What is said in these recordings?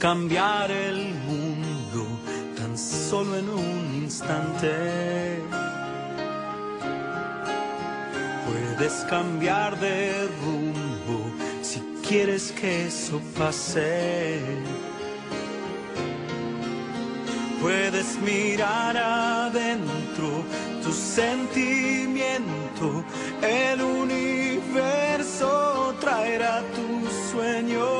Cambiar el mundo tan solo en un instante. Puedes cambiar de rumbo si quieres que eso pase. Puedes mirar adentro tu sentimiento, el universo traerá tus sueños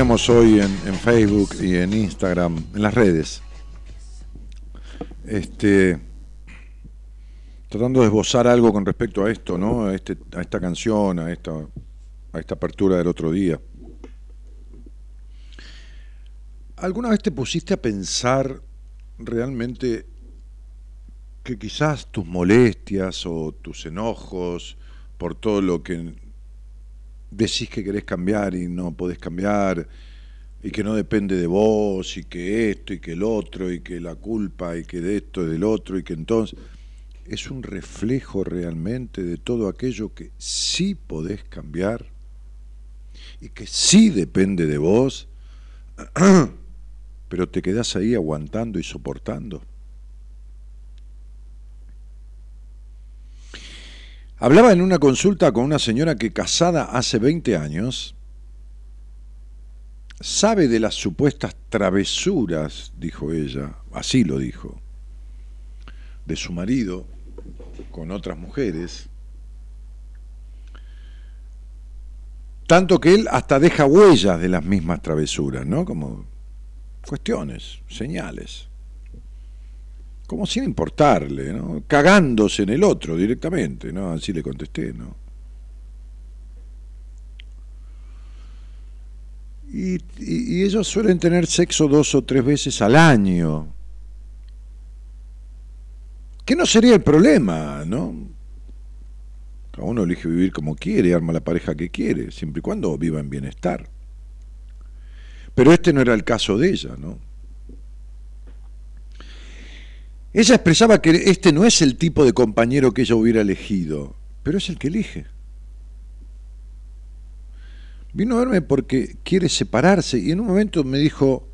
Hoy en, en Facebook y en Instagram, en las redes. Este, tratando de esbozar algo con respecto a esto, ¿no? A, este, a esta canción, a esta, a esta apertura del otro día. ¿Alguna vez te pusiste a pensar realmente que quizás tus molestias o tus enojos por todo lo que decís que querés cambiar y no podés cambiar, y que no depende de vos, y que esto, y que el otro, y que la culpa, y que de esto, y del otro, y que entonces es un reflejo realmente de todo aquello que sí podés cambiar y que sí depende de vos, pero te quedás ahí aguantando y soportando. Hablaba en una consulta con una señora que casada hace 20 años, sabe de las supuestas travesuras, dijo ella, así lo dijo, de su marido con otras mujeres, tanto que él hasta deja huellas de las mismas travesuras, ¿no? Como cuestiones, señales como sin importarle, ¿no? cagándose en el otro directamente, ¿no? Así le contesté, ¿no? Y, ellos suelen tener sexo dos o tres veces al año. Que no sería el problema, ¿no? Cada uno elige vivir como quiere, arma la pareja que quiere, siempre y cuando viva en bienestar. Pero este no era el caso de ella, ¿no? Ella expresaba que este no es el tipo de compañero que ella hubiera elegido, pero es el que elige. Vino a verme porque quiere separarse y en un momento me dijo,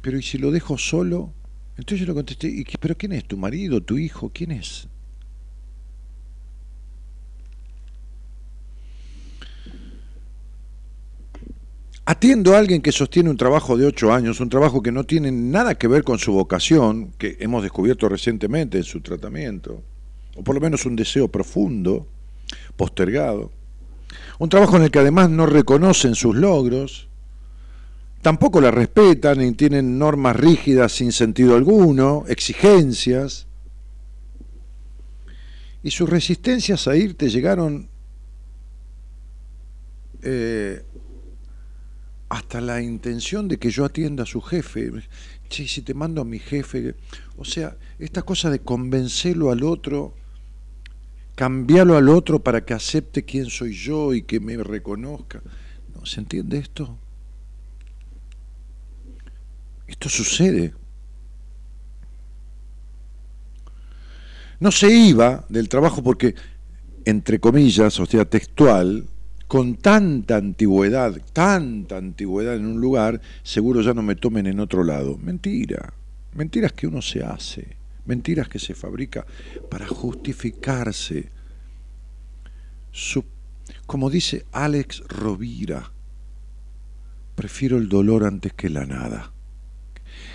pero ¿y si lo dejo solo? Entonces yo le contesté, ¿y qué, ¿pero quién es? ¿Tu marido? ¿Tu hijo? ¿Quién es? Atiendo a alguien que sostiene un trabajo de ocho años, un trabajo que no tiene nada que ver con su vocación, que hemos descubierto recientemente en su tratamiento, o por lo menos un deseo profundo, postergado. Un trabajo en el que además no reconocen sus logros, tampoco la respetan y tienen normas rígidas sin sentido alguno, exigencias. Y sus resistencias a irte llegaron eh, hasta la intención de que yo atienda a su jefe. Che, si te mando a mi jefe. O sea, esta cosa de convencerlo al otro, cambiarlo al otro para que acepte quién soy yo y que me reconozca. ¿No se entiende esto? Esto sucede. No se iba del trabajo porque, entre comillas, o sea, textual, con tanta antigüedad, tanta antigüedad en un lugar, seguro ya no me tomen en otro lado. Mentira. Mentiras que uno se hace. Mentiras que se fabrica para justificarse. Su, como dice Alex Rovira, prefiero el dolor antes que la nada.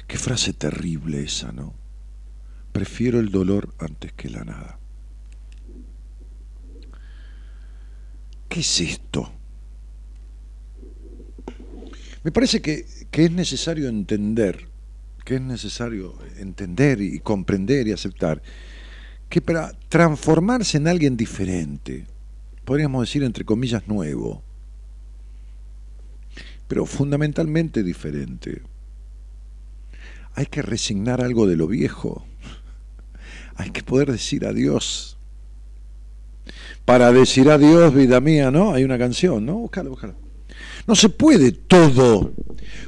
Qué frase terrible esa, ¿no? Prefiero el dolor antes que la nada. ¿Qué es esto? Me parece que, que, es necesario entender, que es necesario entender y comprender y aceptar que para transformarse en alguien diferente, podríamos decir entre comillas nuevo, pero fundamentalmente diferente, hay que resignar algo de lo viejo, hay que poder decir adiós para decir adiós, vida mía, ¿no? Hay una canción, ¿no? Búscala, búscala. No se puede todo,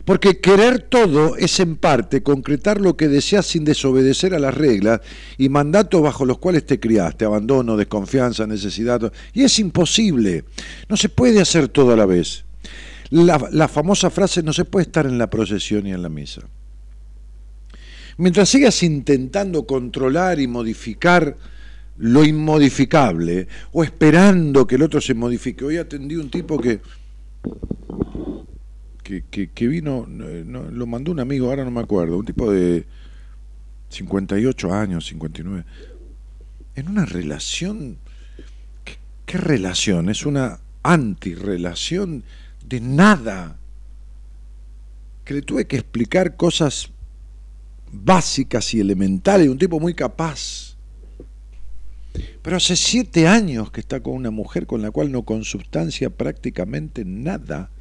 porque querer todo es en parte concretar lo que deseas sin desobedecer a las reglas y mandatos bajo los cuales te criaste, abandono, desconfianza, necesidad, y es imposible, no se puede hacer todo a la vez. La, la famosa frase no se puede estar en la procesión y en la misa. Mientras sigas intentando controlar y modificar lo inmodificable o esperando que el otro se modifique. Hoy atendí un tipo que, que, que, vino, no, lo mandó un amigo, ahora no me acuerdo, un tipo de 58 años, 59, en una relación, ¿qué, qué relación? Es una antirrelación de nada, que le tuve que explicar cosas básicas y elementales, un tipo muy capaz. Pero hace siete años que está con una mujer con la cual no consubstancia prácticamente nada,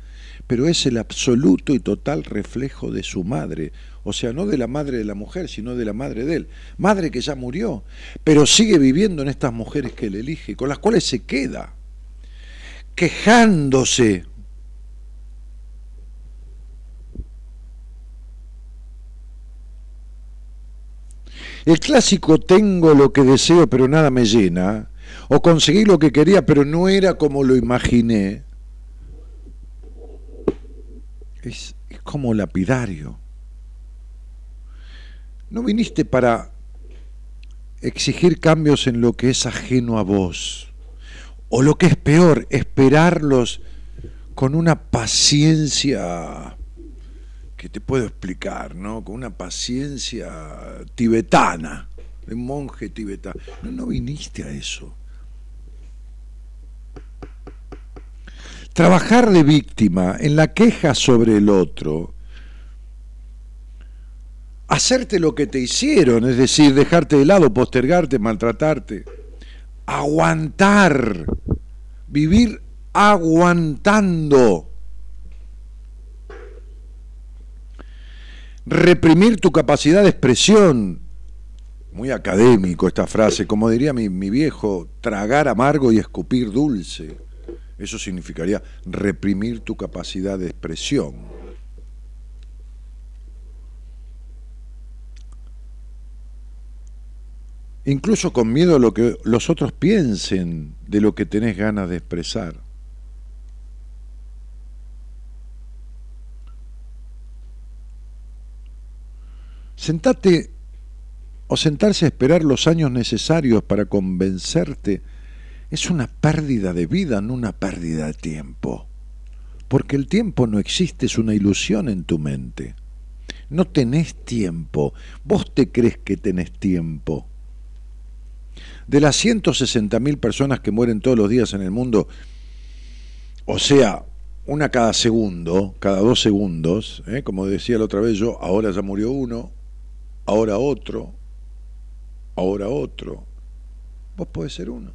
pero es el absoluto y total reflejo de su madre, o sea, no de la madre de la mujer, sino de la madre de él. Madre que ya murió, pero sigue viviendo en estas mujeres que él elige, con las cuales se queda, quejándose. El clásico tengo lo que deseo pero nada me llena, o conseguí lo que quería pero no era como lo imaginé, es, es como lapidario. No viniste para exigir cambios en lo que es ajeno a vos, o lo que es peor, esperarlos con una paciencia que te puedo explicar, ¿no? Con una paciencia tibetana, de un monje tibetano. No, no viniste a eso. Trabajar de víctima en la queja sobre el otro, hacerte lo que te hicieron, es decir, dejarte de lado, postergarte, maltratarte, aguantar, vivir aguantando, reprimir tu capacidad de expresión, muy académico esta frase, como diría mi, viejo, tragar amargo y escupir dulce. Eso significaría reprimir tu capacidad de expresión. Incluso con miedo a lo que los otros piensen de lo que tenés ganas de expresar. Sentate o sentarse a esperar los años necesarios para convencerte es una pérdida de vida, no una pérdida de tiempo. Porque el tiempo no existe, es una ilusión en tu mente. No tenés tiempo. Vos te crees que tenés tiempo. De las 160.000 personas que mueren todos los días en el mundo, o sea, una cada segundo, cada dos segundos, ¿eh? como decía la otra vez yo, ahora ya murió uno, ahora otro, ahora otro. Vos podés ser uno.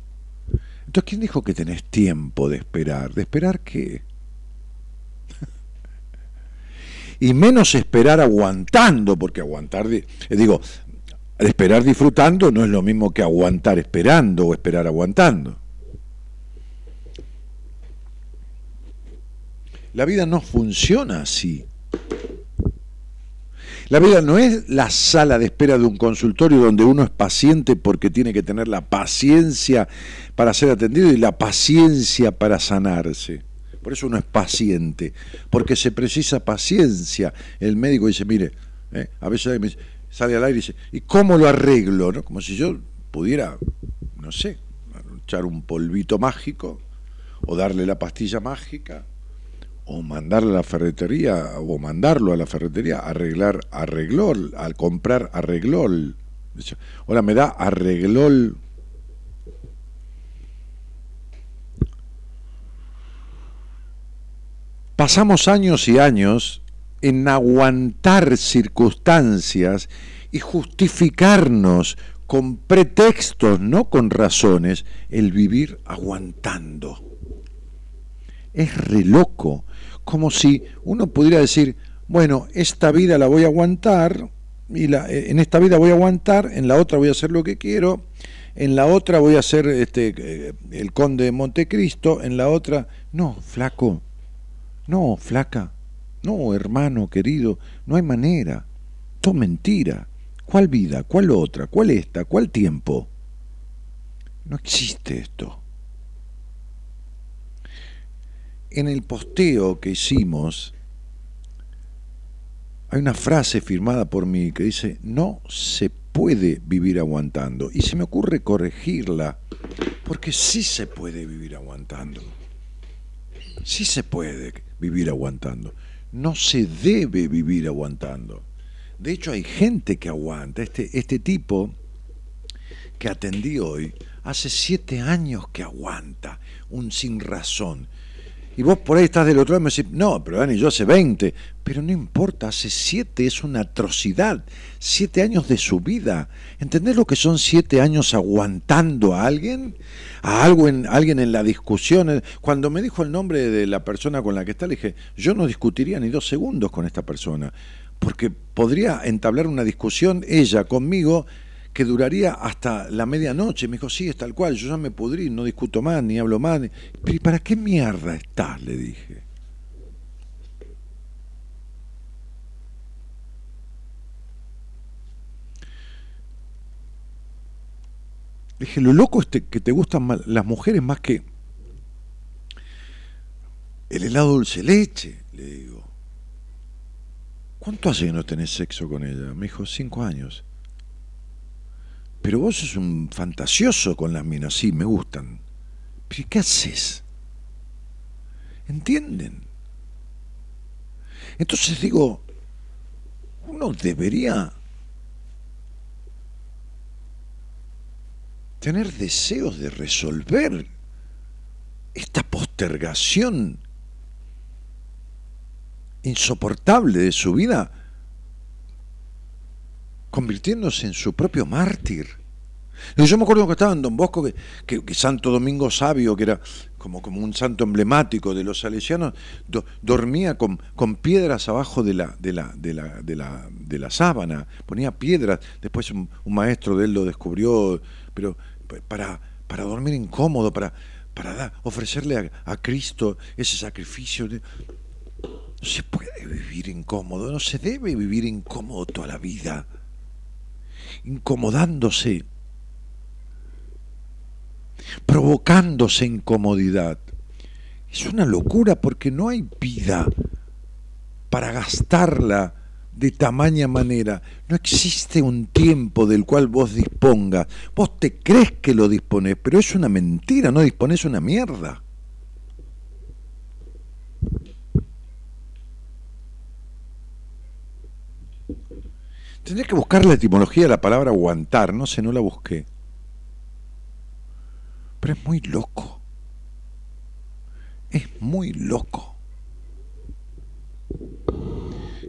Entonces, ¿quién dijo que tenés tiempo de esperar? ¿De esperar qué? y menos esperar aguantando, porque aguantar, eh, digo, esperar disfrutando no es lo mismo que aguantar esperando o esperar aguantando. La vida no funciona así. La vida no es la sala de espera de un consultorio donde uno es paciente porque tiene que tener la paciencia para ser atendido y la paciencia para sanarse. Por eso uno es paciente, porque se precisa paciencia. El médico dice, mire, eh, a veces me sale al aire y dice, ¿y cómo lo arreglo? no? Como si yo pudiera, no sé, echar un polvito mágico o darle la pastilla mágica o mandarle a la ferretería o mandarlo a la ferretería arreglar arreglol, al comprar arreglol. Ahora me da arreglol. Pasamos años y años en aguantar circunstancias y justificarnos con pretextos, no con razones, el vivir aguantando es re loco, como si uno pudiera decir, bueno, esta vida la voy a aguantar, y la, eh, en esta vida voy a aguantar, en la otra voy a hacer lo que quiero, en la otra voy a ser este, eh, el conde de Montecristo, en la otra, no, flaco, no, flaca, no, hermano querido, no hay manera, todo mentira. ¿Cuál vida? ¿Cuál otra? ¿Cuál esta? ¿Cuál tiempo? No existe esto. En el posteo que hicimos hay una frase firmada por mí que dice, no se puede vivir aguantando. Y se me ocurre corregirla, porque sí se puede vivir aguantando. Sí se puede vivir aguantando. No se debe vivir aguantando. De hecho, hay gente que aguanta. Este, este tipo que atendí hoy, hace siete años que aguanta, un sin razón. Y vos por ahí estás del otro lado y me decís, no, pero Dani, yo hace 20. Pero no importa, hace 7 es una atrocidad. 7 años de su vida. ¿Entendés lo que son 7 años aguantando a alguien? A algo en, alguien en la discusión. Cuando me dijo el nombre de la persona con la que está, le dije, yo no discutiría ni dos segundos con esta persona. Porque podría entablar una discusión ella conmigo que duraría hasta la medianoche. Me dijo, sí, es tal cual, yo ya me pudrí, no discuto más, ni hablo más. Pero ¿y para qué mierda estás? Le dije. Le dije, lo loco es que te gustan las mujeres más que el helado dulce leche, le digo. ¿Cuánto hace que no tenés sexo con ella? Me dijo, cinco años. Pero vos sos un fantasioso con las minas, sí, me gustan. ¿Pero ¿y qué haces? ¿Entienden? Entonces digo, uno debería tener deseos de resolver esta postergación insoportable de su vida convirtiéndose en su propio mártir. Y Yo me acuerdo que estaba en Don Bosco, que, Santo Domingo Sabio, que era como, como un santo emblemático de los salesianos, do- dormía con, con piedras abajo de la, de, la, de, la, de, la, de la sábana, ponía piedras, después un, un maestro de él lo descubrió, pero pa- para, para dormir incómodo, para, para dar- ofrecerle a, a Cristo ese sacrificio. de- no se puede vivir incómodo, no se debe vivir incómodo toda la vida, incomodándose, provocándose incomodidad. Es una locura porque no hay vida para gastarla de tamaña manera. No existe un tiempo del cual vos dispongas. Vos te crees que lo disponés, pero es una mentira, no disponés una mierda. Tendría que buscar la etimología de la palabra aguantar, no sé, no la busqué. Pero es muy loco. Es muy loco.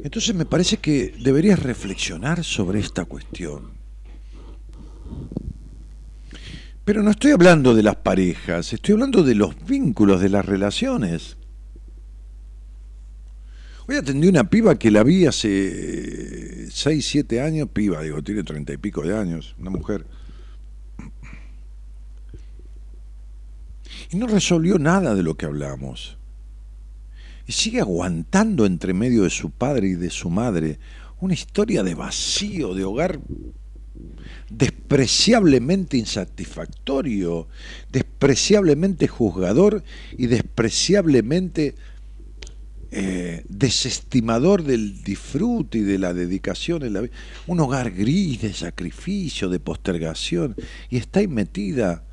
Entonces me parece que deberías reflexionar sobre esta cuestión. Pero no estoy hablando de las parejas, estoy hablando de los vínculos, de las relaciones. Hoy atendí una piba que la vi hace 6, 7 años, piba, digo, tiene treinta y pico de años, una mujer. Y no resolvió nada de lo que hablamos. Y sigue aguantando entre medio de su padre y de su madre una historia de vacío, de hogar despreciablemente insatisfactorio, despreciablemente juzgador y despreciablemente eh, desestimador del disfrute y de la dedicación en la vida. Un hogar gris de sacrificio, de postergación, y está ahí metida.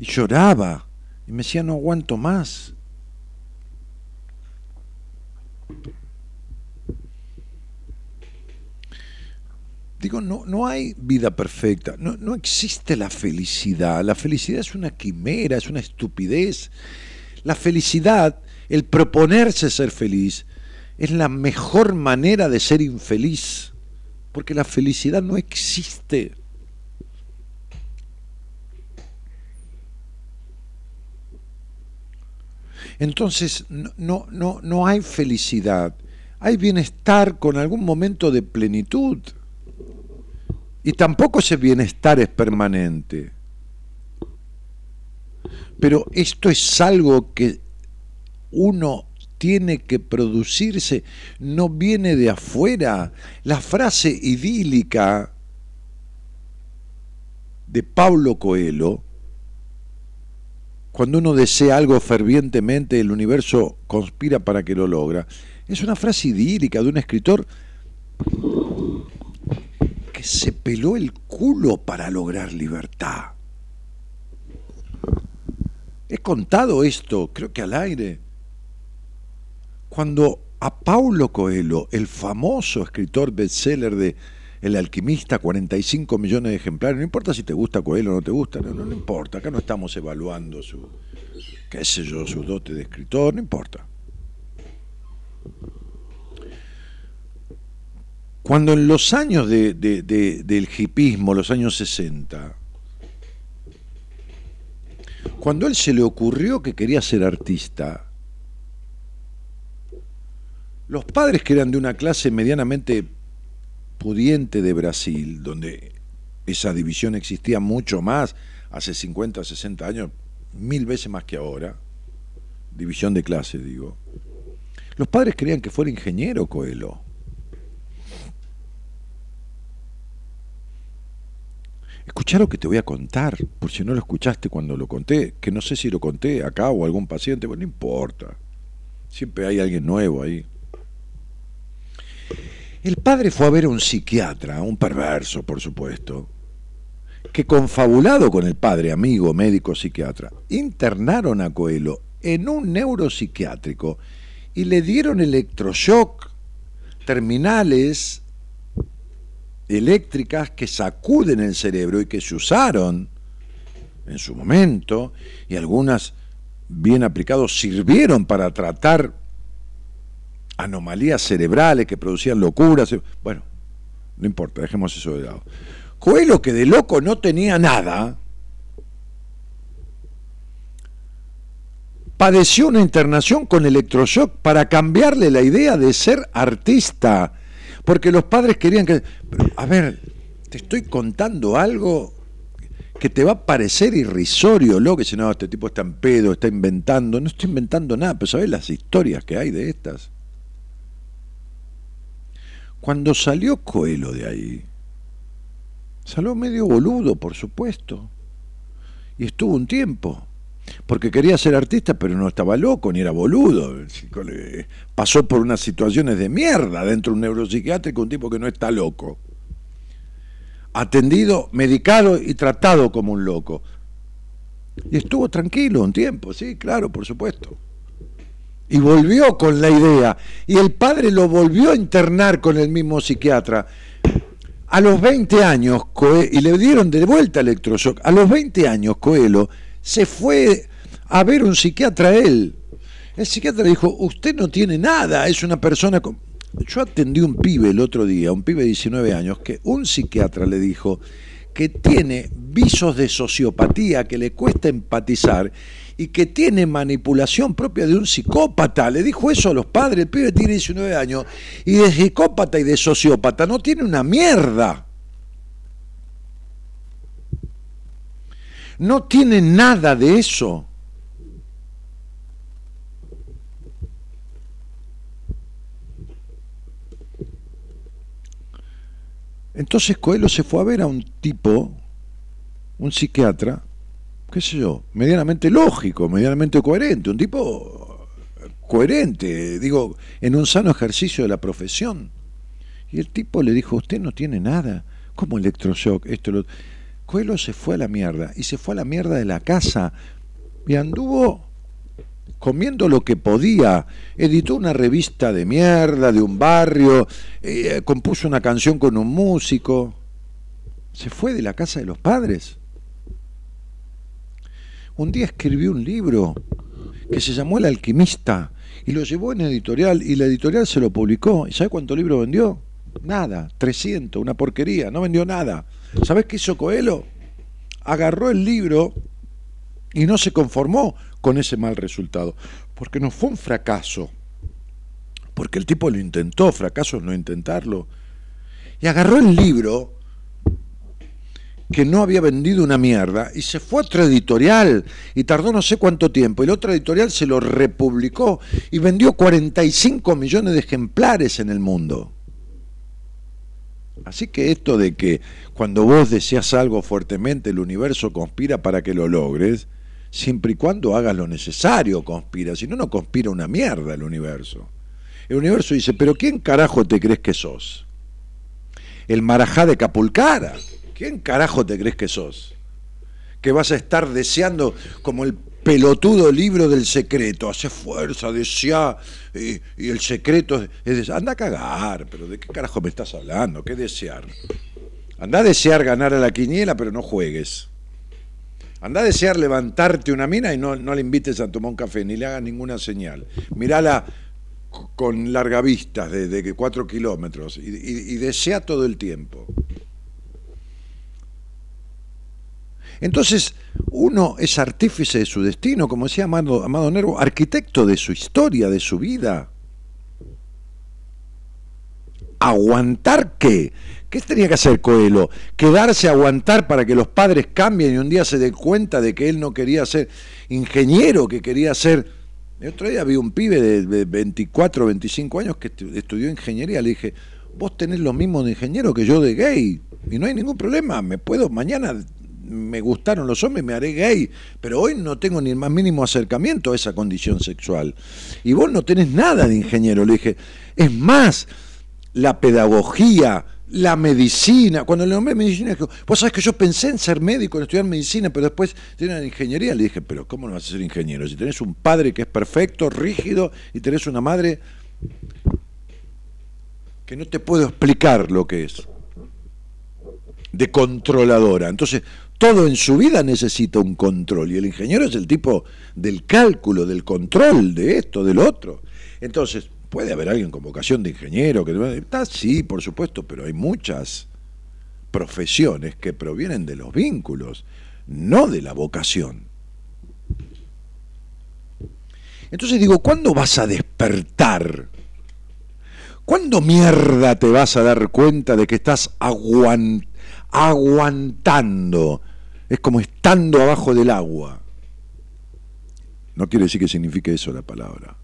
Y lloraba, y me decía, no aguanto más. Digo, no, no hay vida perfecta, no, no existe la felicidad. La felicidad es una quimera, es una estupidez. La felicidad, el proponerse ser feliz, es la mejor manera de ser infeliz, porque la felicidad no existe. Entonces, no, no, no, hay felicidad, hay bienestar con algún momento de plenitud. Y tampoco ese bienestar es permanente. Pero esto es algo que uno tiene que producirse, no viene de afuera. La frase idílica de Paulo Coelho, cuando uno desea algo fervientemente, el universo conspira para que lo logra, es una frase idílica de un escritor que se peló el culo para lograr libertad. He contado esto, creo que al aire. Cuando a Paulo Coelho, el famoso escritor bestseller de El alquimista, 45 millones de ejemplares, no importa si te gusta Coelho o no te gusta, no, no, no importa, acá no estamos evaluando su, qué sé yo, su dote de escritor, no importa. Cuando en los años de- de- de- del hipismo, los años 60, cuando a él se le ocurrió que quería ser artista, los padres que eran de una clase medianamente pudiente de Brasil, donde esa división existía mucho más, hace 50, 60 años, mil veces más que ahora, división de clase, digo. Los padres querían que fuera ingeniero Coelho. Escuchá lo que te voy a contar, por si no lo escuchaste cuando lo conté, que no sé si lo conté acá o algún paciente, bueno, no importa. Siempre hay alguien nuevo ahí. El padre fue a ver a un psiquiatra, un perverso, por supuesto, que confabulado con el padre, amigo, médico, psiquiatra, internaron a Coelho en un neuropsiquiátrico y le dieron electroshock terminales eléctricas que sacuden el cerebro y que se usaron en su momento y algunas bien aplicados sirvieron para tratar anomalías cerebrales que producían locuras. Bueno, no importa, dejemos eso de lado. Coelho, que de loco no tenía nada, padeció una internación con electroshock para cambiarle la idea de ser artista. Porque los padres querían que... A ver, te estoy contando algo que te va a parecer irrisorio, lo que si no, este tipo está en pedo, está inventando. No estoy inventando nada, pero ¿sabes las historias que hay de estas? Cuando salió Coelho de ahí, salió medio boludo, por supuesto. Y estuvo un tiempo. Porque quería ser artista, pero no estaba loco, ni era boludo. Pasó por unas situaciones de mierda dentro de un neuropsiquiátrico, un tipo que no está loco. Atendido, medicado y tratado como un loco. Y estuvo tranquilo un tiempo, sí, claro, por supuesto. Y volvió con la idea. Y el padre lo volvió a internar con el mismo psiquiatra. A los 20 años, Coe- y le dieron de vuelta electroshock. A los 20 años, Coelho se fue a ver un psiquiatra él. El psiquiatra le dijo, usted no tiene nada, es una persona. Yo atendí un pibe el otro día, un pibe de 19 años, que un psiquiatra le dijo que tiene visos de sociopatía, que le cuesta empatizar y que tiene manipulación propia de un psicópata. Le dijo eso a los padres, el pibe tiene 19 años y de psicópata y de sociópata no tiene una mierda. No tiene nada de eso. Entonces Coelho se fue a ver a un tipo, un psiquiatra, qué sé yo, medianamente lógico, medianamente coherente, un tipo coherente, digo, en un sano ejercicio de la profesión. Y el tipo le dijo, usted no tiene nada, ¿cómo electroshock? Esto, lo... Coelho se fue a la mierda, y se fue a la mierda de la casa, y anduvo comiendo lo que podía, editó una revista de mierda de un barrio, eh, compuso una canción con un músico, se fue de la casa de los padres. Un día escribió un libro que se llamó El alquimista y lo llevó en editorial y la editorial se lo publicó. ¿Y sabe cuánto libro vendió? Nada, 300, una porquería, no vendió nada. ¿Sabes qué hizo Coelho? Agarró el libro y no se conformó con ese mal resultado, porque no fue un fracaso, porque el tipo lo intentó, fracaso es no intentarlo, y agarró el libro que no había vendido una mierda y se fue a otra editorial y tardó no sé cuánto tiempo y la otra editorial se lo republicó y vendió 45 millones de ejemplares en el mundo. Así que esto de que cuando vos deseas algo fuertemente el universo conspira para que lo logres, siempre y cuando hagas lo necesario conspira, si no, no conspira una mierda el universo. El universo dice, pero ¿quién carajo te crees que sos? El marajá de Capulcara. ¿Quién carajo te crees que sos? Que vas a estar deseando como el pelotudo libro del secreto, hace fuerza, desea, y, el secreto es, es anda a cagar, pero ¿de qué carajo me estás hablando? ¿Qué desear? Anda a desear ganar a la quiniela, pero no juegues. Anda a desear levantarte una mina y no, no le invites a tomar un café, ni le hagas ninguna señal. Mirala con larga vista de, de kilómetros y desea todo el tiempo. Entonces, uno es artífice de su destino, como decía Amado, Amado Nervo, arquitecto de su historia, de su vida. ¿Aguantar qué? ¿Qué tenía que hacer Coelho? ¿Quedarse a aguantar para que los padres cambien y un día se den cuenta de que él no quería ser ingeniero, que quería ser... El otro día vi un pibe de de 24, 25 años que estu- estudió ingeniería. Le dije, vos tenés lo mismo de ingeniero que yo de gay. Y no hay ningún problema. Me puedo, mañana me gustaron los hombres, me haré gay. Pero hoy no tengo ni el más mínimo acercamiento a esa condición sexual. Y vos no tenés nada de ingeniero. Le dije, es más, la pedagogía, la medicina. Cuando le nombré medicina, dijo, vos sabés que yo pensé en ser médico, en estudiar medicina, pero después tenía ingeniería. Le dije, pero ¿cómo no vas a ser ingeniero? Si tenés un padre que es perfecto, rígido, y tenés una madre que no te puedo explicar lo que es, de controladora. Entonces, todo en su vida necesita un control, y el ingeniero es el tipo del cálculo, del control, de esto, del otro. Entonces, puede haber alguien con vocación de ingeniero, que está, sí, por supuesto, pero hay muchas profesiones que provienen de los vínculos, no de la vocación. Entonces digo, ¿cuándo vas a despertar? ¿Cuándo mierda te vas a dar cuenta de que estás aguan- aguantando? Es como estando abajo del agua. No quiere decir que signifique eso la palabra.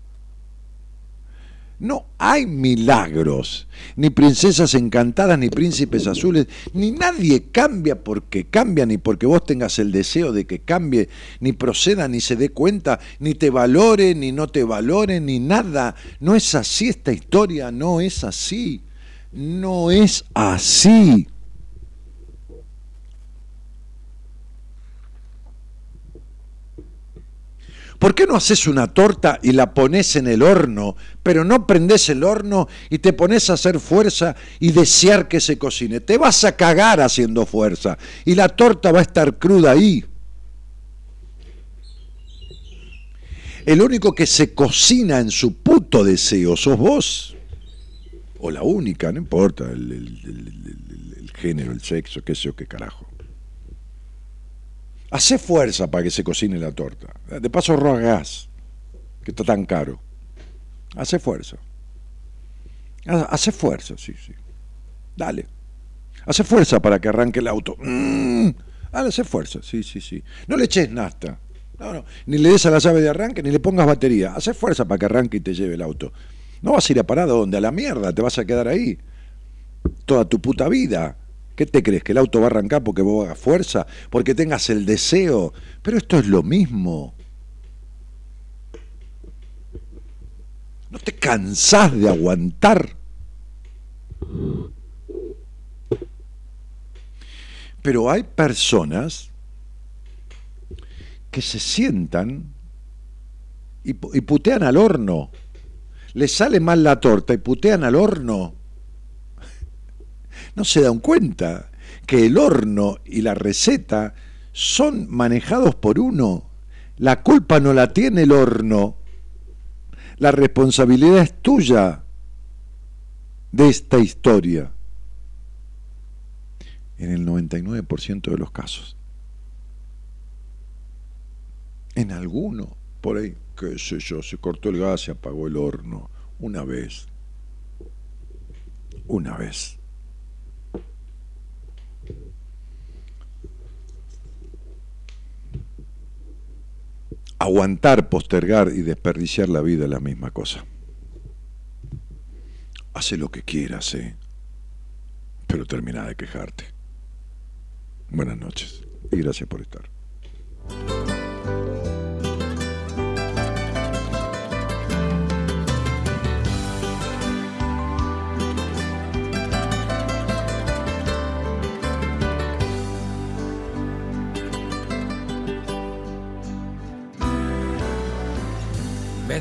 No hay milagros, ni princesas encantadas, ni príncipes azules, ni nadie cambia porque cambia, ni porque vos tengas el deseo de que cambie, ni proceda, ni se dé cuenta, ni te valore, ni no te valore, ni nada. No es así esta historia, no es así. No es así. ¿Por qué no haces una torta y la pones en el horno, pero no prendes el horno y te pones a hacer fuerza y desear que se cocine? Te vas a cagar haciendo fuerza y la torta va a estar cruda ahí. El único que se cocina en su puto deseo sos vos. O la única, no importa el- el género, el sexo, qué sé yo, qué carajo. Hacé fuerza para que se cocine la torta. De paso rogás, que está tan caro. Hace fuerza. Ha- Hace fuerza, sí, sí. Dale. Hace fuerza para que arranque el auto. Mm. Dale, hace fuerza, sí, sí, sí. No le eches nafta. No, no. Ni le des a la llave de arranque, ni le pongas batería. Hace fuerza para que arranque y te lleve el auto. No vas a ir a parar a donde, a la mierda, te vas a quedar ahí. Toda tu puta vida. ¿Qué te crees? ¿Que el auto va a arrancar porque vos hagas fuerza? ¿Porque tengas el deseo? Pero esto es lo mismo. ¿No te cansás de aguantar? Pero hay personas que se sientan y, pu- y putean al horno. Les sale mal la torta y putean al horno no se dan cuenta que el horno y la receta son manejados por uno. La culpa no la tiene el horno. La responsabilidad es tuya de esta historia. En el 99% de los casos. En alguno, por ahí, qué sé yo, se cortó el gas, se apagó el horno. Una vez. Una vez. Aguantar, postergar y desperdiciar la vida es la misma cosa. Hace lo que quieras, ¿eh? pero termina de quejarte. Buenas noches y gracias por estar.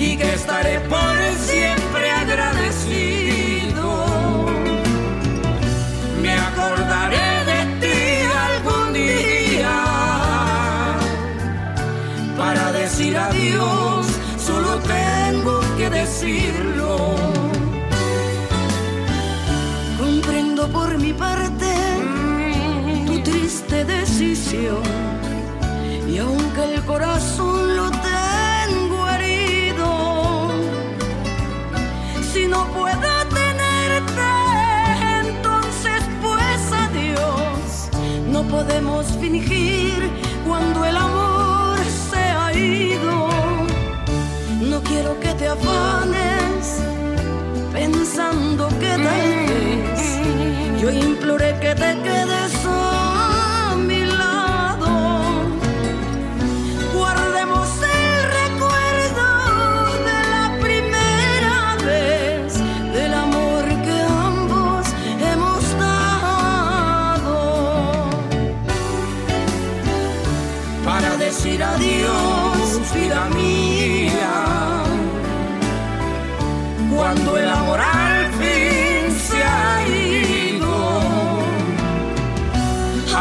y que estaré por siempre agradecido. Me acordaré de ti algún día para decir adiós, solo tengo que decirlo. Comprendo por mi parte tu triste decisión y aunque el corazón podemos fingir cuando el amor se ha ido. No quiero que te afanes pensando que tal vez yo imploré que te quedes a Cuando el amor al fin se ha ido,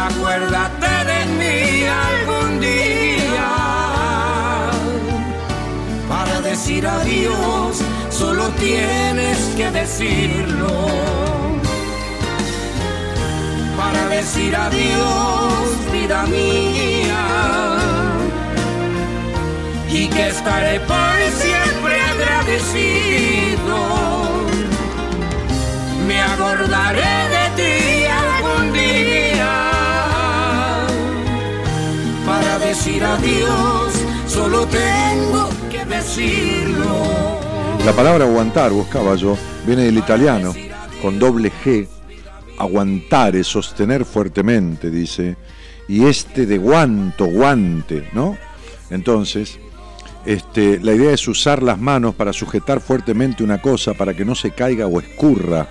acuérdate de mí algún día. Para decir adiós, solo tienes que decirlo para decir adiós, vida mía. Y que estaré por siempre agradecido. Me acordaré de ti algún día. Para decir adiós, solo tengo que decirlo. La palabra aguantar, buscaba yo, viene del italiano, con doble G, aguantare, sostener fuertemente, dice, y este de guanto, guante, ¿no? Entonces, este, la idea es usar las manos para sujetar fuertemente una cosa para que no se caiga o escurra,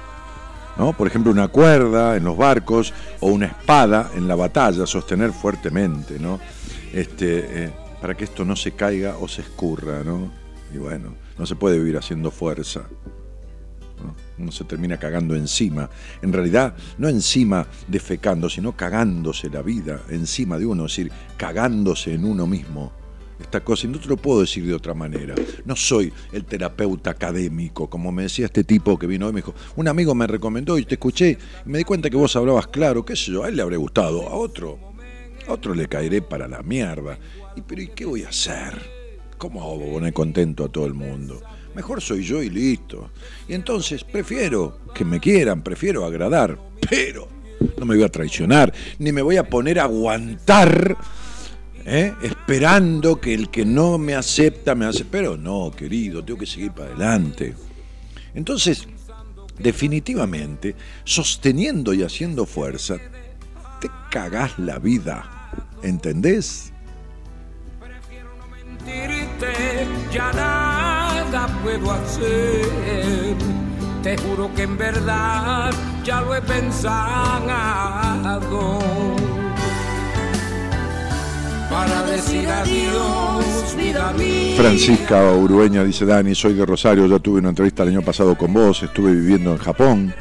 ¿no? Por ejemplo, una cuerda en los barcos o una espada en la batalla, sostener fuertemente, ¿no? Este, eh, para que esto no se caiga o se escurra, ¿no? Y bueno, no se puede vivir haciendo fuerza. ¿no? Uno se termina cagando encima. En realidad, no encima defecando, sino cagándose la vida encima de uno, es decir, cagándose en uno mismo. Esta cosa, y no te lo puedo decir de otra manera. No soy el terapeuta académico, como me decía este tipo que vino hoy, me dijo, un amigo me recomendó y te escuché y me di cuenta que vos hablabas claro, qué sé yo, a él le habré gustado, a otro, a otro le caeré para la mierda. Y pero ¿y qué voy a hacer? ¿Cómo hago poner contento a todo el mundo? Mejor soy yo y listo. Y entonces prefiero que me quieran, prefiero agradar, pero no me voy a traicionar, ni me voy a poner a aguantar, ¿eh? esperando que el que no me acepta me acepte. Pero no, querido, tengo que seguir para adelante. Entonces, definitivamente, sosteniendo y haciendo fuerza, te cagás la vida. ¿Entendés? mentirte, ya nada puedo hacer. Te juro que en verdad ya lo he pensado. Para decir adiós, vida. Francisca Urueña dice, Dani, soy de Rosario, ya tuve una entrevista el año pasado con vos, estuve viviendo en Japón,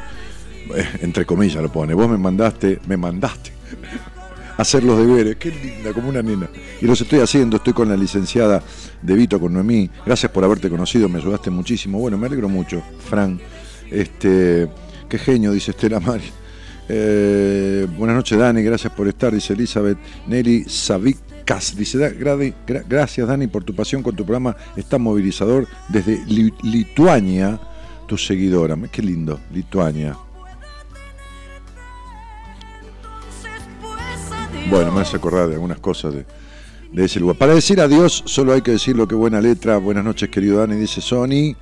Eh, entre comillas lo pone, vos me mandaste, me mandaste hacer los deberes, qué linda, como una nena. Y los estoy haciendo, estoy con la licenciada de Vito, con Noemí, gracias por haberte conocido, me ayudaste muchísimo, bueno, me alegro mucho, Fran, este, qué genio, dice Estela Mari. Eh, buenas noches, Dani, gracias por estar, dice Elizabeth. Nelly Savic Dice, "Da- gradi- gra- gracias Dani por tu pasión con tu programa. Está movilizador desde Li- Lituania, tu seguidora. Qué lindo, Lituania. Bueno, me hace acordar de algunas cosas de, de ese lugar. Para decir adiós, solo hay que decirlo, qué buena letra. Buenas noches, querido Dani, dice Sony.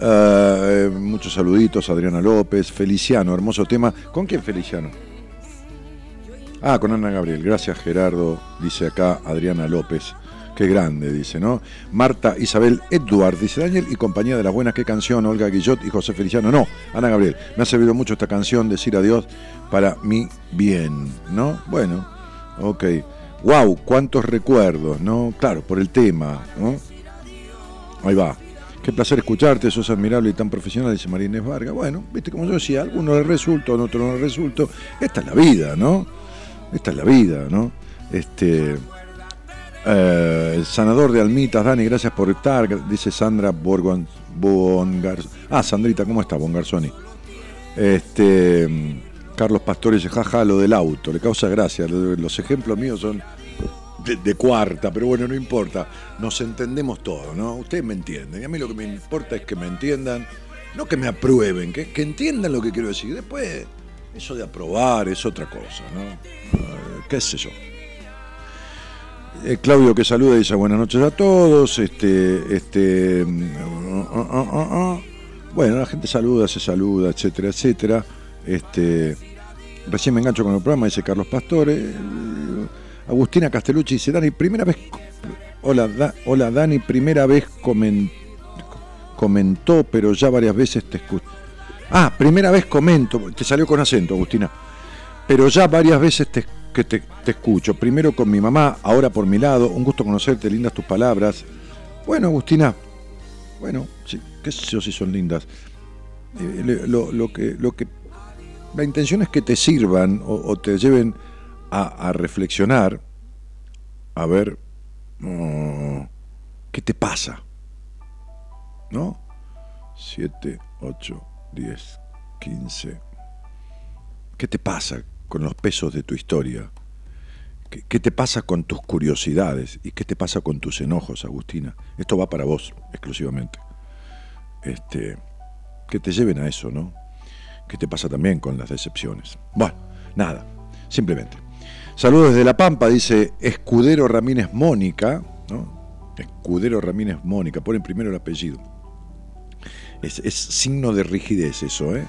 Eh, muchos saluditos, Adriana López, Feliciano, hermoso tema. ¿Con quién Feliciano? Ah, con Ana Gabriel. Gracias, Gerardo, dice acá Adriana López. Qué grande, dice, ¿no? Marta Isabel Edward, dice Daniel, y compañía de las buenas, qué canción, Olga Guillot y José Feliciano. No, Ana Gabriel, me ha servido mucho esta canción, decir adiós, para mi bien, ¿no? Bueno, ok. Wow, cuántos recuerdos, ¿no? Claro, por el tema, ¿no? Ahí va. Qué placer escucharte, sos admirable y tan profesional, dice María Inés Vargas. Bueno, viste como yo decía, a alguno le resulta, a otro no le resulta. Esta es la vida, ¿no? Esta es la vida, ¿no? Este. eh, el sanador de almitas, Dani, gracias por estar, dice Sandra Borgon, Bongar. Ah, Sandrita, ¿cómo está, Bongarzoni? Este. Carlos Pastore dice, jaja, lo del auto, le causa gracia. lo- Los ejemplos míos son de, de cuarta, pero bueno, no importa. Nos entendemos todos, ¿no? Ustedes me entienden. Y a mí lo que me importa es que me entiendan, no que me aprueben, que, que entiendan lo que quiero decir. Después, eso de aprobar es otra cosa, ¿no? Eh, ¿Qué sé yo? Eh, Claudio que saluda y dice buenas noches a todos. Este, este, mm, ah, ah, ah. bueno, la gente saluda, se saluda, etcétera, etcétera. Este, recién me engancho con el programa, dice Carlos Pastore. Eh, Agustina Castellucci dice, Dani, primera vez... Hola, hola Dani, primera vez comen- comentó, pero ya varias veces te escucho. Ah, primera vez comento, te salió con acento, Agustina. Pero ya varias veces te, que te, te escucho. Primero con mi mamá, ahora por mi lado. Un gusto conocerte, lindas tus palabras. Bueno, Agustina, bueno, sí, qué sé yo si son lindas. Eh, lo, lo que, lo que, la intención es que te sirvan o, te lleven a, reflexionar, a ver mm, qué te pasa. ¿No? 7, 8, 10, 15. ¿Qué te pasa con los pesos de tu historia? ¿Qué, te pasa con tus curiosidades? ¿Y qué te pasa con tus enojos, Agustina? Esto va para vos exclusivamente. Este, que te lleven a eso, ¿no? ¿Qué te pasa también con las decepciones? Bueno, nada, simplemente. Saludos desde La Pampa, dice Escudero Ramírez Mónica, ¿no? Escudero Ramírez Mónica, ponen primero el apellido. Es, es signo de rigidez eso, ¿eh?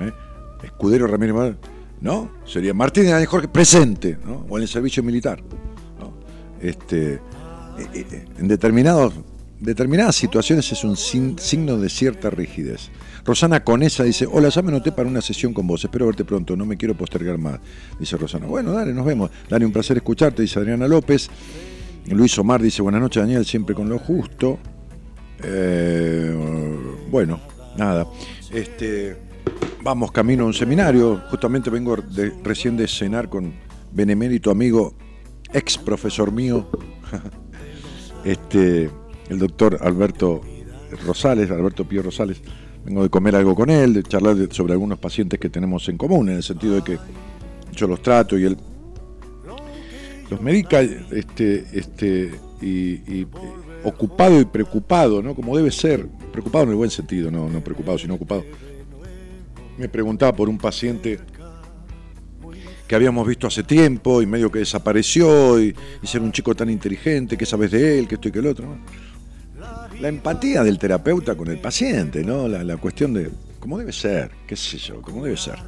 ¿Eh? Escudero Ramírez ¿no? Sería Martínez Ángel Jorge presente, ¿no? O en el servicio militar. Este, eh, eh, en determinados, determinadas situaciones es un sin- signo de cierta rigidez. Rosana Conesa dice, hola, ya me anoté para una sesión con vos, espero verte pronto, no me quiero postergar más, dice Rosana. Bueno, dale, nos vemos. Dale, un placer escucharte, dice Adriana López. Luis Omar dice, buenas noches Daniel, siempre con lo justo. Eh, bueno, nada. Este, vamos camino a un seminario. Justamente vengo recién de cenar con benemérito amigo, ex profesor mío, este, el doctor Alberto Rosales, Alberto Pío Rosales. Vengo de comer algo con él, de charlar sobre algunos pacientes que tenemos en común, en el sentido de que yo los trato y él los medica este, este, y, ocupado y preocupado, ¿no? Como debe ser, preocupado en el buen sentido, no, no preocupado, sino ocupado. Me preguntaba por un paciente que habíamos visto hace tiempo y medio que desapareció y, ser un chico tan inteligente, ¿qué sabes de él? que esto y que el otro? La empatía del terapeuta con el paciente, ¿no? La, cuestión de cómo debe ser, qué sé yo, cómo debe ser.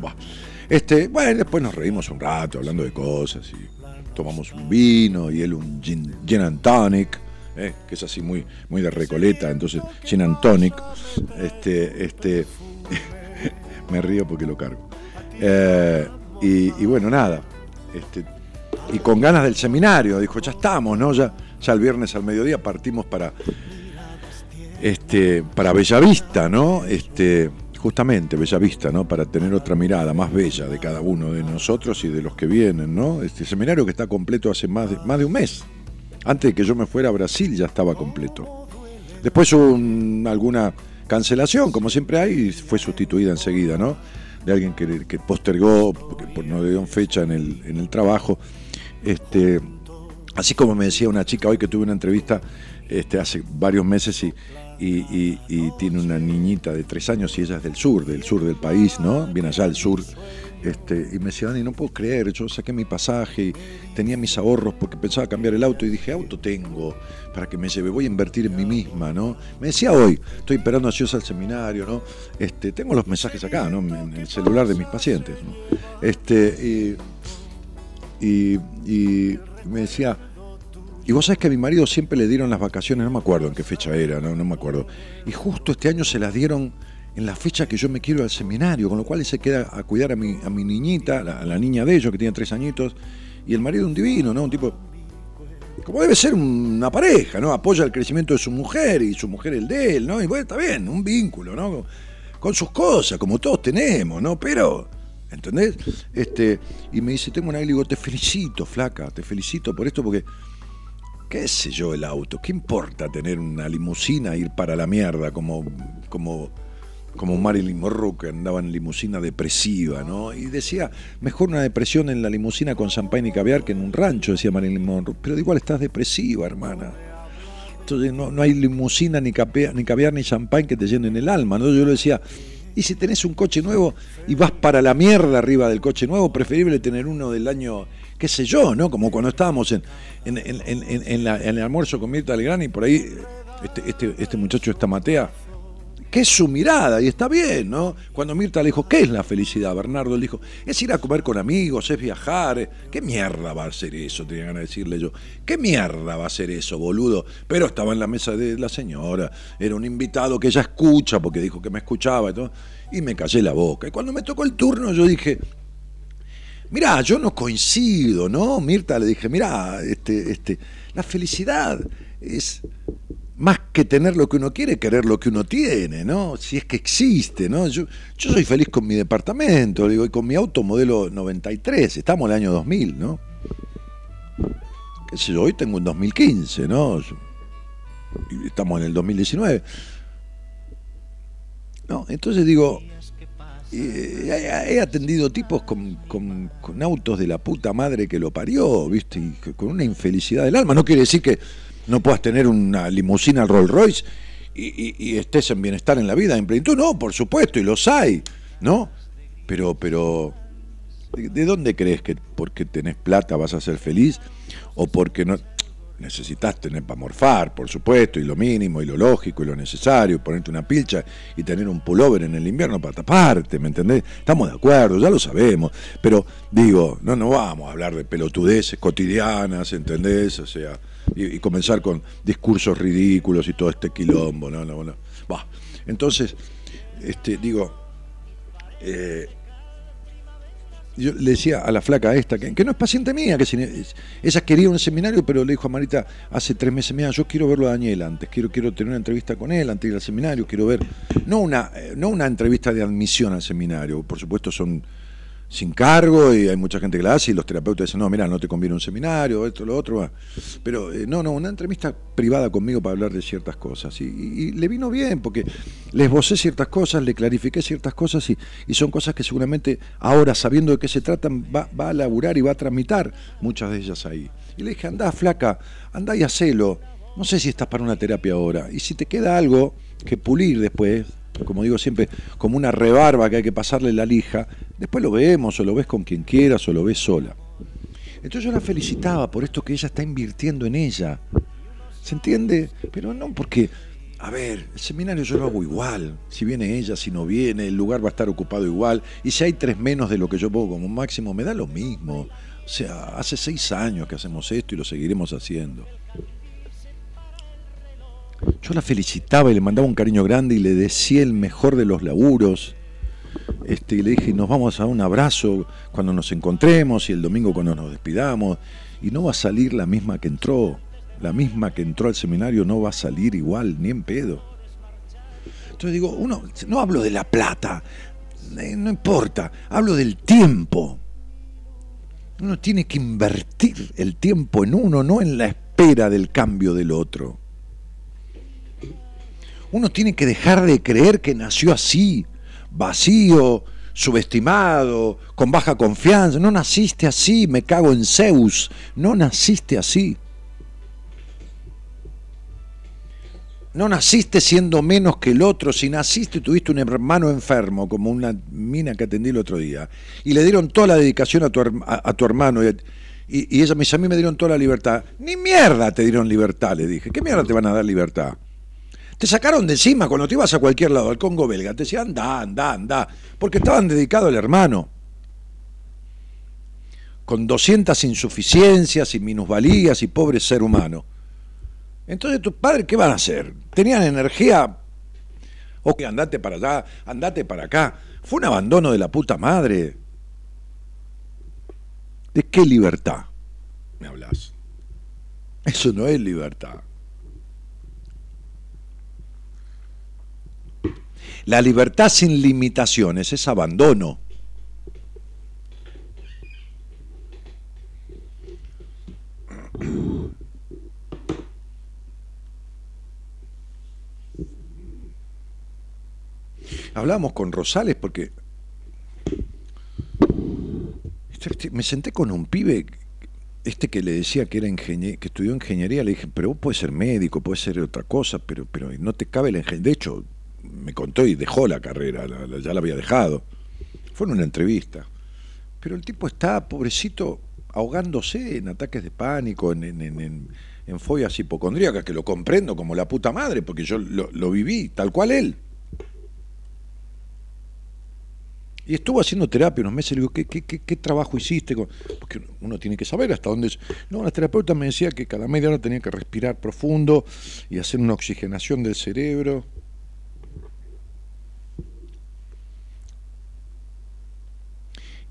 Este, bueno, después nos reímos un rato hablando de cosas y tomamos un vino y él un gin, gin and tonic, ¿eh? que es así muy, muy de recoleta, entonces gin and. Este, este, me río porque lo cargo. Eh, y, y bueno, nada. Este, y con ganas del seminario, dijo, ya estamos, ¿no? Ya, ya el viernes al mediodía partimos para, este, para Bellavista, ¿no? Este, justamente Bellavista, ¿no? Para tener otra mirada más bella de cada uno de nosotros y de los que vienen, ¿no? Este seminario que está completo hace más de, más de un mes. Antes de que yo me fuera a Brasil ya estaba completo. Después hubo un- alguna cancelación, como siempre hay, y fue sustituida enseguida, ¿no? De alguien que, que postergó, porque por- no le dieron fecha en el, en el trabajo. Este, Así como me decía una chica hoy que tuve una entrevista este, hace varios meses y, y- tiene una niñita de tres años y ella es del sur, del sur del país, ¿no? Viene allá al sur. Este, y me decía, Dani, no puedo creer, yo saqué mi pasaje y tenía mis ahorros porque pensaba cambiar el auto y dije, auto tengo para que me lleve, voy a invertir en mí misma, ¿no? Me decía hoy, estoy esperando ansiosa al seminario, ¿no? Este, tengo los mensajes acá, ¿no? En el celular de mis pacientes, ¿no? Este, y, y, y me decía, y vos sabés que a mi marido siempre le dieron las vacaciones, no me acuerdo en qué fecha era, no, no me acuerdo. Y justo este año se las dieron en la fecha que yo me quiero al seminario, con lo cual él se queda a cuidar a mi, a mi niñita, a la niña de ellos, que tiene tres añitos, y el marido un divino, ¿no? Un tipo, como debe ser una pareja, ¿no? Apoya el crecimiento de su mujer y su mujer el de él, ¿no? Y bueno, está bien, un vínculo, ¿no? Con sus cosas, como todos tenemos, ¿no? Pero, ¿entendés? Este, y me dice, tengo una y digo, te felicito, flaca, te felicito por esto porque qué sé yo el auto, qué importa tener una limusina e ir para la mierda como como como Marilyn Monroe que andaba en limusina depresiva, ¿no? Y decía, mejor una depresión en la limusina con champagne y caviar que en un rancho, decía Marilyn Monroe. Pero igual estás depresiva, hermana. Entonces no, no hay limusina, ni, capea- ni caviar, ni champagne que te llenen el alma, ¿no? Yo le decía, y si tenés un coche nuevo y vas para la mierda arriba del coche nuevo, preferible tener uno del año, qué sé yo, ¿no? Como cuando estábamos en, en el almuerzo con Mirta Legrand y por ahí este, este, este muchacho, esta Matea, que es su mirada y está bien, ¿no? Cuando Mirta le dijo, ¿qué es la felicidad? Bernardo le dijo, es ir a comer con amigos, es viajar. ¿Qué mierda va a ser eso? Tenía ganas de decirle yo. ¿Qué mierda va a ser eso, boludo? Pero estaba en la mesa de la señora, era un invitado que ella escucha porque dijo que me escuchaba y todo, y me callé la boca. Y cuando me tocó el turno yo dije, Mirá, yo no coincido, ¿no? Mirta le dije, mirá, este, este, la felicidad es más que tener lo que uno quiere, querer lo que uno tiene, ¿no? Si es que existe, ¿no? Yo, yo soy feliz con mi departamento, digo, y con mi auto modelo 93, estamos en el año 2000, ¿no? Qué sé yo, hoy tengo un 2015, ¿no? Estamos en el 2019. No, entonces digo, eh, he, atendido tipos con, con- con autos de la puta madre que lo parió, ¿viste? Y con una infelicidad del alma. No quiere decir que no puedas tener una limusina Rolls Royce y, y- estés en bienestar en la vida, en plenitud. No, por supuesto, y los hay, ¿no? Pero, pero, ¿de, de dónde crees que porque tenés plata vas a ser feliz? ¿O porque no necesitas tener para morfar, por supuesto, y lo mínimo, y lo lógico, y lo necesario, ponerte una pilcha y tener un pullover en el invierno para taparte, ¿me entendés? Estamos de acuerdo, ya lo sabemos, pero digo, no, no vamos a hablar de pelotudeces cotidianas, ¿entendés? O sea, y, comenzar con discursos ridículos y todo este quilombo, no, no, no. Bah, entonces, este, digo, eh, yo le decía a la flaca esta, que, que no es paciente mía, que si- es- ella quería un seminario, pero le dijo a Marita hace tres meses, mira, yo quiero verlo a Daniel antes, quiero, quiero tener una entrevista con él antes de ir al seminario, quiero ver, no una, eh, no una entrevista de admisión al seminario, por supuesto son sin cargo y hay mucha gente que la hace y los terapeutas dicen, no, mira, no te conviene un seminario, esto, lo otro, pero eh, no, no, una entrevista privada conmigo para hablar de ciertas cosas y, le vino bien porque le esbocé ciertas cosas, le clarifiqué ciertas cosas y, y son cosas que seguramente ahora, sabiendo de qué se tratan, va, va a laburar y va a tramitar muchas de ellas ahí. Y le dije, andá, flaca, andá y hacelo. No sé si estás para una terapia ahora. Y si te queda algo que pulir después, como digo siempre, como una rebarba que hay que pasarle la lija, después lo vemos o lo ves con quien quieras o lo ves sola. Entonces yo la felicitaba por esto que ella está invirtiendo en ella. ¿Se entiende? Pero no porque, a ver, el seminario yo lo hago igual. Si viene ella, si no viene, el lugar va a estar ocupado igual. Y si hay tres menos de lo que yo pongo como máximo, me da lo mismo. O sea, hace seis años que hacemos esto y lo seguiremos haciendo. Yo la felicitaba y le mandaba un cariño grande y le decía el mejor de los laburos. Este, y le dije, nos vamos a un abrazo cuando nos encontremos y el domingo cuando nos despidamos. Y no va a salir la misma que entró. La misma que entró al seminario no va a salir igual, ni en pedo. Entonces digo, uno, no hablo de la plata, eh, no importa, hablo del tiempo. Uno tiene que invertir el tiempo en uno, no en la espera del cambio del otro. Uno tiene que dejar de creer que nació así, vacío, subestimado, con baja confianza. No naciste así, me cago en Zeus. No naciste así. No naciste siendo menos que el otro. Si naciste, tuviste un hermano enfermo, como una mina que atendí el otro día. Y le dieron toda la dedicación a tu, a tu hermano. Y, y, y, ella me dice, a mí me dieron toda la libertad. Ni mierda te dieron libertad, le dije. ¿Qué mierda te van a dar libertad? Te sacaron de encima cuando te ibas a cualquier lado, al Congo belga, te decían, anda, anda, anda, porque estaban dedicados al hermano. Con 200 insuficiencias y minusvalías y pobre ser humano. Entonces tus padres, ¿qué van a hacer? Tenían energía. Ok, andate para allá, andate para acá. Fue un abandono de la puta madre. ¿De qué libertad me hablas? Eso no es libertad. La libertad sin limitaciones es abandono. Hablamos con Rosales porque este- me senté con un pibe, este que le decía que era que estudió ingeniería, le dije, pero vos puedes ser médico, puedes ser otra cosa, pero, pero no te cabe la ingeniería. De hecho, me contó y dejó la carrera, ya la había dejado. Fue en una entrevista. Pero el tipo está, pobrecito, ahogándose en ataques de pánico, en, en, en, en- hipocondríacas, que lo comprendo como la puta madre, porque yo lo, viví, tal cual él. Y estuvo haciendo terapia unos meses, le ¿qué, qué, qué, qué trabajo hiciste? con-?" Porque uno tiene que saber hasta dónde... es. No, la terapeuta me decía que cada media hora tenía que respirar profundo y hacer una oxigenación del cerebro.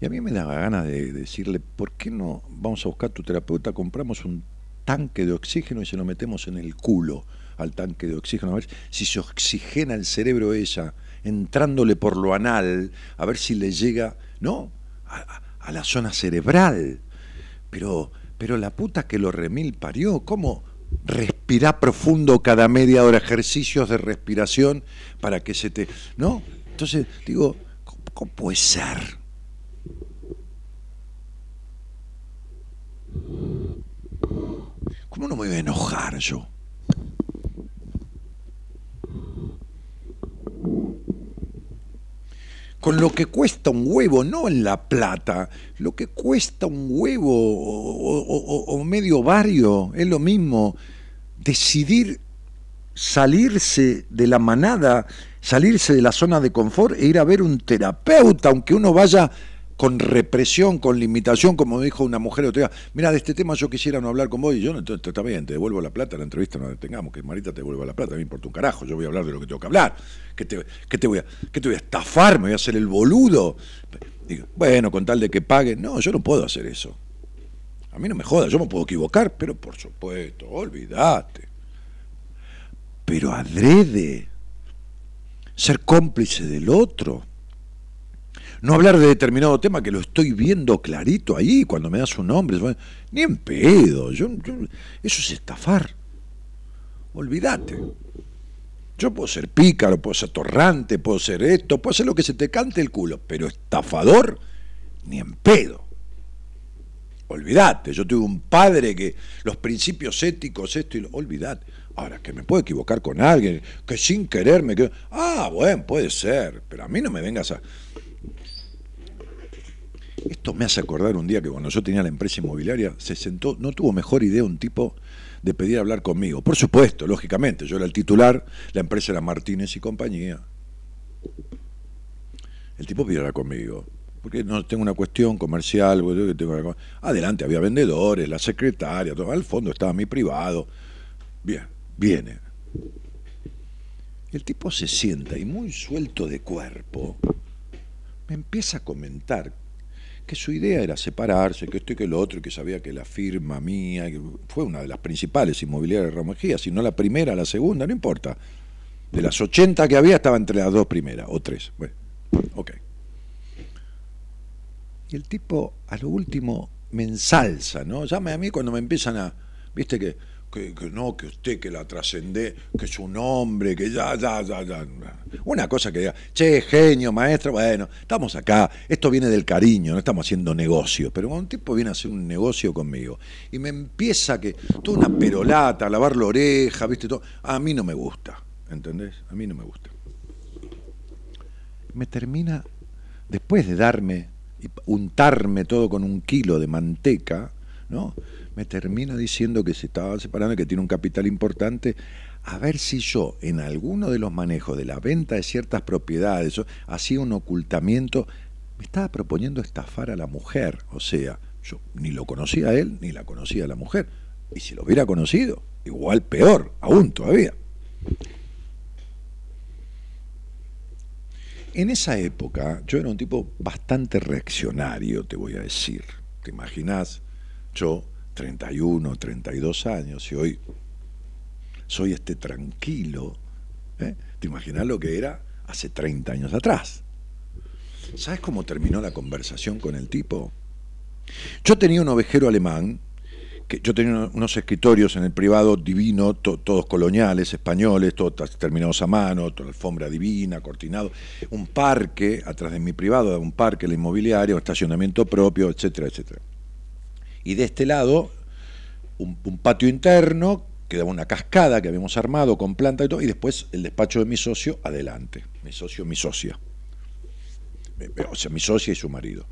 Y a mí me daba ganas de decirle, ¿por qué no vamos a buscar a tu terapeuta, compramos un tanque de oxígeno y se lo metemos en el culo al tanque de oxígeno, a ver si se oxigena el cerebro ella, entrándole por lo anal, a ver si le llega, ¿no? A, la zona cerebral. Pero, pero la puta que lo remil parió, ¿cómo respirar profundo cada media hora, ejercicios de respiración para que se te... ¿No? Entonces, digo, ¿cómo, cómo puede ser? ¿Cómo no me voy a enojar yo? Con lo que cuesta un huevo, no en la plata, lo que cuesta un huevo o, medio barrio, es lo mismo. Decidir salirse de la manada, salirse de la zona de confort e ir a ver un terapeuta, aunque uno vaya con represión, con limitación, como dijo una mujer otro día, mira, de este tema yo quisiera no hablar con vos y yo, no, está bien, te devuelvo la plata, la entrevista no la tengamos, que Marita te devuelva la plata, no me importa un carajo, yo voy a hablar de lo que tengo que hablar, ¿qué te, voy, a, estafar? ¿Me voy a hacer el boludo? Bueno, con tal de que pague, no, yo no puedo hacer eso. A mí no me joda, yo me puedo equivocar, pero por supuesto, olvídate. Pero adrede, ser cómplice del otro. No hablar de determinado tema que lo estoy viendo clarito ahí cuando me das un nombre. Ni en pedo. Yo, eso es estafar. Olvídate. Yo puedo ser pícaro, puedo ser torrante, puedo ser esto, puedo ser lo que se te cante el culo, pero estafador, ni en pedo. Olvídate, yo tuve un padre que los principios éticos, esto y lo. Olvídate. Ahora, que me puedo equivocar con alguien, que sin querer me. Ah, bueno, puede ser, pero a mí no me vengas a. Esto me hace acordar un día que cuando yo tenía la empresa inmobiliaria, se sentó, no tuvo mejor idea un tipo de pedir hablar conmigo. Por supuesto, lógicamente, yo era el titular, la empresa era Martínez y compañía. El tipo pidió hablar conmigo, porque no tengo una cuestión comercial, tengo una- adelante había vendedores, la secretaria, todo, al fondo estaba mi privado. Bien, viene. El tipo se sienta y muy suelto de cuerpo me empieza a comentar que su idea era separarse, que esto y que lo otro, y que sabía que la firma mía, fue una de las principales inmobiliarias de Ramos si no la primera, la segunda, no importa. De las 80 que había, estaba entre las dos primeras, o tres. Bueno, ok. Y el tipo, a lo último, me ensalza, ¿no? Llame a mí cuando me empiezan a, viste que, que, no, que usted que la trascende, que es un hombre, que ya, ya, ya, ya. Una cosa que diga, che, genio, maestro, bueno, estamos acá, esto viene del cariño, no estamos haciendo negocio, pero un tipo viene a hacer un negocio conmigo y me empieza que, toda una perolata, a lavar la oreja, viste, todo, a mí no me gusta, ¿entendés? A mí no me gusta. Me termina, después de darme untarme todo con un kilo de manteca, ¿no? Me termina diciendo que se estaba separando, que tiene un capital importante, a ver si yo en alguno de los manejos de la venta de ciertas propiedades hacía un ocultamiento, me estaba proponiendo estafar a la mujer, o sea, yo ni lo conocía a él ni la conocía a la mujer, y si lo hubiera conocido, igual peor, aún todavía. En esa época yo era un tipo bastante reaccionario, te voy a decir. ¿Te imaginas? Yo, 31, 32 años, y hoy soy este tranquilo. ¿eh? ¿Te imaginas lo que era hace 30 años atrás? ¿Sabes cómo terminó la conversación con el tipo? Yo tenía un ovejero alemán, que yo tenía uno- unos escritorios en el privado divino, to- todos coloniales, españoles, todos terminados a mano, toda alfombra divina, cortinado, un parque atrás de mi privado, un parque, la inmobiliaria, un estacionamiento propio, etcétera, etcétera. Y de este lado, un, patio interno que daba una cascada que habíamos armado con planta y todo, y después el despacho de mi socio adelante, mi socio, mi socia. Eh, O sea, mi socia y su marido.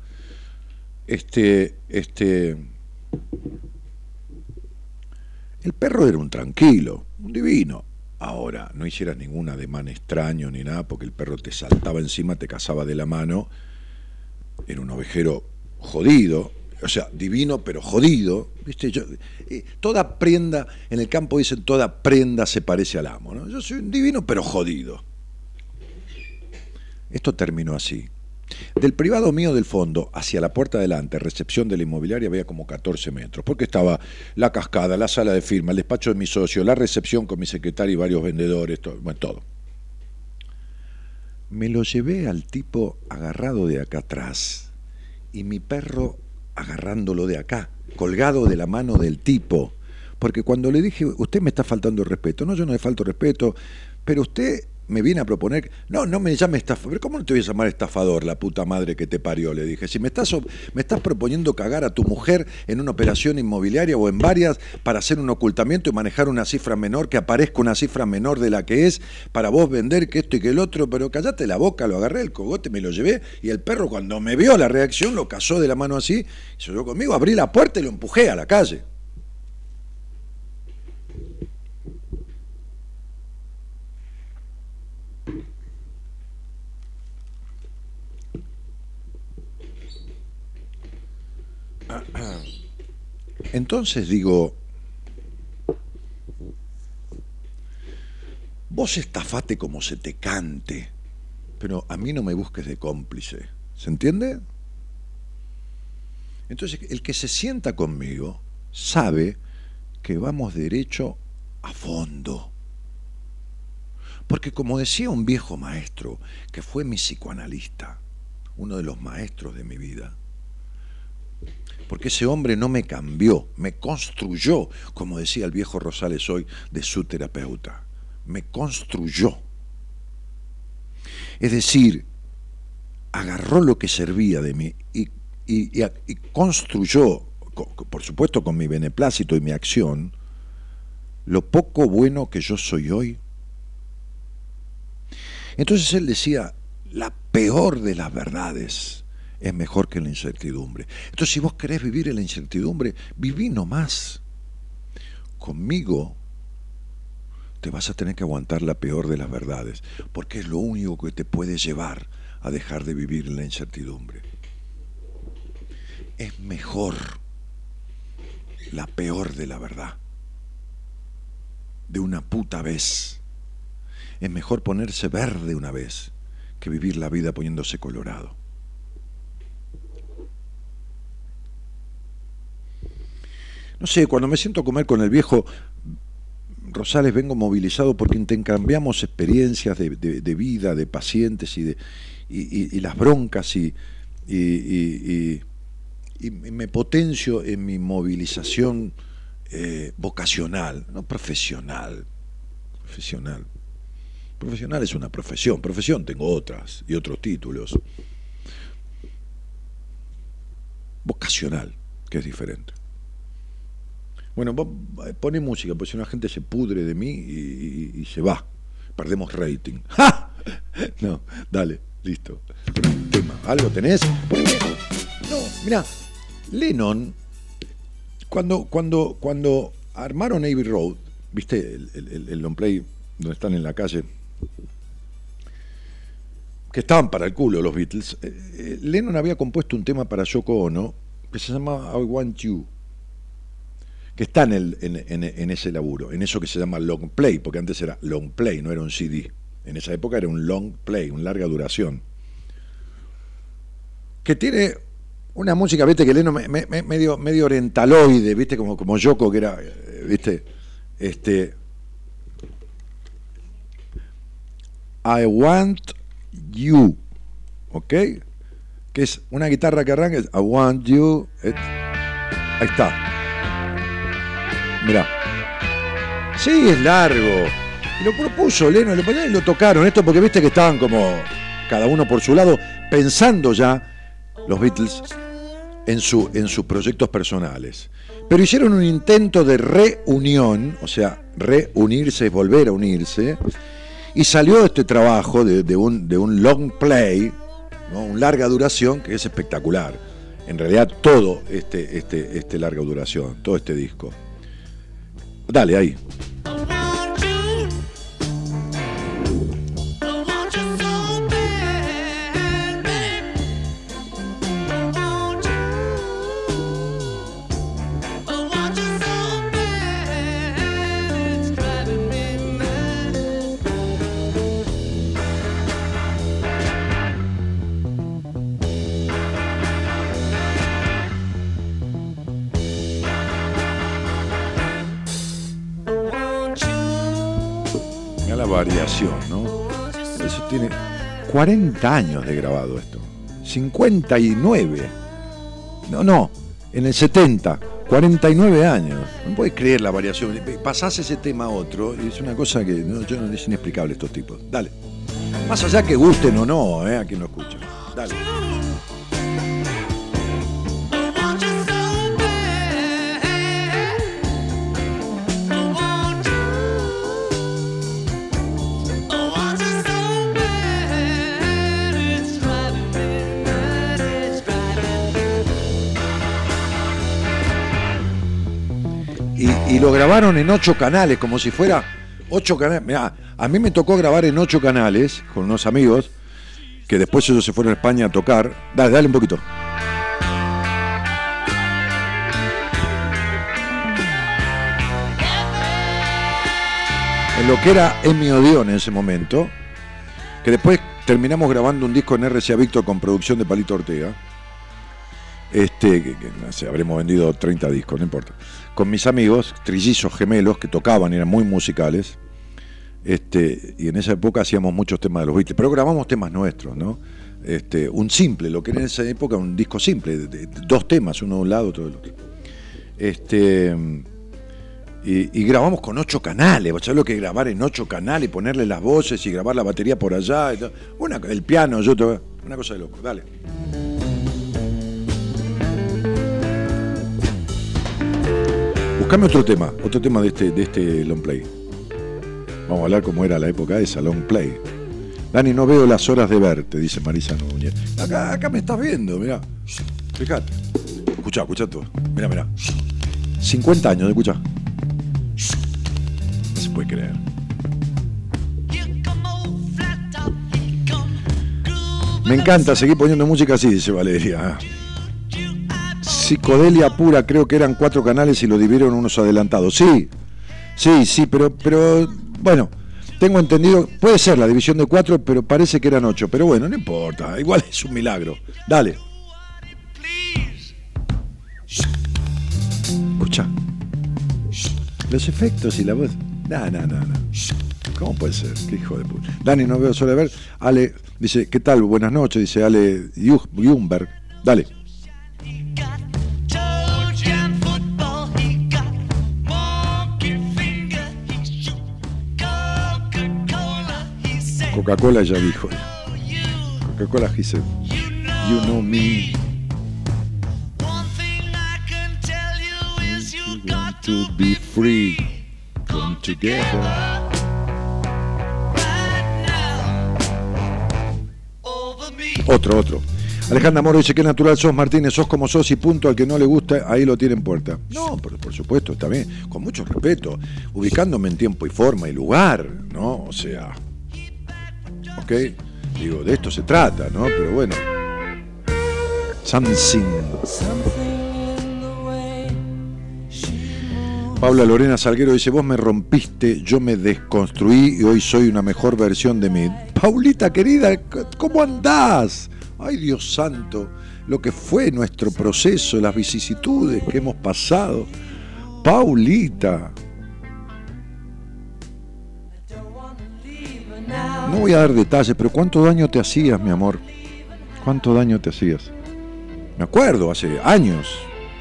Este, este, el perro era un tranquilo, un divino. Ahora, no hicieras ningún ademán extraño ni nada, porque el perro te saltaba encima, te cazaba de la mano. Era un ovejero jodido, o sea, divino pero jodido. ¿Viste? Yo, eh, toda prenda, en el campo dicen toda prenda se parece al amo. ¿no? Yo soy un divino pero jodido. Esto terminó así. Del privado mío del fondo hacia la puerta delante, recepción de la inmobiliaria, había como 14 metros, porque estaba la cascada, la sala de firma, el despacho de mi socio, la recepción con mi secretario y varios vendedores. Bueno, todo. Me lo llevé al tipo agarrado de acá atrás y mi perro agarrándolo de acá, colgado de la mano del tipo. Porque cuando le dije, usted me está faltando respeto, no, yo no le falto respeto, pero usted me viene a proponer, no, no me llame estafador, ¿cómo no te voy a llamar estafador, la puta madre que te parió? Le dije, si me estás, me estás proponiendo cagar a tu mujer en una operación inmobiliaria o en varias para hacer un ocultamiento y manejar una cifra menor, que aparezca una cifra menor de la que es, para vos vender que esto y que el otro, pero callate la boca, lo agarré, el cogote me lo llevé y el perro cuando me vio la reacción lo cazó de la mano así, y se conmigo, abrí la puerta y lo empujé a la calle. Entonces digo, vos estafate como se te cante, pero a mí no me busques de cómplice. ¿Se entiende? Entonces, el que se sienta conmigo sabe que vamos derecho a fondo. Porque como decía un viejo maestro, que fue mi psicoanalista, uno de los maestros de mi vida, porque ese hombre no me cambió, me construyó, como decía el viejo Rosales hoy, de su terapeuta, me construyó. Es decir, agarró lo que servía de mí y, y- construyó, co- por supuesto con mi beneplácito y mi acción, lo poco bueno que yo soy hoy. Entonces él decía, la peor de las verdades es mejor que la incertidumbre. Entonces si vos querés vivir en la incertidumbre, viví nomás. Conmigo te vas a tener que aguantar la peor de las verdades, porque es lo único que te puede llevar a dejar de vivir en la incertidumbre. Es mejor la peor de la verdad, de una puta vez. Es mejor ponerse verde una vez que vivir la vida poniéndose colorado. No sé, cuando me siento a comer con el viejo Rosales vengo movilizado porque intercambiamos experiencias de, vida, de pacientes y, de, y, las broncas y me potencio en mi movilización eh, vocacional, no profesional. Profesional. Profesional es una profesión. Profesión tengo otras y otros títulos. Vocacional, que es diferente. Bueno, vos eh, poné música, porque si no gente se pudre de mí y, se va. Perdemos rating. ¡Ja! No, dale, listo. Tema. ¿Algo tenés? No, mira, Lennon, cuando, cuando, cuando armaron Abbey Road, viste el, el, el- el long play donde están en la calle, que estaban para el culo los Beatles, eh, eh, Lennon había compuesto un tema para Yoko Ono que se llama I Want You, que está en, en, en- ese laburo, en eso que se llama long play, porque antes era long play, no era un CD. En esa época era un long play, un larga duración. Que tiene una música, viste, que Lennon me- me- me- medio, medio orientaloide, viste, como, como Yoko, que era, eh, viste, este. I want you, ¿ok? Que es una guitarra que arranca, I want you. ahí está. Mirá. Sí, es largo. Lo propuso Leno, y lo tocaron. Esto porque viste que estaban como cada uno por su lado, pensando ya los Beatles en, su, en sus proyectos personales. Pero hicieron un intento de reunión, o sea, reunirse, volver a unirse, y salió este trabajo de, un, de un long play, un larga duración, que es espectacular. En realidad todo este, este, este larga duración, todo este disco. Dale, ahí. 40 años de grabado esto. 59. No, no, en el 70. 49 años. No puedes creer la variación. Pasás ese tema a otro y es una cosa que no, yo no es inexplicable estos tipos. Dale. Más allá que gusten o no, ¿eh? a quien lo escucha. Dale. Lo grabaron en ocho canales, como si fuera ocho canales. Mirá, a mí me tocó grabar en ocho canales con unos amigos, que después ellos se fueron a España a tocar. Dale, dale un poquito. En lo que era Emi Odeón en ese momento, que después terminamos grabando un disco en RCA Víctor con producción de Palito Ortega. Este, que, que, no sé, habremos vendido 30 discos, no importa. Con mis amigos, trillizos gemelos, que tocaban eran muy musicales. Este, y en esa época hacíamos muchos temas de los Beatles, pero grabamos temas nuestros, ¿no? Este, un simple, lo que era en esa época un disco simple, de, de- dos temas, uno de un lado, otro del otro. Este, y, y grabamos con ocho canales, ¿vos sabés lo que grabar en ocho canales ponerle las voces y grabar la batería por allá? y todo? Una, el piano, yo una cosa de loco, dale. Buscame otro tema, otro tema de este, de este long play. Vamos a hablar cómo era la época esa, long play. Dani, no veo las horas de verte, dice Marisa Núñez. Acá, acá me estás viendo, mirá. Fíjate. Escuchá, escuchá todo. Mirá, mirá. 50 años, escuchá. No se puede creer. Me encanta seguir poniendo música así, dice Valeria. Psicodelia pura, creo que eran cuatro canales y lo dividieron unos adelantados. Sí, sí, sí, pero, pero bueno, tengo entendido, puede ser la división de cuatro, pero parece que eran ocho. Pero bueno, no importa, igual es un milagro. Dale. Escucha. Los efectos y la voz. No, no, no, no. ¿Cómo puede ser? Qué hijo de puta. Dani, no veo solo ver. Ale dice, ¿qué tal? Buenas noches, dice Ale Jungberg. Dale. Coca-Cola ya dijo. Coca-Cola dice, you know me. You got to be free. Come together. Otro, otro. Alejandra Moro dice que natural sos Martínez, sos como sos y punto al que no le gusta, ahí lo tiene en puerta. No, pero por supuesto, está bien, con mucho respeto, ubicándome en tiempo y forma y lugar, ¿no? O sea, ok, digo, de esto se trata, ¿no? Pero bueno, something. Paula Lorena Salguero dice, vos me rompiste, yo me desconstruí y hoy soy una mejor versión de mí. Paulita querida, ¿cómo andás? Ay Dios santo, lo que fue nuestro proceso, las vicisitudes que hemos pasado. Paulita. No voy a dar detalles, pero ¿cuánto daño te hacías, mi amor? ¿Cuánto daño te hacías? Me acuerdo, hace años.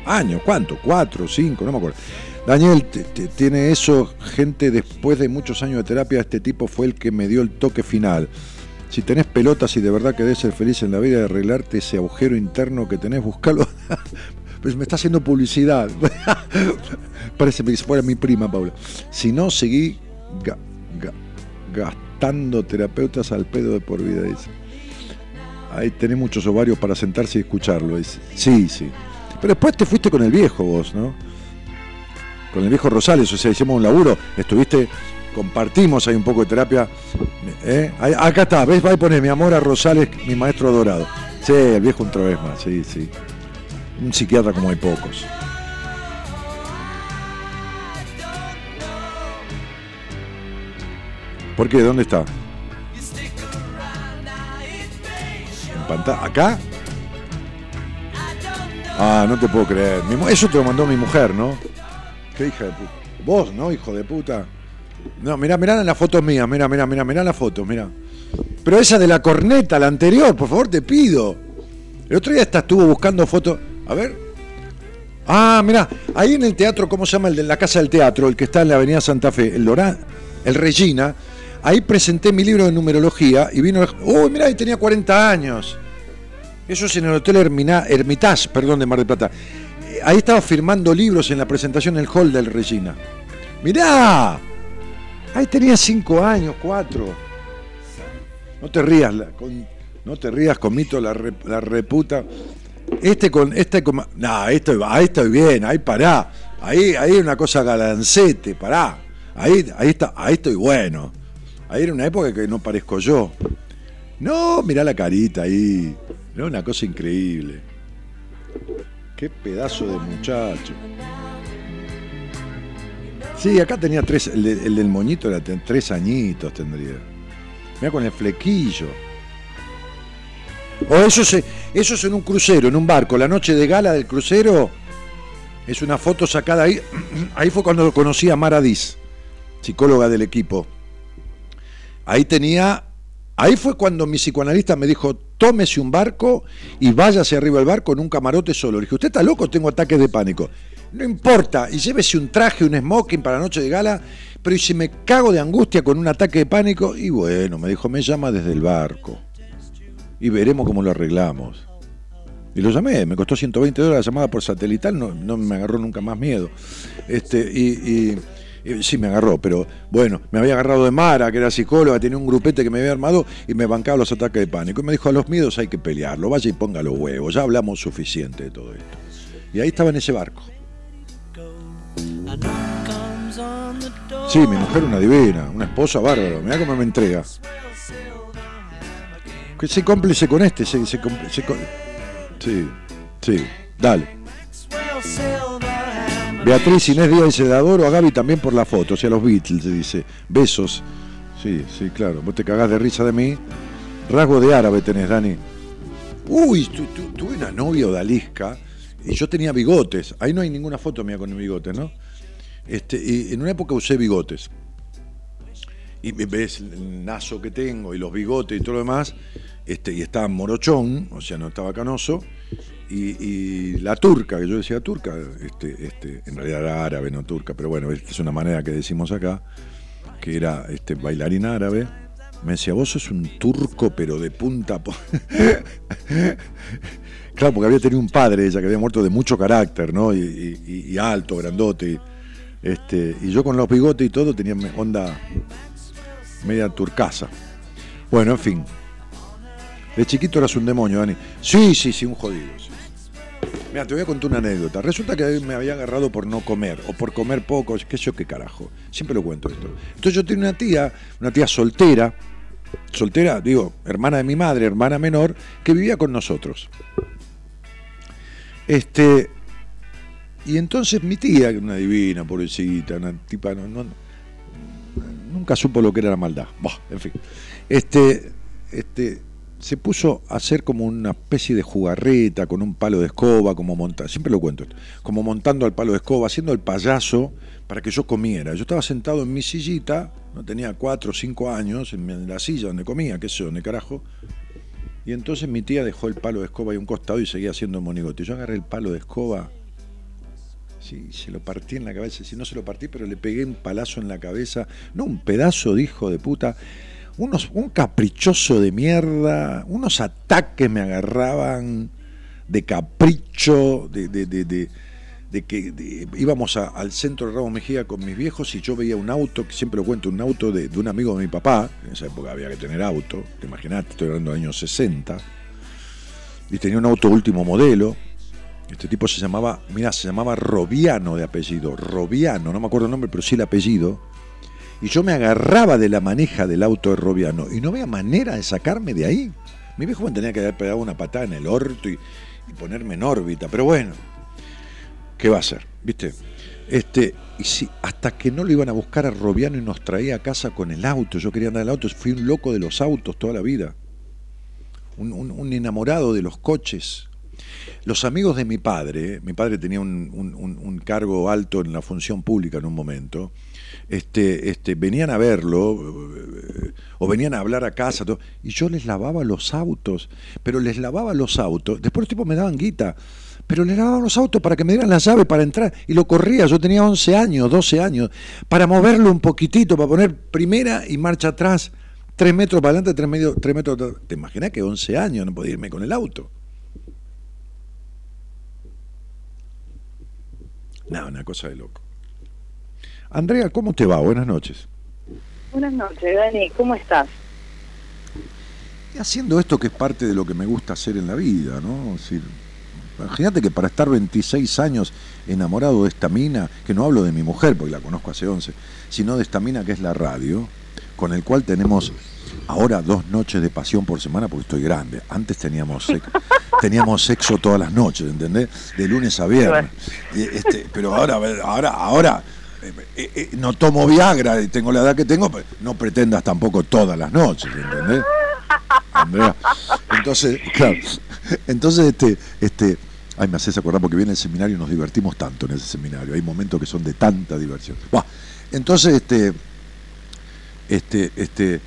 Años, ¿cuánto? ¿Cuatro, cinco? No me acuerdo. Daniel, te- tiene eso, gente, después de muchos años de terapia, este tipo fue el que me dio el toque final. Si tenés pelotas y de verdad querés ser feliz en la vida y arreglarte ese agujero interno que tenés, buscalo. Pues me está haciendo publicidad. Parece que fuera mi prima, Paula. Si no, seguí ga- gastando terapeutas al pedo de por vida, dice. Ahí tenés muchos ovarios para sentarse y escucharlo. dice. Sí, sí. Pero después te fuiste con el viejo vos, ¿no? Con el viejo Rosales, o sea, hicimos un laburo, estuviste, compartimos ahí un poco de terapia. ¿eh? Ahí- acá está, ¿ves? Va a poner mi amor a Rosales, mi maestro adorado. Sí, el viejo otra vez más, sí, sí. Un psiquiatra como hay pocos. ¿Por qué? ¿Dónde está? ¿En pantalla? ¿Acá? Ah, no te puedo creer. Eso te lo mandó mi mujer, ¿no? Qué hija de puta. Vos, ¿no, hijo de puta? No, mirá, mirá las fotos mías, mirá, mirá, mirá, mirá las fotos, mirá. Pero esa de la corneta, la anterior, por favor, te pido. El otro día estuvo buscando fotos. A ver. Ah, mirá, ahí en el teatro, ¿cómo se llama? El de la Casa del Teatro, el que está en la Avenida Santa Fe, el Lorán, el Regina. Ahí presenté mi libro de numerología y vino. Uy, mirá, ahí tenía 40 años. Eso es en el Hotel Hermina- Hermitage, perdón, de Mar del Plata. Eh, Ahí estaba firmando libros en la presentación en el hall del Regina. Mirá, ahí tenía cinco años, cuatro. No te rías, con- no te rías, comito, la, re- la reputa. Este con, este con, esto, ahí estoy bien, ahí pará. Ahí, ahí una cosa galancete, pará. Ahí, ahí está, ahí estoy bueno. Ahí era una época que no parezco yo. No, mirá la carita ahí. No, una cosa increíble. Qué pedazo de muchacho. Sí, acá tenía tres, el, de- el del moñito era tres añitos tendría. Mira con el flequillo. O eso es, eso es en un crucero, en un barco. La noche de gala del crucero es una foto sacada ahí. Ahí fue cuando conocí a Mara Diz, psicóloga del equipo. Ahí tenía, ahí fue cuando mi psicoanalista me dijo, tómese un barco y váyase arriba del barco en un camarote solo. Le dije, usted está loco, tengo ataques de pánico. No importa, y llévese un traje, un smoking para la noche de gala, pero y si me cago de angustia con un ataque de pánico, y bueno, me dijo, me llama desde el barco. Y veremos cómo lo arreglamos. Y lo llamé, me costó 120 dólares la llamada por satelital, no, no me agarró nunca más miedo. Este, y, sí me agarró, pero bueno, me había agarrado de Mara, que era psicóloga, tenía un grupete que me había armado y me bancaba los ataques de pánico. Y me dijo, a los miedos hay que pelearlo, vaya y ponga los huevos, ya hablamos suficiente de todo esto. Y ahí estaba en ese barco. Sí, mi mujer una divina, una esposa bárbara, mirá cómo me entrega. Que se cómplice con este, Sí, sí, dale. Beatriz Inés Díaz dice, "Le adoro a Gaby también por la foto, o sea, los Beatles, dice, besos. Sí, sí, claro, vos te cagás de risa de mí. Rasgo de árabe tenés, Dani. Uy, tu- tu- tuve una novia odalisca y yo tenía bigotes. Ahí no hay ninguna foto mía con bigotes, ¿no? Este, y en una época usé bigotes. Y ves el naso que tengo y los bigotes y todo lo demás. Este, y estaba morochón, o sea, no estaba canoso. Y, la turca, que yo decía turca, este, este, en realidad era árabe, no turca, pero bueno, es una manera que decimos acá, que era este, bailarina árabe. Me decía, vos sos un turco, pero de punta. a po-". claro, porque había tenido un padre, ella que había muerto de mucho carácter, ¿no? Y, alto, grandote. Este, y yo con los bigotes y todo tenía onda media turcasa. Bueno, en fin. De chiquito eras un demonio, Dani. Sí, sí, sí, un jodido. Mira, te voy a contar una anécdota. Resulta que me había agarrado por no comer o por comer poco, qué sé yo qué carajo. Siempre lo cuento esto. Entonces yo tenía una tía, una tía soltera, soltera, digo, hermana de mi madre, hermana menor, que vivía con nosotros. Este, y entonces mi tía, una divina, pobrecita, una tipa, no, no- nunca supo lo que era la maldad. En fin. Este, este, se puso a hacer como una especie de jugarreta con un palo de escoba, como monta, siempre lo cuento como montando al palo de escoba, haciendo el payaso para que yo comiera. Yo estaba sentado en mi sillita, no tenía cuatro o cinco años, en la silla donde comía, qué sé donde carajo. Y entonces mi tía dejó el palo de escoba a un costado y seguía haciendo monigote. Yo agarré el palo de escoba, sí, se lo partí en la cabeza, si no se lo partí, pero le pegué un palazo en la cabeza, no un pedazo de hijo de puta, unos, un caprichoso de mierda, unos ataques me agarraban de capricho, de, de, de, de- que íbamos al centro de Ramos Mejía con mis viejos y yo veía un auto, que siempre lo cuento, un auto de, un amigo de mi papá, en esa época había que tener auto, te imaginate, estoy hablando de años 60, y tenía un auto último modelo, este tipo se llamaba, mira, se llamaba Robiano de apellido, Robiano, no me acuerdo el nombre, pero sí el apellido, y yo me agarraba de la maneja del auto de Robiano y no había manera de sacarme de ahí. Mi viejo me tenía que haber pegado una patada en el orto y, ponerme en órbita, pero bueno, ¿qué va a hacer? ¿Viste? Este, y si hasta que no lo iban a buscar a Robiano y nos traía a casa con el auto, yo quería andar en el auto, fui un loco de los autos toda la vida, un, enamorado de los coches. Los amigos de mi padre, mi padre tenía un cargo alto en la función pública en un momento, este, este, venían a verlo eh, o venían a hablar a casa y yo les lavaba los autos, pero les lavaba los autos, después los tipos me daban guita, pero les lavaba los autos para que me dieran la llave para entrar y lo corría, yo tenía 11 años, 12 años, para moverlo un poquitito, para poner primera y marcha atrás, 3 metros para adelante, 3, medio, tres metros atrás. ¿Te imaginas que 11 años no podía irme con el auto? No, una cosa de loco. Andrea, ¿cómo te va? Buenas noches. Buenas noches, Dani, ¿cómo estás? Haciendo esto que es parte de lo que me gusta hacer en la vida, ¿no? Es decir, imagínate que para estar 26 años enamorado de esta mina, que no hablo de mi mujer, porque la conozco hace 11, sino de esta mina que es la radio, con el cual tenemos ahora dos noches de pasión por semana porque estoy grande. Antes teníamos sexo, teníamos sexo todas las noches, ¿entendés? De lunes a viernes. Este, pero ahora, ahora, ahora eh, eh, eh, no tomo Viagra y tengo la edad que tengo, pero no pretendas tampoco todas las noches, ¿entendés? Andrea. Entonces, claro, entonces este, este, ay, me haces acordar porque viene el seminario y nos divertimos tanto en ese seminario. Hay momentos que son de tanta diversión. Entonces, este, este, este,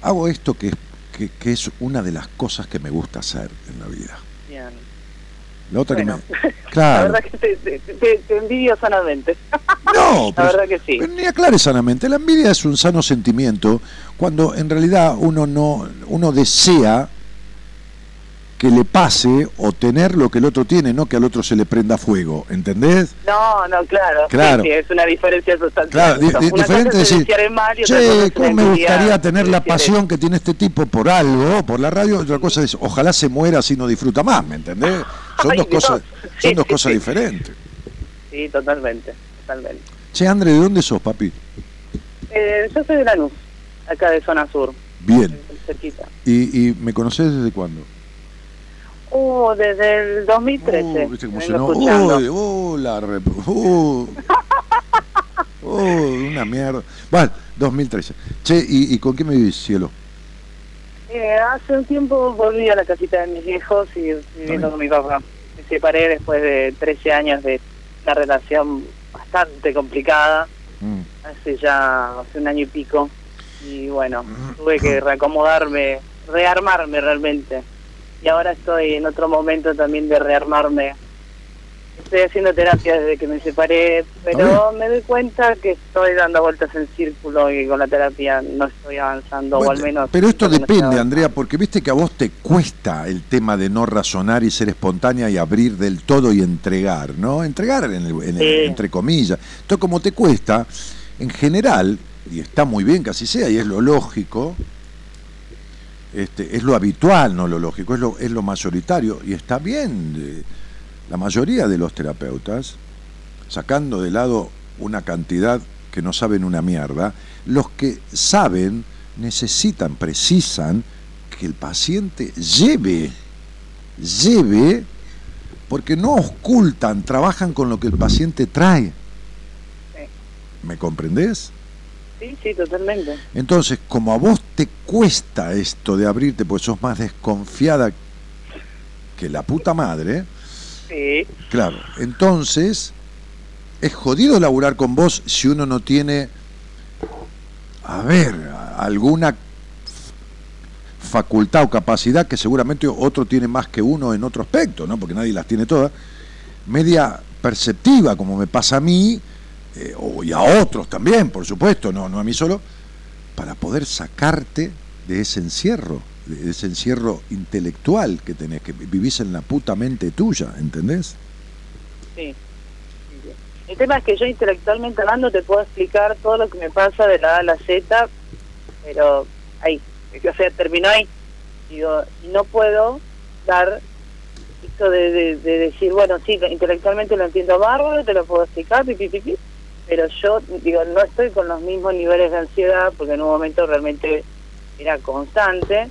hago esto que, que, que es una de las cosas que me gusta hacer en la vida. Bien. La otra Bueno, que me. La Claro. verdad que te, te, te- te envidio sanamente. No, La pero- verdad que sí. pero ni aclare sanamente. La envidia es un sano sentimiento cuando en realidad uno no, uno desea que le pase o tener lo que el otro tiene, no que al otro se le prenda fuego, ¿entendés? No, no, claro. Claro. Sí, sí, es una diferencia sustancial. Claro, di- di- Una diferente cosa es decir, desear el mal y otra cosa es cómo me gustaría tener la pasión que tiene este tipo por algo, por la radio, otra cosa es, ojalá se muera si no disfruta más, ¿me entendés? Son Ay, dos Dios. cosas, Sí, son dos cosas diferentes. Sí, totalmente, totalmente. Che, André, ¿de dónde sos, papi? Eh, yo soy de Lanús, acá de zona sur, Bien. cerquita. ¿Y, y me conocés desde cuándo? Oh, desde el 2013. Oh, ¿viste cómo sonó? Uy, oh, la rep- uh, una mierda. Bueno, 2013. Che, ¿y, y con qué me vivís, cielo? Eh, hace un tiempo volví a la casita de mis viejos y viviendo con mi papá. Me separé después de 13 años de una relación bastante complicada, Mm. hace ya hace un año y pico. Y bueno, tuve que reacomodarme, rearmarme realmente. Y ahora estoy en otro momento también de rearmarme estoy haciendo terapia desde que me separé, pero me doy cuenta que estoy dando vueltas en círculo y con la terapia no estoy avanzando, o al menos... pero esto depende. Andrea, porque viste que a vos te cuesta el tema de no razonar y ser espontánea y abrir del todo y entregar, ¿no? Entregar en el- en el- Sí. entre comillas. Entonces, como te cuesta, en general, y está muy bien que así sea, y es lo lógico, este, es lo habitual, no lo lógico, es lo, es lo mayoritario, y está bien. la mayoría de los terapeutas, sacando de lado una cantidad que no saben una mierda, los que saben necesitan, precisan que el paciente lleve, lleve, porque no ocultan, trabajan con lo que el paciente trae. Sí. ¿Me comprendés? Sí, sí, totalmente. Entonces, como a vos te cuesta esto de abrirte, porque sos más desconfiada que la puta madre, Sí, Claro, entonces es jodido laburar con vos si uno no tiene, a ver, alguna facultad o capacidad que seguramente otro tiene más que uno en otro aspecto, ¿no? Porque nadie las tiene todas, media perceptiva, como me pasa a mí, eh, o, y a otros también, por supuesto, no, no a mí solo, para poder sacarte de ese encierro, de ese encierro intelectual que tenés, que vivís en la puta mente tuya, ¿entendés? sí. El tema es que yo intelectualmente hablando te puedo explicar todo lo que me pasa de la A a la Z, pero ahí, o sea, terminó ahí. Digo, no puedo dar esto de, de, de decir, bueno, sí, intelectualmente lo entiendo bárbaro, te lo puedo explicar, pi, pi, pi, pi, pero yo, digo, no estoy con los mismos niveles de ansiedad, porque en un momento realmente era constante,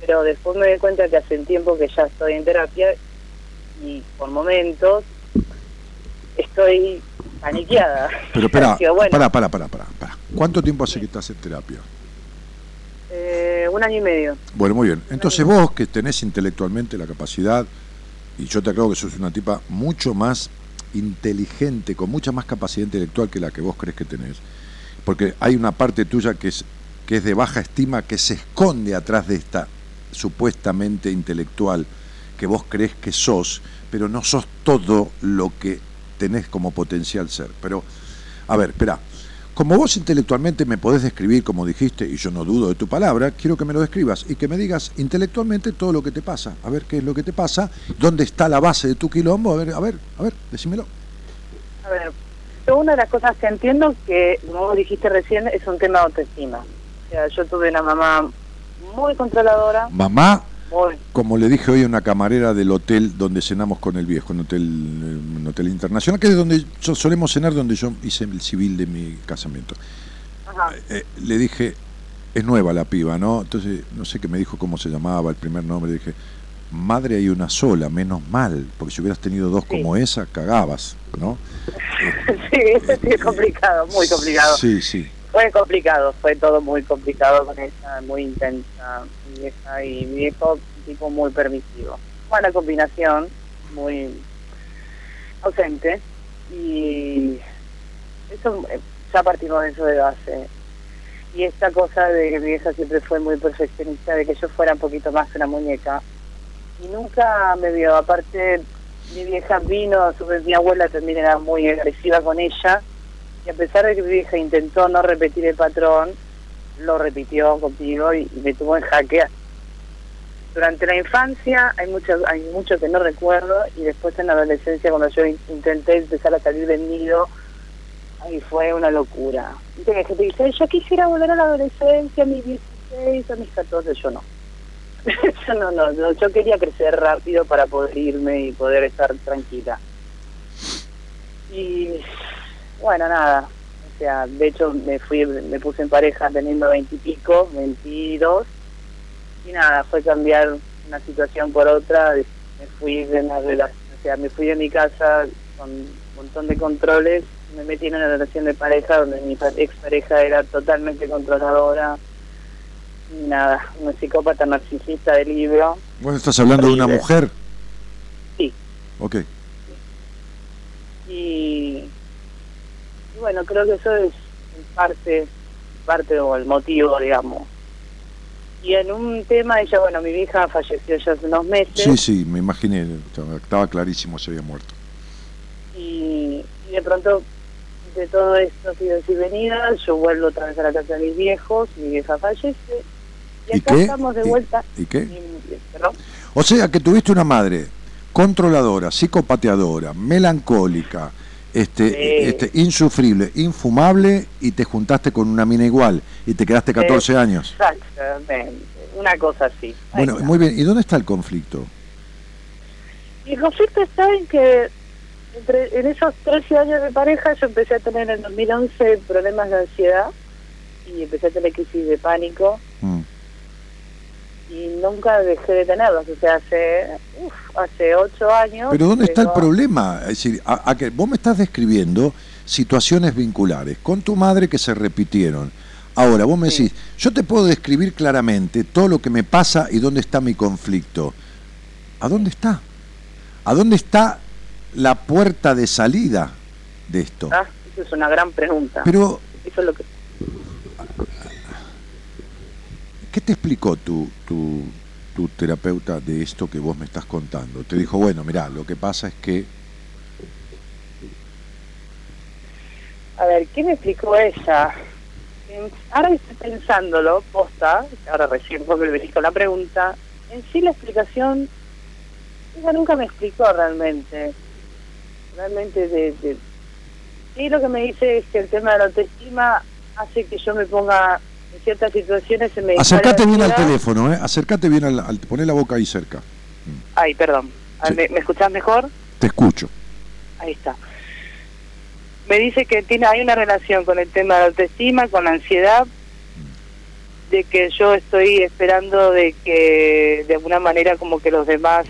pero después me di cuenta que hace un tiempo que ya estoy en terapia y por momentos estoy paniqueada. Pero espera, bueno, para, para, para, para, para. ¿Cuánto tiempo hace que estás en terapia? eh, un año y medio. Bueno, muy bien. Entonces vos que tenés intelectualmente la capacidad, y yo te aclaro que sos una tipa mucho más inteligente, con mucha más capacidad intelectual que la que vos crees que tenés, porque hay una parte tuya que es, que es de baja estima, que se esconde atrás de esta supuestamente intelectual que vos crees que sos, pero no sos todo lo que tenés como potencial ser. Pero, a ver, espera. Como vos intelectualmente me podés describir, como dijiste, y yo no dudo de tu palabra, quiero que me lo describas y que me digas intelectualmente todo lo que te pasa. A ver qué es lo que te pasa, dónde está la base de tu quilombo, a ver, a ver, a ver, decímelo. A ver, yo una de las cosas que entiendo que, como vos dijiste recién, es un tema de autoestima. O sea, yo tuve una mamá muy controladora, Mamá. Como le dije hoy a una camarera del hotel donde cenamos con el viejo, un hotel, eh, un hotel internacional, que es donde yo solemos cenar, donde yo hice el civil de mi casamiento. Ajá. Eh, le dije, es nueva la piba, ¿no? Entonces, no sé qué me dijo cómo se llamaba el primer nombre. Le dije, madre hay una sola, menos mal, porque si hubieras tenido dos Sí. como esa, cagabas, ¿no? sí, eso sí es complicado, muy complicado. Sí, sí. Fue complicado, fue todo muy complicado con ella, muy intensa, mi vieja y mi viejo, tipo muy permisivo. Buena combinación, muy ausente, y eso ya partimos de eso de base. Y esta cosa de que mi vieja siempre fue muy perfeccionista, de que yo fuera un poquito más que una muñeca, y nunca me vio, aparte mi vieja vino, mi abuela también era muy agresiva con ella, a pesar de que mi vieja intentó no repetir el patrón, lo repitió conmigo y, me tuvo en jaque. Durante la infancia hay mucho, hay mucho que no recuerdo y después en la adolescencia cuando yo in- intenté empezar a salir del nido, ahí fue una locura. Hay gente dice, yo quisiera volver a la adolescencia a mis 16, a mis 14, yo no. yo no, no, no, yo quería crecer rápido para poder irme y poder estar tranquila. Y bueno, nada. O sea, de hecho me fui, me puse en pareja teniendo veintipico, veintidós. Y nada, fue cambiar una situación por otra. Me fui de una relación, o sea, me fui de mi casa con un montón de controles. Me metí en una relación de pareja donde mi pa- expareja era totalmente controladora. Nada, una psicópata narcisista de libro. Vos estás hablando de una mujer. Sí. Ok. y bueno creo que eso es parte parte o el motivo digamos y en un tema ella bueno mi hija falleció ya hace unos meses Sí, sí, me imaginé, estaba, estaba clarísimo, se había muerto. y, y de pronto de todo esto idas y venidas, yo vuelvo otra vez a la casa de mis viejos, mi vieja fallece y ¿Y acá qué? estamos de ¿Y- vuelta. y qué? Y- perdón. O sea que tuviste una madre controladora, psicopateadora, melancólica, este, Sí. este, insufrible, infumable y te juntaste con una mina igual y te quedaste 14 años. Exactamente, una cosa así. Bueno, muy bien. ¿Y dónde está el conflicto? El conflicto está en que entre, en esos 13 años de pareja yo empecé a tener en el 2011 problemas de ansiedad y empecé a tener crisis de pánico Mm. Y nunca dejé de tenerlos. O sea, hace uf, hace 8 años. Pero ¿dónde está el problema? Es decir, a, a que vos me estás describiendo situaciones vinculares con tu madre que se repitieron. Ahora, vos me Sí. decís, yo te puedo describir claramente todo lo que me pasa y dónde está mi conflicto. ¿A dónde está? ¿A dónde está la puerta de salida de esto? Ah, eso es una gran pregunta. Pero, Eso es lo que... ¿qué te explicó tu, tu, tu terapeuta de esto que vos me estás contando? Te dijo, bueno, mirá, lo que pasa es que... A ver, ¿qué me explicó ella? Ahora estoy pensándolo, posta, ahora recién vos me con la pregunta, en sí la explicación, ella nunca me explicó realmente, realmente de... Sí, lo que me dice es que el tema de la autoestima hace que yo me ponga en ciertas situaciones se me Acércate dispara bien al teléfono, ¿eh? Acércate bien al... al poné la boca ahí cerca. Ay, perdón, Sí. ¿me, me escuchás mejor? Te escucho. Ahí está. Me dice que tiene hay una relación con el tema de la autoestima, con la ansiedad, de que yo estoy esperando de que de alguna manera como que los demás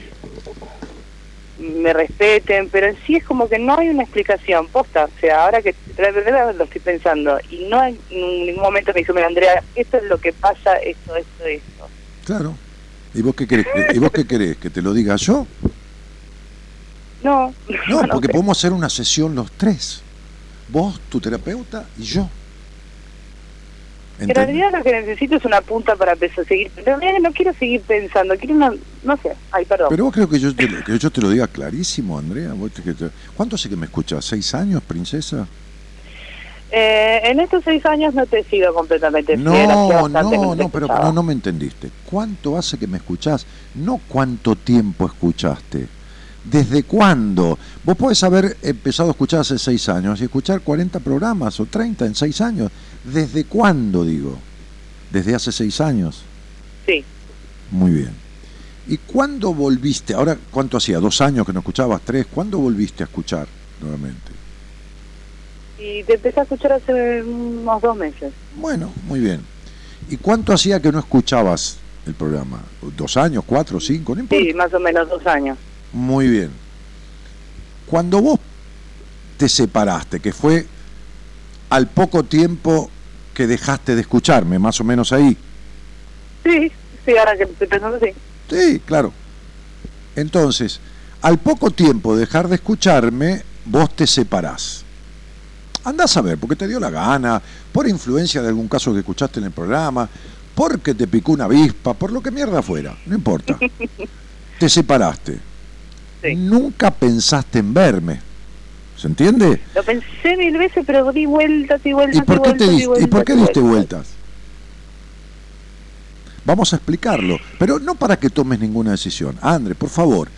me respeten, pero en sí es como que no hay una explicación posta, o sea, ahora que la verdad lo estoy pensando y no en ningún momento me dijo, mira Andrea, esto es lo que pasa, esto, esto, esto. Claro. ¿Y vos qué querés? que- ¿Y vos qué querés? ¿Que te lo diga yo? No, No, no porque sé. podemos hacer una sesión los tres. Vos, tu terapeuta y yo. En realidad lo que necesito es una punta para empezar a seguir. En realidad no quiero seguir pensando, quiero una, no sé, ay, perdón. Pero vos creo que yo, te, lo- que yo te lo diga clarísimo, Andrea. ¿Cuánto hace que me escuchas? ¿Seis años, princesa? Eh, en estos seis años no te he sido completamente fiel. No, que no, te no, pero no, no me entendiste. ¿Cuánto hace que me escuchás? No cuánto tiempo escuchaste. ¿Desde cuándo? Vos podés haber empezado a escuchar hace seis años y escuchar 40 programas o 30 en seis años. ¿Desde cuándo, digo? ¿Desde hace seis años? Sí, Muy bien. ¿Y cuándo volviste? Ahora, ¿cuánto hacía? ¿Dos años que no escuchabas? ¿Tres? ¿Cuándo volviste a escuchar nuevamente? y te empecé a escuchar hace unos dos meses. Bueno, muy bien. ¿Y cuánto hacía que no escuchabas el programa? ¿Dos años, cuatro, cinco? No importa. Sí, más o menos dos años. Muy bien. Cuando vos te separaste, que fue al poco tiempo que dejaste de escucharme, más o menos ahí. Sí, sí, ahora que estoy pensando, sí. Sí, claro. Entonces, al poco tiempo de dejar de escucharme, vos te separás. Andás a ver, porque te dio la gana, por influencia de algún caso que escuchaste en el programa, porque te picó una avispa, por lo que mierda fuera, no importa. te separaste. Sí. Nunca pensaste en verme. ¿Se entiende? Lo pensé mil veces, pero di vueltas y vueltas ¿Y por qué, vueltas te y diste, ¿y vueltas por qué diste vueltas. vueltas? Vamos a explicarlo, pero no para que tomes ninguna decisión. André, por favor.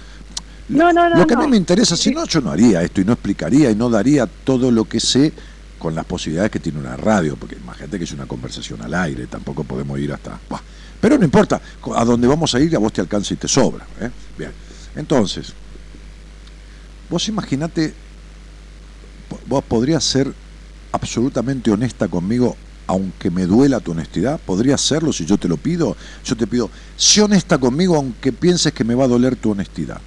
No, no, no, Lo que a mí me interesa, si no, yo no haría esto y no explicaría y no daría todo lo que sé con las posibilidades que tiene una radio, porque imagínate que es una conversación al aire, tampoco podemos ir hasta... Buah. Pero no importa, a donde vamos a ir a vos te alcanza y te sobra. ¿eh? Bien, entonces, vos imaginate, vos podrías ser absolutamente honesta conmigo, aunque me duela tu honestidad, podrías serlo si yo te lo pido. Yo te pido, sé honesta conmigo, aunque pienses que me va a doler tu honestidad.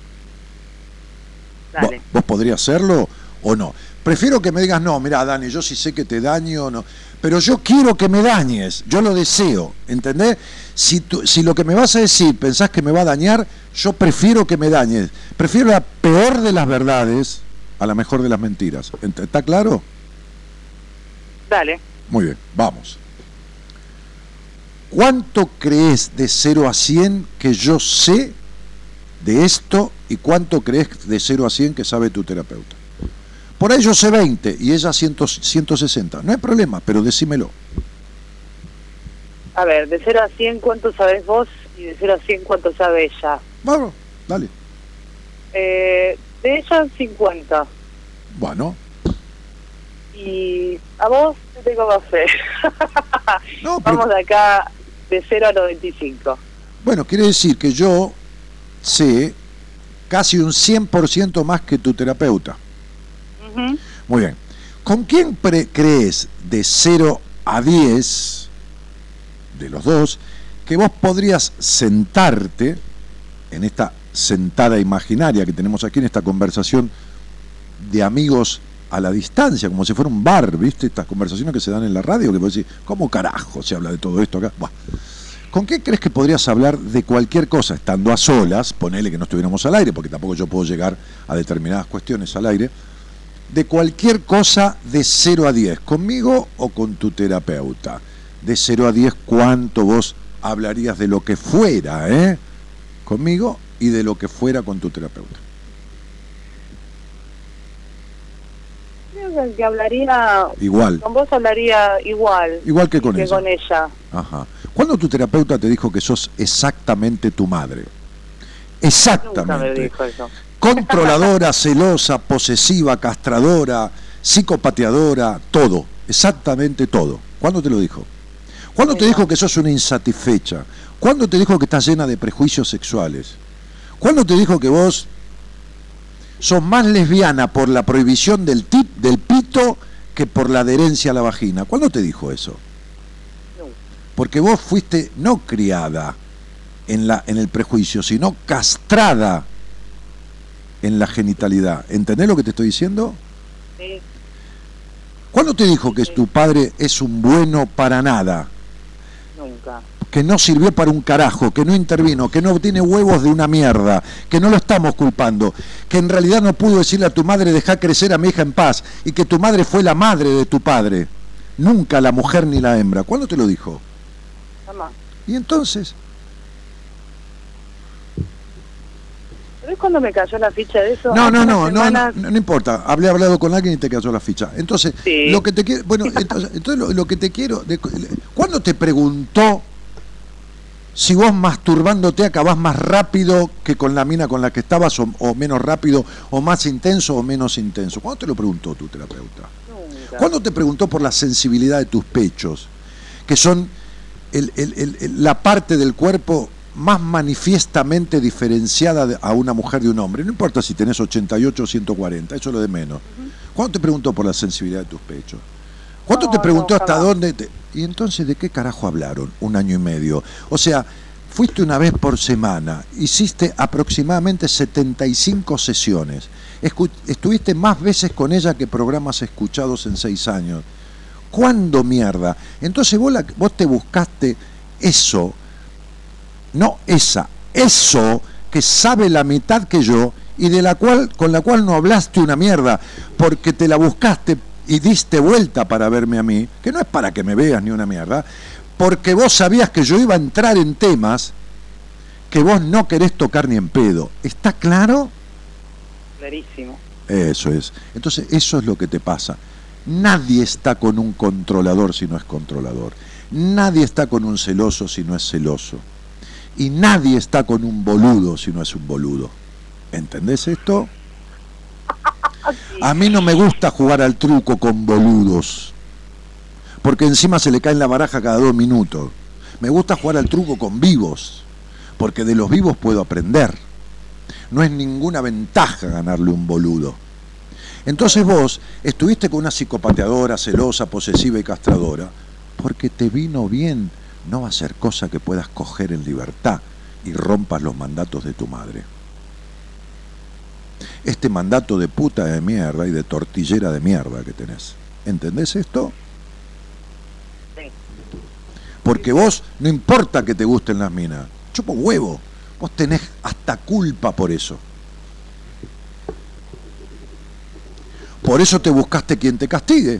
¿Vos, podrías hacerlo o no? Prefiero que me digas, no, mira, Dani, yo sí sé que te daño, no. Pero yo quiero que me dañes, yo lo deseo, ¿entendés? Si, tú- si lo que me vas a decir pensás que me va a dañar, yo prefiero que me dañes. Prefiero la peor de las verdades a la mejor de las mentiras. ¿Ent- ¿Está claro? Dale. Muy bien, vamos. ¿Cuánto crees de 0 a 100 que yo sé de esto y cuánto crees de 0 a 100 que sabe tu terapeuta? Por ahí yo sé 20 y ella 100 160. No hay problema, pero decímelo. A ver, de 0 a 100, ¿cuánto sabes vos? Y de 0 a 100, ¿cuánto sabe ella? Bueno, dale. Eh, de ella, 50. Bueno, Y a vos te tengo más fe. No, pero- Vamos de acá de 0 a 95. bueno, quiere decir que yo sé casi un 100% más que tu terapeuta. Ujú. Muy bien. ¿Con quién crees de 0 a 10, de los dos, que vos podrías sentarte en esta sentada imaginaria que tenemos aquí en esta conversación de amigos a la distancia, como si fuera un bar, ¿viste? Estas conversaciones que se dan en la radio, que vos decís, ¿cómo carajo se habla de todo esto acá? ¿Con qué crees que podrías hablar de cualquier cosa estando a solas? Ponele que no estuviéramos al aire, porque tampoco yo puedo llegar a determinadas cuestiones al aire de cualquier cosa de 0 a 10, conmigo o con tu terapeuta. De 0 a 10, ¿cuánto vos hablarías de lo que fuera, eh? Conmigo y de lo que fuera con tu terapeuta. Que- hablaría, Igual, con vos hablaría igual igual que con que ella. con ella. Ajá. ¿Cuándo tu terapeuta te dijo que sos exactamente tu madre? Nunca me Exactamente. dijo eso. Controladora, celosa, posesiva, castradora, psicopateadora, todo, exactamente todo. ¿Cuándo te lo dijo? ¿Cuándo te dijo que sos una insatisfecha? ¿Cuándo te dijo que estás llena de prejuicios sexuales? ¿Cuándo te dijo que vos sos más lesbiana por la prohibición del tip, del pito que por la adherencia a la vagina? ¿Cuándo te dijo eso? Nunca. Porque vos fuiste no criada en, la, en el prejuicio, sino castrada en la genitalidad. ¿Entendés lo que te estoy diciendo? Sí, ¿Cuándo te dijo que tu padre es un bueno para nada? nunca. Que no sirvió para un carajo, que no intervino, que no tiene huevos de una mierda, que no lo estamos culpando, que en realidad no pudo decirle a tu madre deja crecer a mi hija en paz y que tu madre fue la madre de tu padre, nunca la mujer ni la hembra. ¿Cuándo te lo dijo? Jamás. Y entonces, ¿Sabés cuándo me cayó la ficha de eso? No, no, no, no, no, no, no importa. Hablé hablado con alguien y te cayó la ficha. Entonces, Sí. lo que te quiero, bueno, entonces, entonces lo, lo que te quiero, de- ¿cuándo te preguntó si vos masturbándote acabás más rápido que con la mina con la que estabas o, o menos rápido o más intenso o menos intenso? ¿Cuándo te lo preguntó tu terapeuta? Nunca. ¿Cuándo te preguntó por la sensibilidad de tus pechos, que son el- el- el- el- la parte del cuerpo más manifiestamente diferenciada a una mujer de un hombre? No importa si tenés 88 o 140, eso es lo de menos. ¿Cuándo te preguntó por la sensibilidad de tus pechos? ¿Cuándo No, te preguntó no, hasta dónde? te- Y entonces, ¿de qué carajo hablaron? Un año y medio. O sea, fuiste una vez por semana, hiciste aproximadamente 75 sesiones, escu- estuviste más veces con ella que programas escuchados en seis años. ¿Cuándo mierda? Entonces vos, la- vos te buscaste eso, no esa, eso que sabe la mitad que yo y de la cual, con la cual no hablaste una mierda, porque te la buscaste y diste vuelta para verme a mí, que no es para que me veas ni una mierda, porque vos sabías que yo iba a entrar en temas que vos no querés tocar ni en pedo. ¿Está claro? Clarísimo. Eso es. Entonces, eso es lo que te pasa. Nadie está con un controlador si no es controlador. Nadie está con un celoso si no es celoso. Y nadie está con un boludo si no es un boludo. ¿Entendés esto? A mí no me gusta jugar al truco con boludos. Porque encima se le cae en la baraja cada dos minutos. Me gusta jugar al truco con vivos. Porque de los vivos puedo aprender. No es ninguna ventaja ganarle un boludo. Entonces vos estuviste con una psicopateadora, celosa, posesiva y castradora, porque te vino bien. No va a ser cosa que puedas coger en libertad y rompas los mandatos de tu madre. Este mandato de puta de mierda y de tortillera de mierda que tenés. ¿Entendés esto? Sí. Porque vos, no importa que te gusten las minas, chupo huevo, vos tenés hasta culpa por eso. Por eso te buscaste quien te castigue,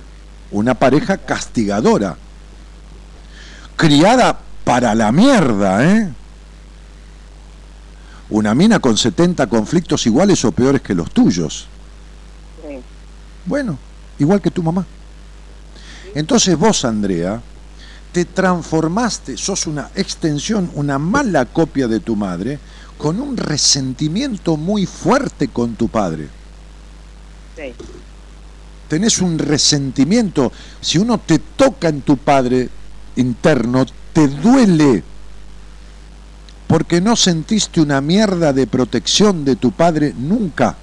una pareja castigadora, criada para la mierda, ¿eh? Una mina con 70 conflictos iguales o peores que los tuyos. Sí. Bueno, igual que tu mamá. Entonces vos, Andrea, te transformaste, sos una extensión, una mala copia de tu madre, con un resentimiento muy fuerte con tu padre. Sí. Tenés un resentimiento. Si uno te toca en tu padre interno, te duele. Porque no sentiste una mierda de protección de tu padre nunca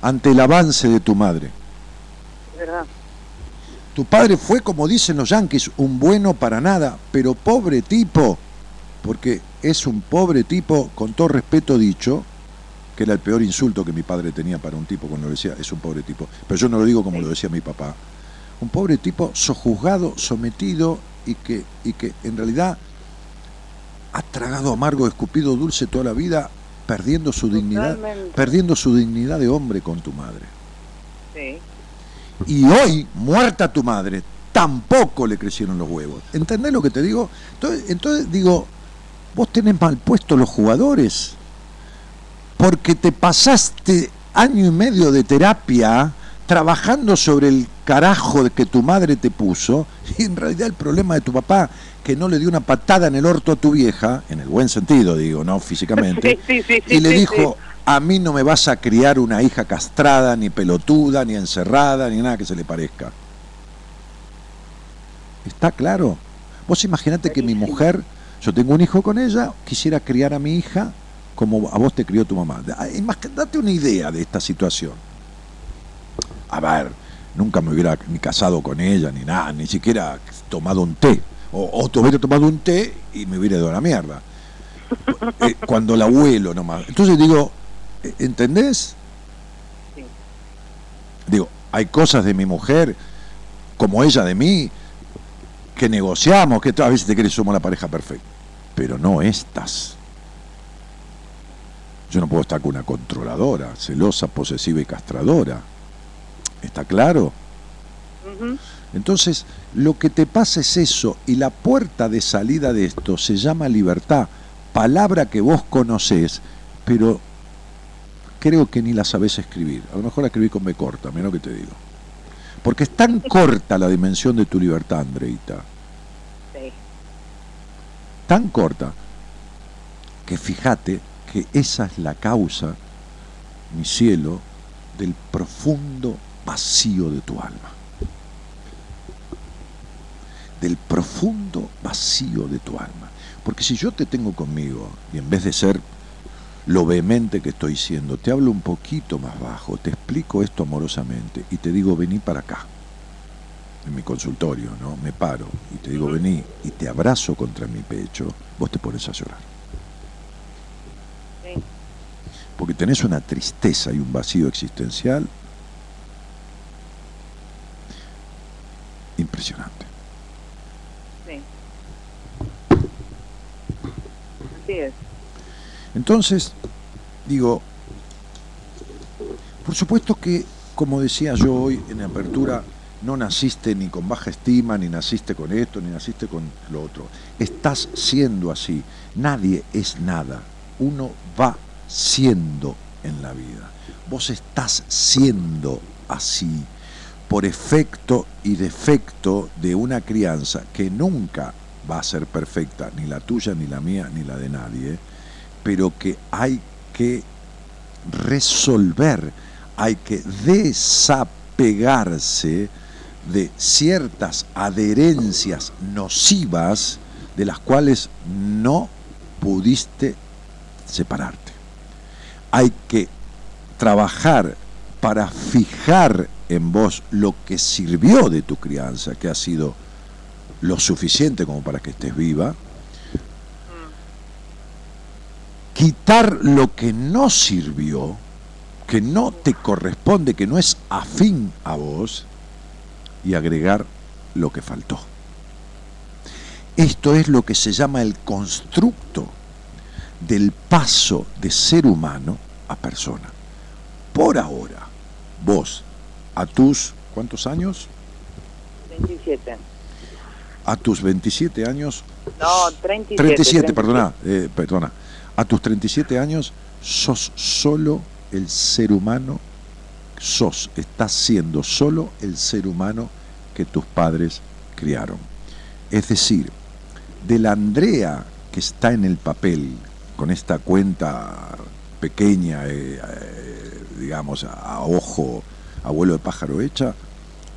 ante el avance de tu madre. Verdad. Tu padre fue, como dicen los yanquis, un bueno para nada, pero pobre tipo, porque es un pobre tipo, con todo respeto dicho, que era el peor insulto que mi padre tenía para un tipo cuando lo decía, es un pobre tipo, pero yo no lo digo como lo decía mi papá, un pobre tipo sojuzgado, sometido y que, y que en realidad ha tragado amargo, escupido dulce toda la vida, perdiendo su dignidad, Totalmente. perdiendo su dignidad de hombre con tu madre. Sí. Y hoy, muerta tu madre, tampoco le crecieron los huevos. ¿Entendés lo que te digo? Entonces, entonces digo, vos tenés mal puesto los jugadores. Porque te pasaste año y medio de terapia trabajando sobre el carajo de que tu madre te puso. Y en realidad el problema de tu papá, que no le dio una patada en el orto a tu vieja, en el buen sentido digo, no físicamente, Sí, sí, sí, y le dijo, a mí no me vas a criar una hija castrada, ni pelotuda, ni encerrada, ni nada que se le parezca. ¿Está claro? Vos imaginate que mi mujer, yo tengo un hijo con ella, quisiera criar a mi hija como a vos te crió tu mamá. Date una idea de esta situación. A ver, nunca me hubiera ni casado con ella, ni nada, ni siquiera tomado un té. O, o te hubiera tomado un té y me hubiera ido a la mierda. Eh, cuando el abuelo nomás. Entonces digo, eh, ¿entendés? Sí. Digo, hay cosas de mi mujer, como ella de mí, que negociamos, que a veces te crees somos la pareja perfecta. Pero no estas. Yo no puedo estar con una controladora, celosa, posesiva y castradora. ¿Está claro? Ujú. Entonces, lo que te pasa es eso, y la puerta de salida de esto se llama libertad, palabra que vos conocés, pero creo que ni la sabés escribir. A lo mejor la escribí con B corta, menos que te digo. Porque es tan corta la dimensión de tu libertad, Andreita, Sí. tan corta, que fíjate que esa es la causa, mi cielo, del profundo vacío de tu alma. Del profundo vacío de tu alma. Porque si yo te tengo conmigo y en vez de ser lo vehemente que estoy siendo, te hablo un poquito más bajo, te explico esto amorosamente y te digo, vení para acá, en mi consultorio, ¿no? Me paro y te digo, vení y te abrazo contra mi pecho, vos te pones a llorar. Sí. Porque tenés una tristeza y un vacío existencial impresionante. Sí. Entonces, digo, por supuesto que, como decía yo hoy en apertura, no naciste ni con baja estima, ni naciste con esto, ni naciste con lo otro. Estás siendo así. Nadie es nada. Uno va siendo en la vida. Vos estás siendo así por efecto y defecto de una crianza que nunca va a ser perfecta, ni la tuya, ni la mía, ni la de nadie, pero que hay que resolver, hay que desapegarse de ciertas adherencias nocivas de las cuales no pudiste separarte. Hay que trabajar para fijar en vos lo que sirvió de tu crianza, que ha sido lo suficiente como para que estés viva, quitar lo que no sirvió, que no te corresponde, que no es afín a vos, y agregar lo que faltó. Esto es lo que se llama el constructo del paso de ser humano a persona. Por ahora, vos, a tus, ¿cuántos años? 27. A tus 27 años, No, 37. 37, perdona, eh, perdona. A tus 37 años sos solo el ser humano sos, estás siendo solo el ser humano que tus padres criaron. Es decir, de la Andrea que está en el papel, con esta cuenta pequeña, eh, eh, digamos, a, a ojo, abuelo de pájaro hecha,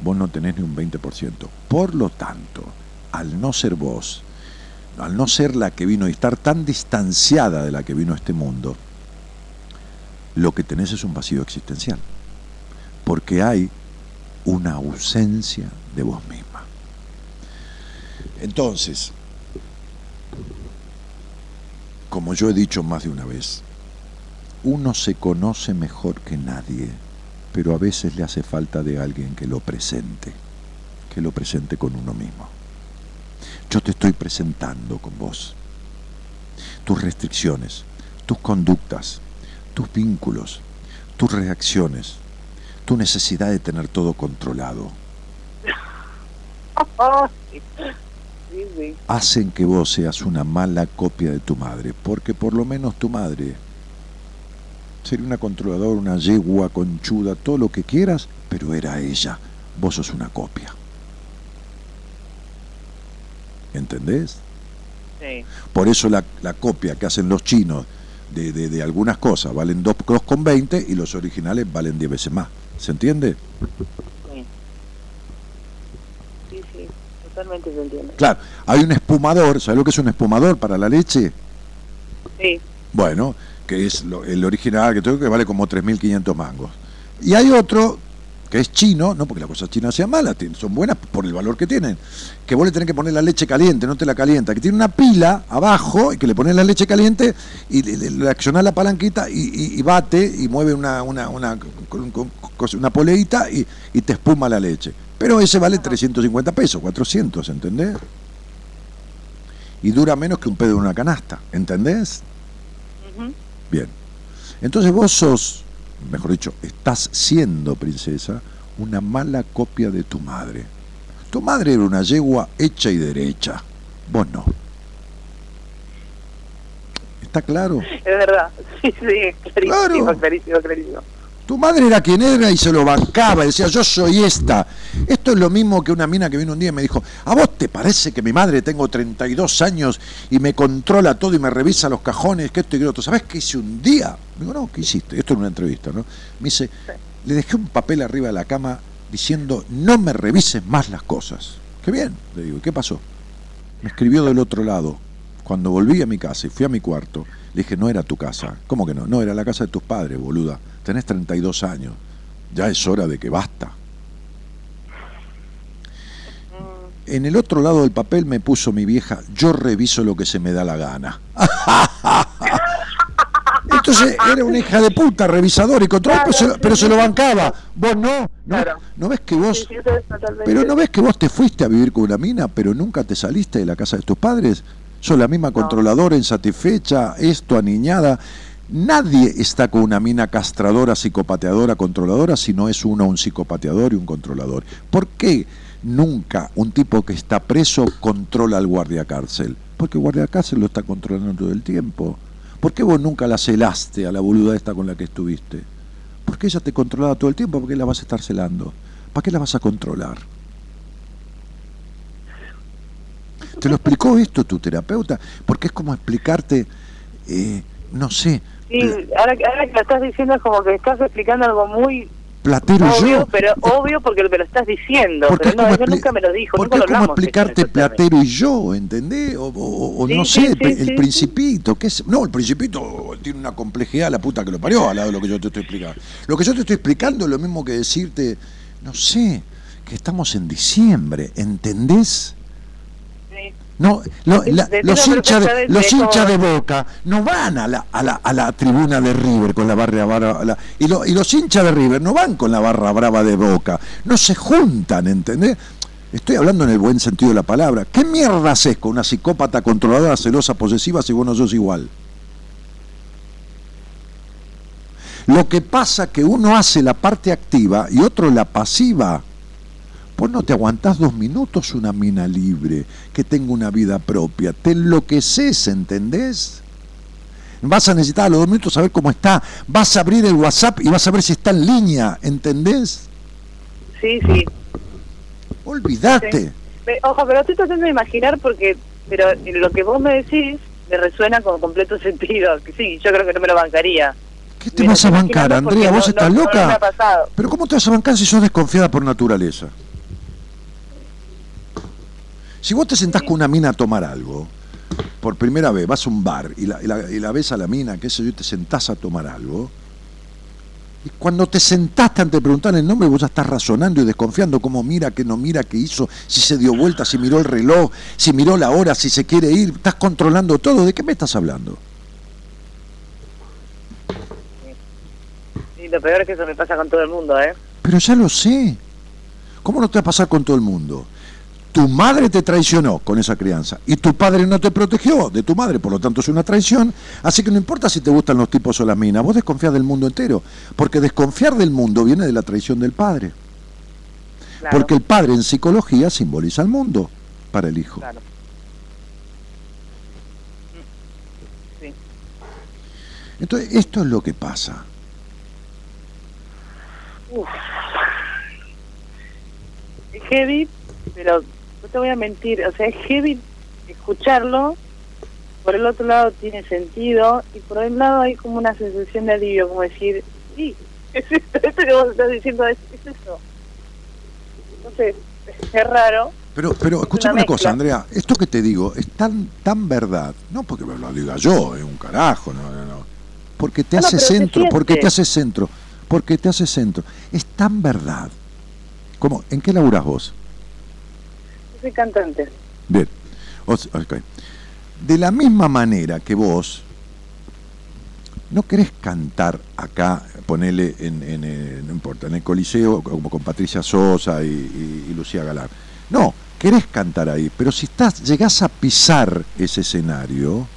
vos no tenés ni un 20%. Por lo tanto, al no ser vos, al no ser la que vino y estar tan distanciada de la que vino este mundo, lo que tenés es un vacío existencial. Porque hay una ausencia de vos misma. Entonces, como yo he dicho más de una vez, uno se conoce mejor que nadie, pero a veces le hace falta de alguien que lo presente, que lo presente con uno mismo. Yo te estoy presentando con vos. Tus restricciones, tus conductas, tus vínculos, tus reacciones, tu necesidad de tener todo controlado, hacen que vos seas una mala copia de tu madre, porque por lo menos tu madre sería una controladora, una yegua, conchuda, todo lo que quieras, pero era ella, vos sos una copia. ¿Entendés? Sí. Por eso la, la copia que hacen los chinos de, de- de algunas cosas valen 2,20 y los originales valen 10 veces más. ¿Se entiende? Sí. Sí, sí, totalmente se entiende. Claro, hay un espumador, ¿sabes lo que es un espumador para la leche? Sí, Bueno, que es lo- el original, que tengo que vale como 3.500 mangos. Y hay otro que es chino, no porque las cosas chinas sean malas, son buenas por el valor que tienen, que vos le tenés que poner la leche caliente, no te la calienta, que tiene una pila abajo y que le pones la leche caliente y le, accionás la palanquita y, y- y bate y mueve una, una, una, una poleita y, y te espuma la leche. Pero ese vale 350 pesos, 400, ¿entendés? Y dura menos que un pedo en una canasta, ¿entendés? Bien. Entonces vos sos, mejor dicho, estás siendo, princesa, una mala copia de tu madre. Tu madre era una yegua hecha y derecha. Vos no. ¿Está claro? es verdad. Sí, sí, clarísimo, Claro. clarísimo, clarísimo. Tu madre era quien era y se lo bancaba decía, yo soy esta. Esto es lo mismo que una mina que vino un día y me dijo, ¿a vos te parece que mi madre tengo 32 años y me controla todo y me revisa los cajones, que esto y que lo otro? ¿Sabés qué hice un día? Digo, no, ¿qué hiciste? Esto en una entrevista, ¿no? Me dice, le dejé un papel arriba de la cama diciendo, no me revises más las cosas. Qué bien, le digo, ¿y qué pasó? Me escribió del otro lado. Cuando volví a mi casa y fui a mi cuarto, le dije, no era tu casa. ¿Cómo que no? No, era la casa de tus padres, boluda. Tenés 32 años. Ya es hora de que basta. En el otro lado del papel me puso mi vieja, yo reviso lo que se me da la gana. Entonces era una hija de puta, revisador y control, pero, se, lo- pero se lo bancaba. Vos no, no, Claro. ¿no ves que vos Sí, sí, pero no ves que vos te fuiste a vivir con una mina, pero nunca te saliste de la casa de tus padres. Sos la misma controladora, insatisfecha, esto, aniñada. Nadie está con una mina castradora, psicopateadora, controladora, si no es uno un psicopateador y un controlador. ¿Por qué nunca un tipo que está preso controla al guardia cárcel? Porque el guardia cárcel lo está controlando todo el tiempo. ¿Por qué vos nunca la celaste a la boluda esta con la que estuviste? Porque ella te controlaba todo el tiempo, ¿por qué la vas a estar celando? ¿Para qué la vas a controlar? ¿Te lo explicó esto tu terapeuta? Porque es como explicarte, eh, no sé, Sí, ahora, que- ahora que lo estás diciendo es como que estás explicando algo muy platero obvio, yo. pero obvio porque me lo estás diciendo. Porque Pero no, expli- nunca me lo dijo, porque nunca como explicarte platero y yo, ¿entendés? O, o- o Sí, no sí, sé, sí, el principito, ¿qué es? No, el principito tiene una complejidad la puta que lo parió al lado de lo que yo te estoy explicando. Lo que yo te estoy explicando es lo mismo que decirte, no sé, que estamos en diciembre, ¿entendés? No, lo- la- los hinchas de, los hinchas de Boca no van a la, a la, a la tribuna de River con la barra brava. y, lo- y los hinchas de River no van con la barra brava de Boca. No se juntan, ¿entendés? Estoy hablando en el buen sentido de la palabra. ¿Qué mierda haces con una psicópata controladora, celosa, posesiva si vos no sos igual? Lo que pasa que uno hace la parte activa y otro la pasiva. Vos no te aguantás dos minutos una mina libre, que tenga una vida propia. Te enloqueces, ¿entendés? Vas a necesitar a los dos minutos saber cómo está. Vas a abrir el WhatsApp y vas a ver si está en línea, ¿entendés? Sí, sí. Olvídate. Sí. Ojo, pero estoy tratando de imaginar porque, pero lo que vos me decís me resuena con completo sentido. Que Sí, yo creo que no me lo bancaría. ¿Qué te Mira, vas a bancar, Andrea? ¿Vos no- estás no- no loca? me ha pasado. Pero ¿cómo te vas a bancar si sos desconfiada por naturaleza? Si vos te sentás con una mina a tomar algo, por primera vez, vas a un bar y la, y la- y la ves a la mina, qué sé yo, y te sentás a tomar algo, y cuando te sentaste antes de preguntar el nombre, vos ya estás razonando y desconfiando cómo mira, qué no mira, qué hizo, si se dio vuelta, si miró el reloj, si miró la hora, si se quiere ir, estás controlando todo. ¿De qué me estás hablando? Y lo peor es que eso me pasa con todo el mundo, ¿eh? Pero ya lo sé. ¿Cómo no te va a pasar con todo el mundo? Tu madre te traicionó con esa crianza y tu padre no te protegió de tu madre, por lo tanto es una traición. Así que no importa si te gustan los tipos o las minas, vos desconfías del mundo entero, porque desconfiar del mundo viene de la traición del padre. Claro, Porque el padre en psicología simboliza el mundo para el hijo. claro. Sí. Entonces, esto es lo que pasa. Uf. Heavy, pero te voy a mentir, o sea, es heavy escucharlo, por el otro lado tiene sentido, y por el lado hay como una sensación de alivio, como decir, sí, es esto, esto que vos estás diciendo es, es eso. Sé, es raro. Pero, pero escúchame una una cosa. Andrea, esto que te digo es tan, tan verdad, no porque me lo diga yo, es un carajo, no, no, no. Porque te No, no, hace centro, porque te hace centro, porque te hace centro. Es tan verdad. ¿Cómo? ¿En qué laburás vos? Soy cantante. Bien. De la misma manera que vos no querés cantar acá, ponele en, en, eh, no importa, en el Coliseo, como con Patricia Sosa y, y- y Lucía Galán. No, querés cantar ahí, pero si estás, llegás a pisar ese escenario,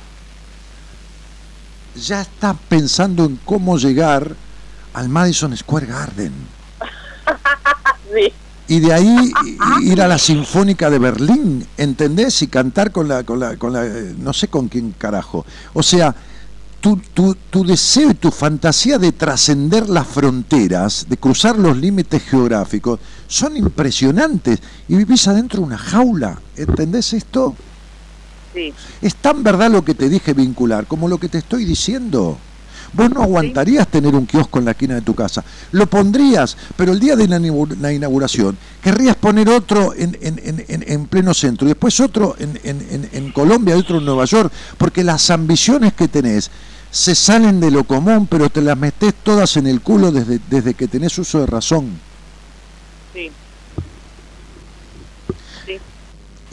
ya estás pensando en cómo llegar al Madison Square Garden. Sí. Y de ahí ir a la Sinfónica de Berlín, ¿entendés? Y cantar con la, con la, con la no sé con quién carajo. O sea, tu, tu, tu deseo y tu fantasía de trascender las fronteras, de cruzar los límites geográficos, son impresionantes. Y vivís adentro de una jaula, ¿entendés esto? Sí. Es tan verdad lo que te dije vincular como lo que te estoy diciendo. Vos no aguantarías tener un kiosco en la esquina de tu casa. Lo pondrías, pero el día de la inaugu- la inauguración querrías poner otro en, en- en- en- en pleno centro y después otro en, Colombia y otro en Nueva York, porque las ambiciones que tenés se salen de lo común, pero te las metés todas en el culo desde, desde que tenés uso de razón. Sí. Sí.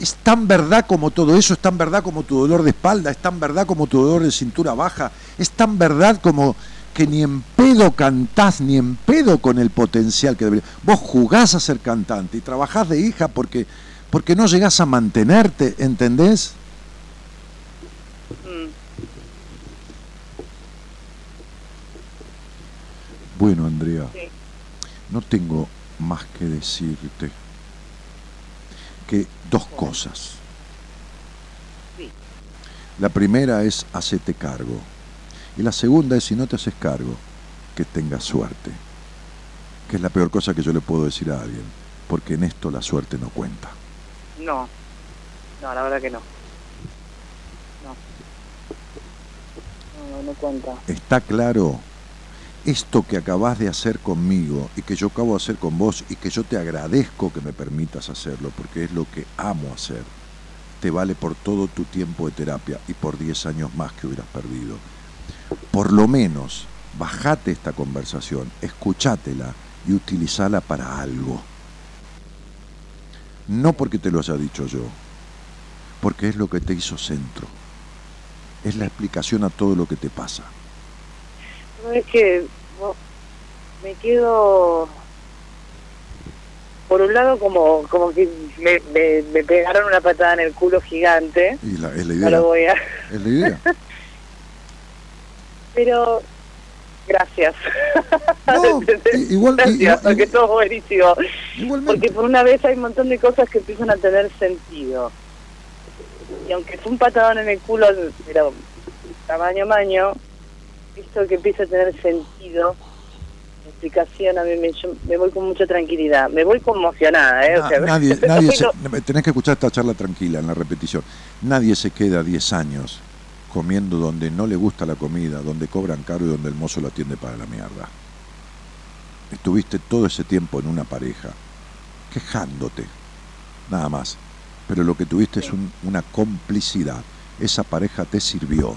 Es tan verdad como todo eso, es tan verdad como tu dolor de espalda, es tan verdad como tu dolor de cintura baja, es tan verdad como que ni en pedo cantás, ni en pedo con el potencial que deberías. Vos jugás a ser cantante y trabajás de hija porque, porque no llegás a mantenerte, ¿entendés? Mm. Bueno, Andrea, Sí. no tengo más que decirte que dos cosas. Sí. La primera es hacete cargo. Y la segunda es si no te haces cargo, que tengas suerte. Que es la peor cosa que yo le puedo decir a alguien. Porque en esto la suerte no cuenta. No. No, la verdad que no. No. No, no, no cuenta. Está claro, esto que acabas de hacer conmigo y que yo acabo de hacer con vos y que yo te agradezco que me permitas hacerlo porque es lo que amo hacer, te vale por todo tu tiempo de terapia y por 10 años más que hubieras perdido. Por lo menos, bajate esta conversación, escuchátela y utilizala para algo. No porque te lo haya dicho yo, porque es lo que te hizo centro. Es la explicación a todo lo que te pasa. No es que no, me quedo por un lado como como que me, me, me pegaron una patada en el culo gigante Y la, es la no idea. lo voy a Es la idea. pero gracias No, igual- gracias igual- porque todo buenísimo Igualmente. porque por una vez hay un montón de cosas que empiezan a tener sentido y aunque fue un patadón en el culo pero tamaño maño, esto que empieza a tener sentido, explicación, a mí me, yo me voy con mucha tranquilidad. Me voy conmocionada, ¿eh? O sea, nadie, nadie se- tenés que escuchar esta charla tranquila en la repetición. Nadie se queda 10 años comiendo donde no le gusta la comida, donde cobran caro y donde el mozo lo atiende para la mierda. Estuviste todo ese tiempo en una pareja, quejándote, nada más. Pero lo que tuviste es un- una complicidad. Esa pareja te sirvió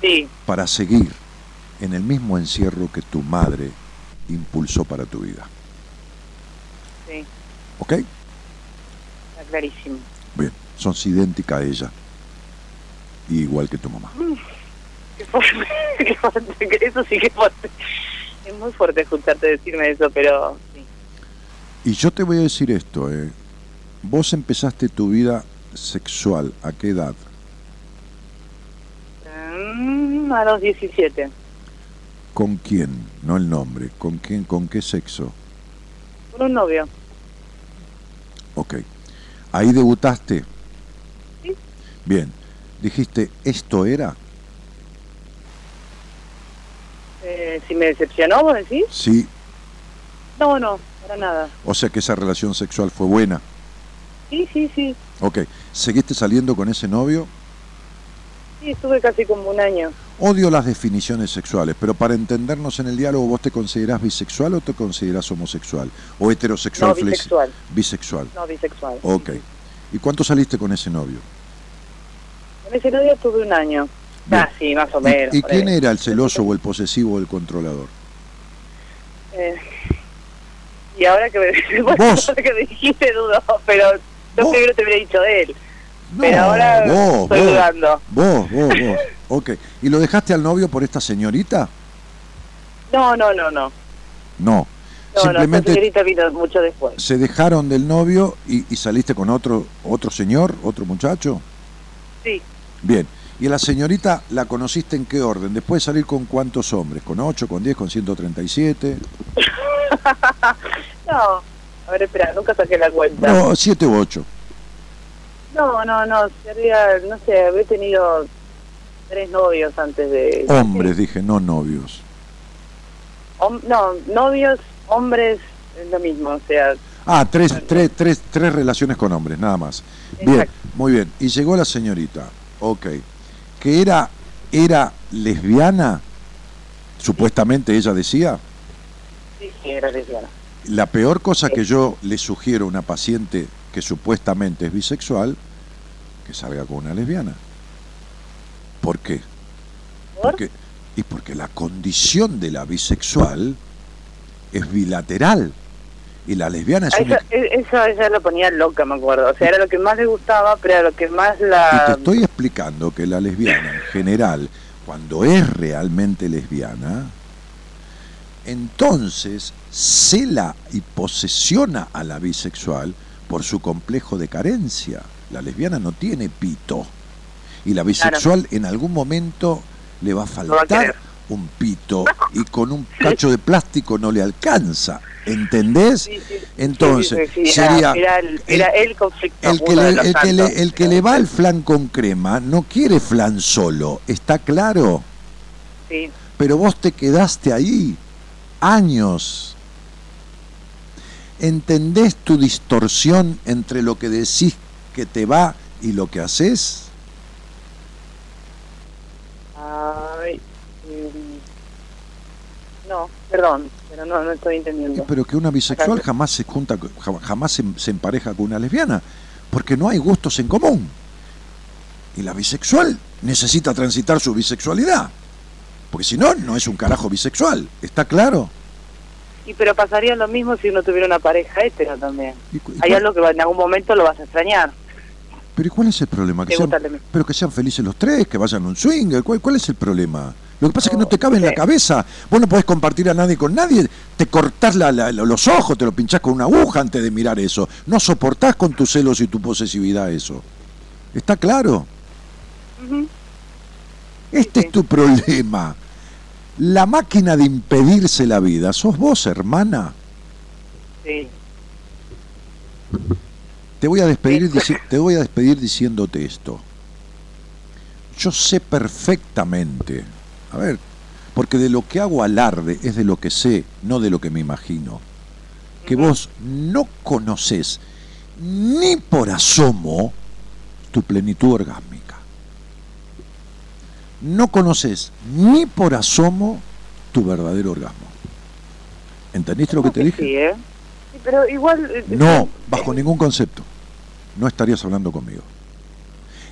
Sí, para seguir en el mismo encierro que tu madre impulsó para tu vida. sí, ¿Ok? está clarísimo. Bien, sos idéntica a ella. Igual que tu mamá. Qué fuerte, qué fuerte, que eso sí que es fuerte. Es muy fuerte escucharte decirme eso, pero sí. Y yo te voy a decir esto, eh. Vos empezaste tu vida sexual, ¿a qué edad? Mm, a los 17, ¿Con quién? No el nombre. ¿Con quién? ¿Con qué sexo? con un novio. Ok. ¿Ahí debutaste? Sí. Bien. Dijiste, ¿esto era? Eh, si me decepcionó, vos decís? Sí. No, no, para nada. O sea que esa relación sexual fue buena. Sí, sí, sí. Ok. ¿Seguiste saliendo con ese novio? Sí, estuve casi como un año. Odio las definiciones sexuales, pero para entendernos en el diálogo, ¿vos te considerás bisexual o te considerás homosexual? ¿O heterosexual? No, bisexual. Bisexual. No, bisexual. Ok. ¿Y cuánto saliste con ese novio? En ese novio tuve un año. Bien. Casi, más o ¿Y- menos. ¿Y, quién era el celoso o el posesivo o el controlador? Eh, y ahora que me, Vos. que me dijiste dudo, pero yo Vos. primero te hubiera dicho él. No, pero ahora vos, estoy vos, dudando. vos, vos, vos. Ok. ¿Y lo dejaste al novio por esta señorita? No, no, no, no. No. No, no, Simplemente señorita vino mucho después. se dejaron del novio y, y saliste con otro, otro señor, otro muchacho. Sí. Bien. ¿Y a la señorita la conociste en qué orden? ¿Después de salir con cuántos hombres? ¿Con 8, con 10, con 137? No, a ver, espera, nunca saqué la cuenta. No, 7 u 8. No, no, no, sería, no sé, había tenido tres novios antes de... Hombres, dije, no novios. Hom- no, novios, hombres, es lo mismo, o sea, Ah, tres, tres, tres, tres relaciones con hombres, nada más. Bien, muy bien. Y llegó la señorita, ok, que era, era lesbiana, supuestamente ella decía. sí, sí, era lesbiana. La peor cosa que yo le sugiero a una paciente que supuestamente es bisexual, que salga con una lesbiana. ¿Por qué? ¿Por? Porque, y porque la condición de la bisexual es bilateral. Y la lesbiana es A una... Esa, e- eso ella lo ponía loca, me acuerdo. O sea, era lo que más le gustaba, pero era lo que más Y te la... estoy explicando que la lesbiana en general, cuando es realmente lesbiana, entonces cela y posesiona a la bisexual por su complejo de carencia. La lesbiana no tiene pito. Y la bisexual en algún momento le va a va a faltar un pito y con un cacho de plástico no le alcanza. ¿Entendés? Sí, sí, sí, Entonces, sí, era- sería Era, el, era el conflicto. el que, le, el, que le, el que le va al flan con crema no quiere flan solo, ¿está claro? Sí, Pero vos te quedaste ahí años. ¿Entendés tu distorsión entre lo que decís que te va y lo que haces? Ay, mm, no, perdón, pero no, no estoy entendiendo. Pero que una bisexual jamás se junta, jamás se, se empareja con una lesbiana, porque no hay gustos en común. Y la bisexual necesita transitar su bisexualidad, porque si no, no es un carajo bisexual, ¿está claro? Y pero pasaría lo mismo si uno tuviera una pareja hetero también. ¿Y y Hay algo que va- en algún momento lo vas a extrañar. Pero ¿y cuál es el problema? Que sean, pero que sean felices los tres, que vayan a un swing, ¿cuál, cuál es el problema? Lo que pasa es que no te cabe en la cabeza. Vos no podés compartir a nadie con nadie. Te cortás la- la- los ojos, te lo pinchás con una aguja antes de mirar eso. No soportás con tus celos y tu posesividad eso. ¿Está claro? Ujú. Este Sí, es tu problema. La máquina de impedirse la vida sos vos, hermana. Sí, Te voy a despedir, Sí. te voy a despedir diciéndote esto. yo sé perfectamente, a ver, porque de lo que hago alarde es de lo que sé, no de lo que me imagino, que vos no conoces ni por asomo tu plenitud orgásmica. No conoces ni por asomo tu verdadero orgasmo. ¿Entendiste lo que te dije? Sí, ¿eh? Pero igual... eh, No, eh, bajo ningún concepto. No estarías hablando conmigo.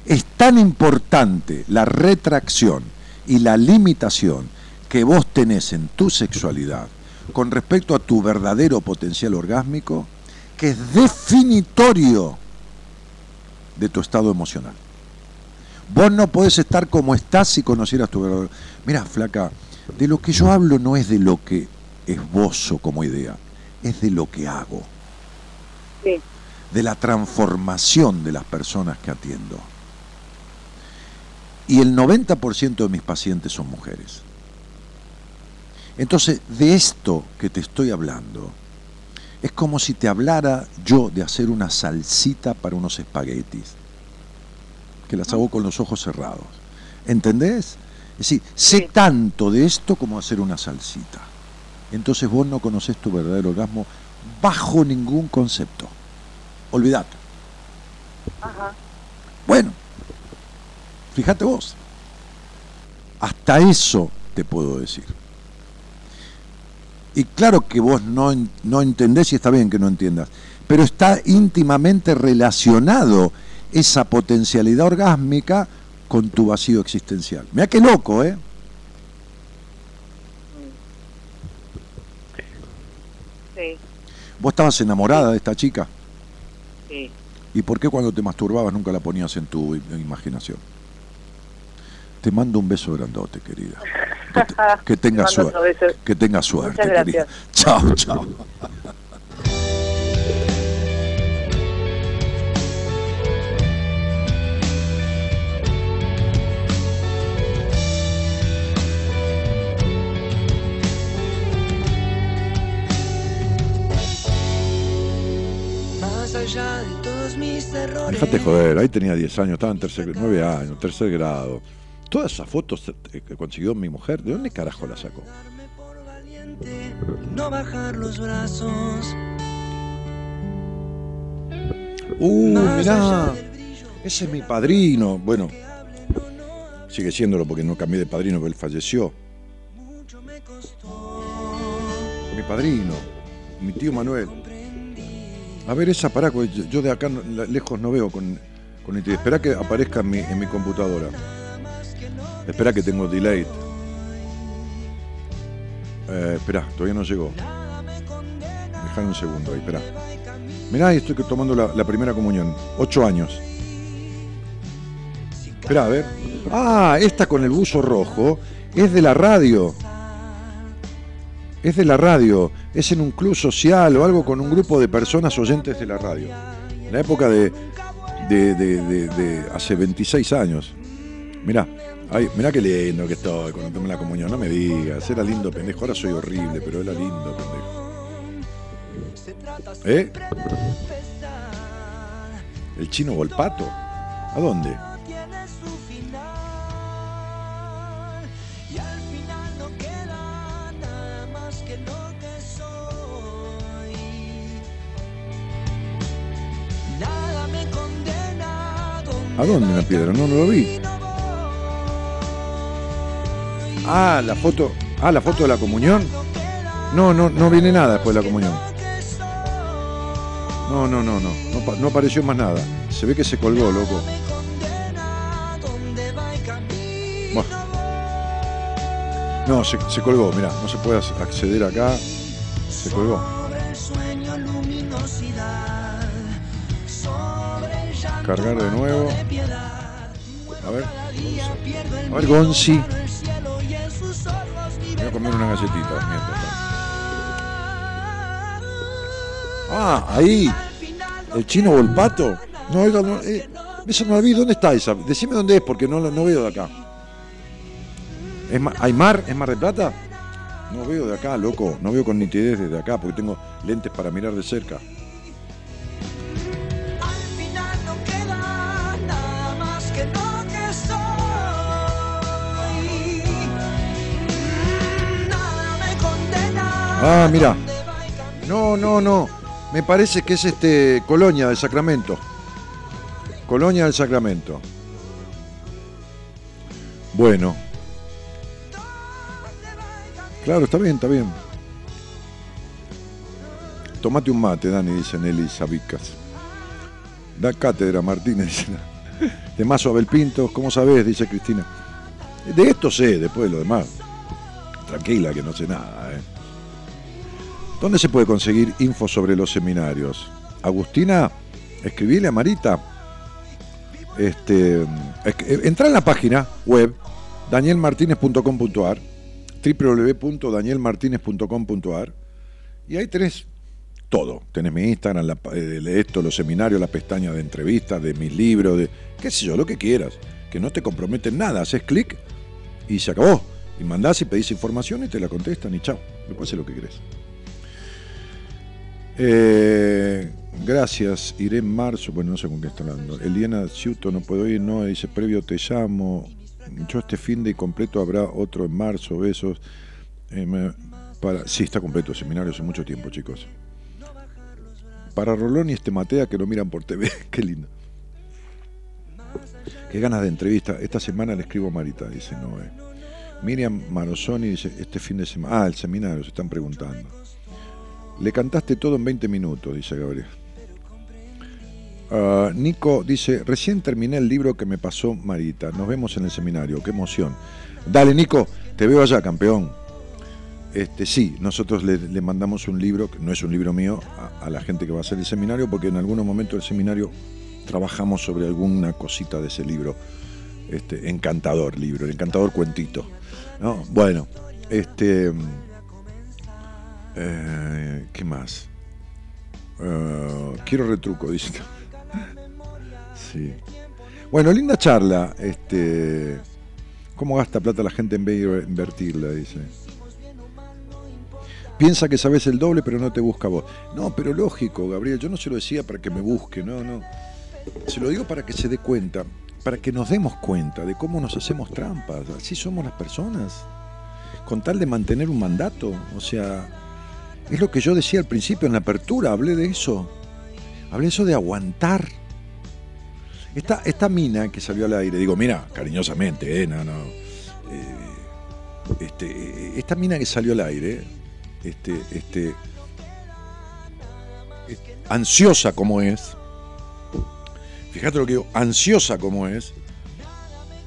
Es tan importante la retracción y la limitación que vos tenés en tu sexualidad con respecto a tu verdadero potencial orgásmico que es definitorio de tu estado emocional. Vos no podés estar como estás si conocieras tu verdadero... Mira, flaca, de lo que yo hablo no es de lo que esbozo como idea, es de lo que hago Sí, de la transformación de las personas que atiendo. Y el 90% de mis pacientes son mujeres. Entonces, de esto que te estoy hablando, es como si te hablara yo de hacer una salsita para unos espaguetis, que las hago con los ojos cerrados. ¿Entendés? Es decir, sé Sí. tanto de esto como hacer una salsita. Entonces vos no conocés tu verdadero orgasmo bajo ningún concepto. Olvidate. ajá. Bueno, fíjate vos. Hasta eso te puedo decir. Y claro que vos no, no entendés y está bien que no entiendas, pero está íntimamente relacionado esa potencialidad orgásmica con tu vacío existencial. Mira qué loco, ¿eh? Sí, Vos estabas enamorada de esta chica. sí. ¿Y por qué cuando te masturbabas nunca la ponías en tu imaginación? Te mando un beso grandote, querida. Que, te- que tengas suerte. Que tengas suerte, Muchas querida. Chao, chao. Déjate joder, ahí tenía 10 años, estaba en tercer, 9 años, tercer grado. Todas esas fotos eh, que consiguió mi mujer, ¿de dónde carajo las sacó? No bajar los brazos. Uh, mirá, ese es mi padrino. Bueno, sigue siéndolo porque no cambié de padrino, porque él falleció. Mi padrino, mi tío Manuel. A ver, esa pará, yo- de acá lejos no veo con, con nitidez. Espera que aparezca en mi, en mi computadora. Espera que tengo delay. Eh, espera, todavía no llegó. Dejame un segundo ahí, espera. Mirá, estoy tomando la, la primera comunión. Ocho años. Espera, a ver. Ah, esta con el buzo rojo es de la radio. Es de la radio. Es en un club social o algo con un grupo de personas oyentes de la radio. En la época de, de, de- de- hace 26 años. Mirá, ay, mirá qué lindo que estoy cuando tomé la comunión. No me digas, era lindo pendejo. Ahora soy horrible, pero era lindo pendejo. ¿Eh? ¿El chino Volpato? ¿A dónde? ¿A dónde en la piedra? No, no lo vi. Ah, la foto. Ah, la foto de la comunión. No, no, no viene nada después de la comunión. No, no, no, no. No, pa- no apareció más nada. Se ve que se colgó, loco. No, se, se colgó, mirá, no se puede ac- acceder acá. Se colgó. Cargar de nuevo. A ver, Gonzi. Voy a comer una galletita. Ah, ahí. El chino Volpato. No, esa no, eh, esa no la vi. ¿Dónde está esa? Decime dónde es porque no, no veo de acá. ¿Es ma- ¿Hay mar? ¿Es Mar de Plata? No veo de acá, loco. No veo con nitidez desde acá porque tengo lentes para mirar de cerca. Ah, mira. No, no, no. Me parece que es este Colonia del Sacramento. Colonia del Sacramento. Bueno. Claro, está bien, está bien. Tomate un mate, Dani, dice Nelly Sabicas. Da cátedra, Martínez. De Mazo Abel Pinto, ¿cómo sabés? Dice Cristina. De esto sé, después de lo demás. Tranquila, que no sé nada. ¿eh? ¿Dónde se puede conseguir info sobre los seminarios? Agustina, escribile a Marita. Este, eh, entra en la página web danielmartinez.com.ar www.danielmartinez.com.ar y ahí tenés todo. Tenés mi Instagram, la, eh, esto, los seminarios, la pestaña de entrevistas, de mis libros, de qué sé yo, lo que quieras. Que no te comprometen nada. Haces clic y se acabó. Y mandás y pedís información y te la contestan y chao. Después haces lo que querés. Eh, gracias, iré en marzo. Bueno, no sé con qué está hablando. Eliana Ciuto, no puedo ir, no. Dice, previo te llamo. Yo este fin de completo habrá otro en marzo. Besos. Eh, me- para... Sí, está completo el seminario hace mucho tiempo, chicos. Para Rolón y este Matea que lo miran por TV. Qué lindo. Qué ganas de entrevista. Esta semana le escribo Marita, dice Noé. Miriam Marosoni dice, este fin de semana. Ah, el seminario, se están preguntando. Le cantaste todo en 20 minutos, dice Gabriel. Ah, Nico dice, recién terminé el libro que me pasó Marita. Nos vemos en el seminario, qué emoción. Dale, Nico, te veo allá, campeón. Este, sí, nosotros le, le mandamos un libro, que no es un libro mío, a, a la gente que va a hacer el seminario, porque en algún momento del seminario trabajamos sobre alguna cosita de ese libro. Este, encantador libro, el encantador cuentito. ¿no? Bueno, este. Eh, ¿Qué más? Eh, quiero retruco, dice. sí. Bueno, linda charla. Este. ¿Cómo gasta plata la gente en vez de invertirla? Dice. Piensa que sabes el doble, pero no te busca vos. No, pero lógico, Gabriel. Yo no se lo decía para que me busque, no, no. Se lo digo para que se dé cuenta, para que nos demos cuenta de cómo nos hacemos trampas. Así somos las personas. Con tal de mantener un mandato. O sea, es lo que yo decía al principio en la apertura, hablé de eso. Hablé de eso de aguantar. Esta, mina que salió al aire, digo, mira, cariñosamente, eh, no, no. eh, este, esta mina que salió al aire, este, este, eh, ansiosa como es, fíjate lo que digo, ansiosa como es,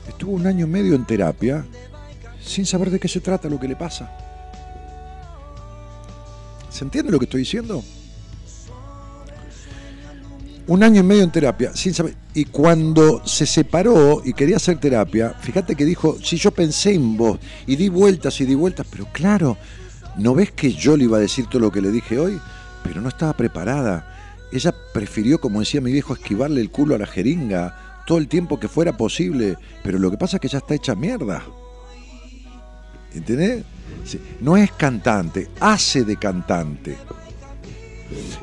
estuvo un año y medio en terapia sin saber de qué se trata lo que le pasa. ¿Se entiende lo que estoy diciendo? Un año y medio en terapia, sin saber. Y cuando se separó y quería hacer terapia, fíjate que dijo, si yo pensé en vos y di vueltas y di vueltas, pero claro, ¿no ves que yo le iba a decir todo lo que le dije hoy? Pero no estaba preparada. Ella prefirió, como decía mi viejo, esquivarle el culo a la jeringa todo el tiempo que fuera posible. Pero lo que pasa es que ya está hecha mierda. ¿Entendés? No es cantante, hace de cantante.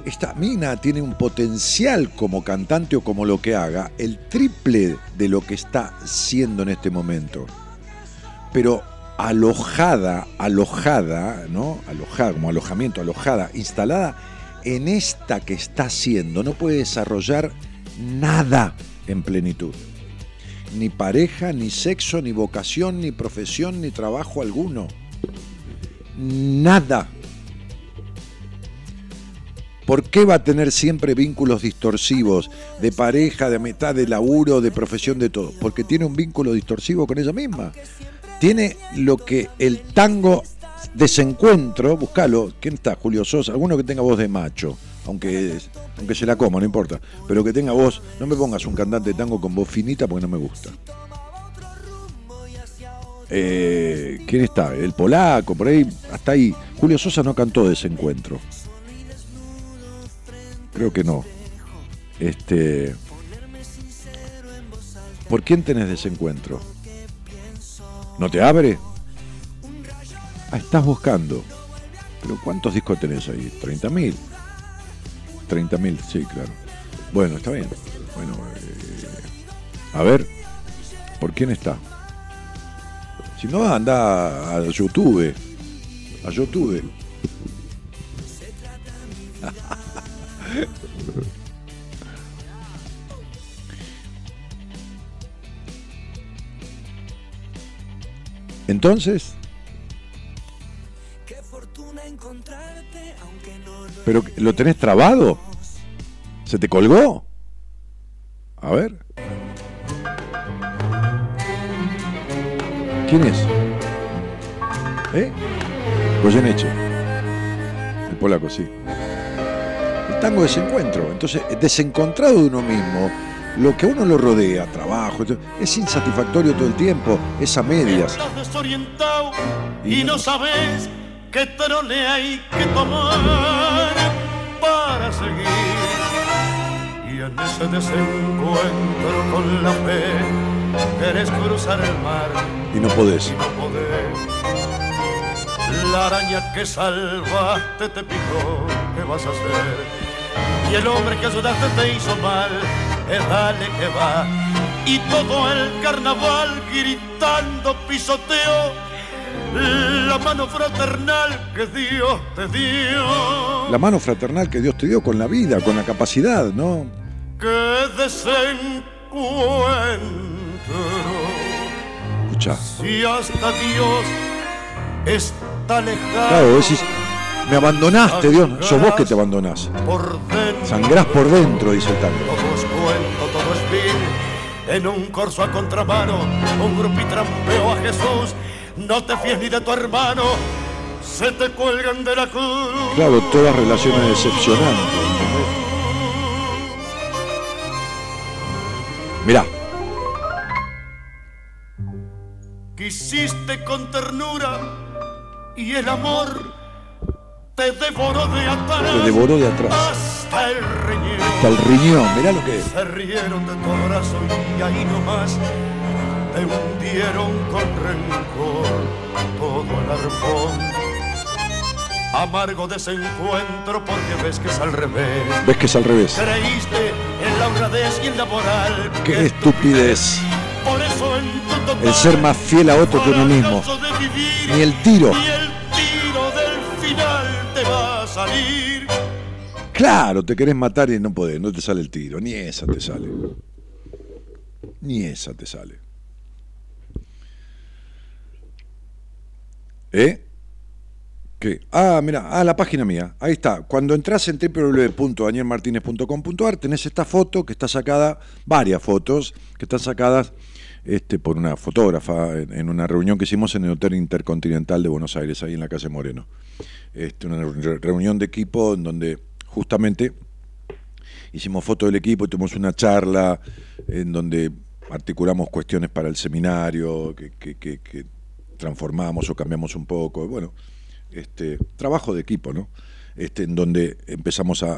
Esta mina tiene un potencial como cantante o como lo que haga, el triple de lo que está siendo en este momento. Pero alojada, alojada, ¿no? Alojada, como alojamiento, alojada, instalada en esta que está haciendo, no puede desarrollar nada en plenitud. Ni pareja, ni sexo, ni vocación, ni profesión, ni trabajo alguno. Nada. ¿Por qué va a tener siempre vínculos distorsivos de pareja, de amistad, de laburo, de profesión, de todo? Porque tiene un vínculo distorsivo con ella misma. Tiene lo que el tango desencuentro, buscalo, ¿quién está? Julio Sosa, alguno que tenga voz de macho, aunque, aunque se la coma, no importa, pero que tenga voz, no me pongas un cantante de tango con voz finita porque no me gusta. Eh, ¿Quién está? El polaco, por ahí, hasta ahí. Julio Sosa no cantó desencuentro. Creo que no. Este. ¿Por quién tenés desencuentro? ¿No te abre? Ah, estás buscando. Pero ¿cuántos discos tenés ahí? ¿30.000? 30.000, sí, claro. Bueno, está bien. Bueno, eh, a ver, ¿por quién está? Si no, anda a YouTube. A YouTube. Entonces, ¿pero lo tenés trabado? ¿Se te colgó? A ver. ¿Quién es? ¿Eh? Goyeneche. El polaco, sí. El tango desencuentro. Entonces, desencontrado de uno mismo, lo que a uno lo rodea, trabajo, es insatisfactorio todo el tiempo, es a medias. Estás desorientado Y no sabes qué trole hay que tomar para seguir. Y en ese desencuentro con la fe, querés cruzar el mar Y no podés. y no podés. La araña que salvaste te picó, ¿qué vas a hacer? Y el hombre que ayudaste te hizo mal, eh, dale que va. Y todo el carnaval gritando pisoteo la mano fraternal que Dios te dio. La mano fraternal que Dios te dio con la vida, con la capacidad, ¿no? Que desencuentro. Escucha. Si hasta Dios está lejano. Claro, decís, me abandonaste, Dios. Sos vos que te abandonás. Por dentro. Sangrás por dentro, dice el tango. Todo es. En un corso a contramano, un grupi trampeó a Jesús. No te fíes ni de tu hermano, se te cuelgan de la cruz. Claro, todas relaciones decepcionantes. ¿entendés? Mirá, Quisiste con ternura y el amor te devoró de atrás. te devoró de atrás. Hasta el riñón. Hasta el riñón, mirá lo que es. Se rieron de tu abrazo y ahí nomás te hundieron con rencor todo el arpón. Amargo desencuentro porque ves que es al revés. Ves que es al revés. Creíste en la honradez y en la moral. Qué estupidez. Por eso en tu total El ser más fiel a otro que uno mismo. vivir, Ni el tiro. Ni el tiro del final te va a salir. Claro, te querés matar y no podés, no te sale el tiro. Ni esa te sale. Ni esa te sale. ¿Eh? ¿Qué? Ah, mira, ah, la página mía. Ahí está. Cuando entras en www.danielmartinez.com.ar tenés esta foto que está sacada, varias fotos que están sacadas este, por una fotógrafa en, una reunión que hicimos en el Hotel Intercontinental de Buenos Aires, ahí en la calle Moreno. Este, una re- reunión de equipo en donde justamente hicimos fotos del equipo tuvimos una charla en donde articulamos cuestiones para el seminario, que transformamos o cambiamos un poco. Bueno, este, trabajo de equipo, ¿no? Este, en donde empezamos a,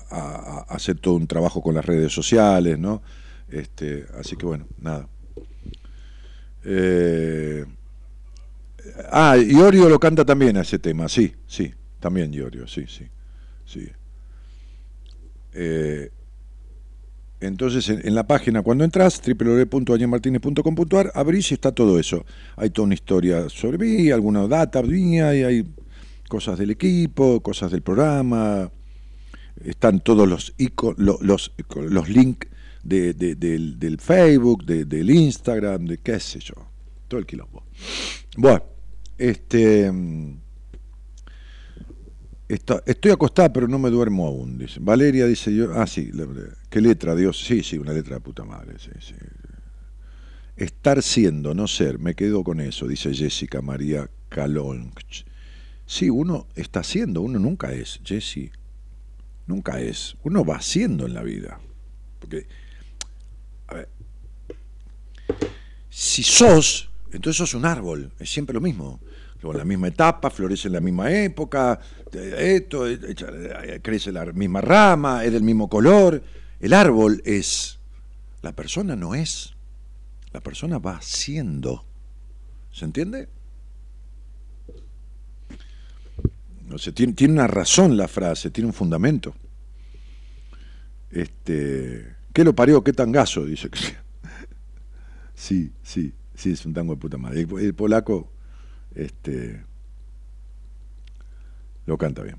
hacer todo un trabajo con las redes sociales, ¿no? Este, así que bueno, nada. Eh, ah, Iorio lo canta también a ese tema, sí, sí, también Iorio, sí, sí, sí. Eh, entonces, en, la página, cuando entras, www.danielmartinez.com.ar, abrís y está todo eso. Hay toda una historia sobre mí, alguna data mía, y hay cosas del equipo, cosas del programa. Están todos los ico- lo- los, los links de, de- del, Facebook, de- del Instagram, de qué sé yo. Todo el quilombo. Bueno, este. Está- estoy acostada, pero no me duermo aún. Dice. Valeria dice yo. Ah, sí. ¿Qué letra, Dios? Sí, sí, una letra de puta madre. Sí, sí. Estar siendo, no ser. Me quedo con eso, dice Jessica María Calonch. Sí, uno está siendo, uno nunca es, Jessy. Nunca es. Uno va siendo en la vida. Porque, a ver, si sos, entonces sos un árbol, es siempre lo mismo. Con la misma etapa, florece en la misma época, esto, eh, eh, crece la misma rama, es del mismo color. El árbol es, la persona no es, la persona va siendo. ¿Se entiende? No sé, tiene, tiene una razón la frase, tiene un fundamento. Este, ¿Qué lo parió? ¿Qué tangazo? Dice que Sí, sí, sí, es un tango de puta madre. El polaco este, lo canta bien.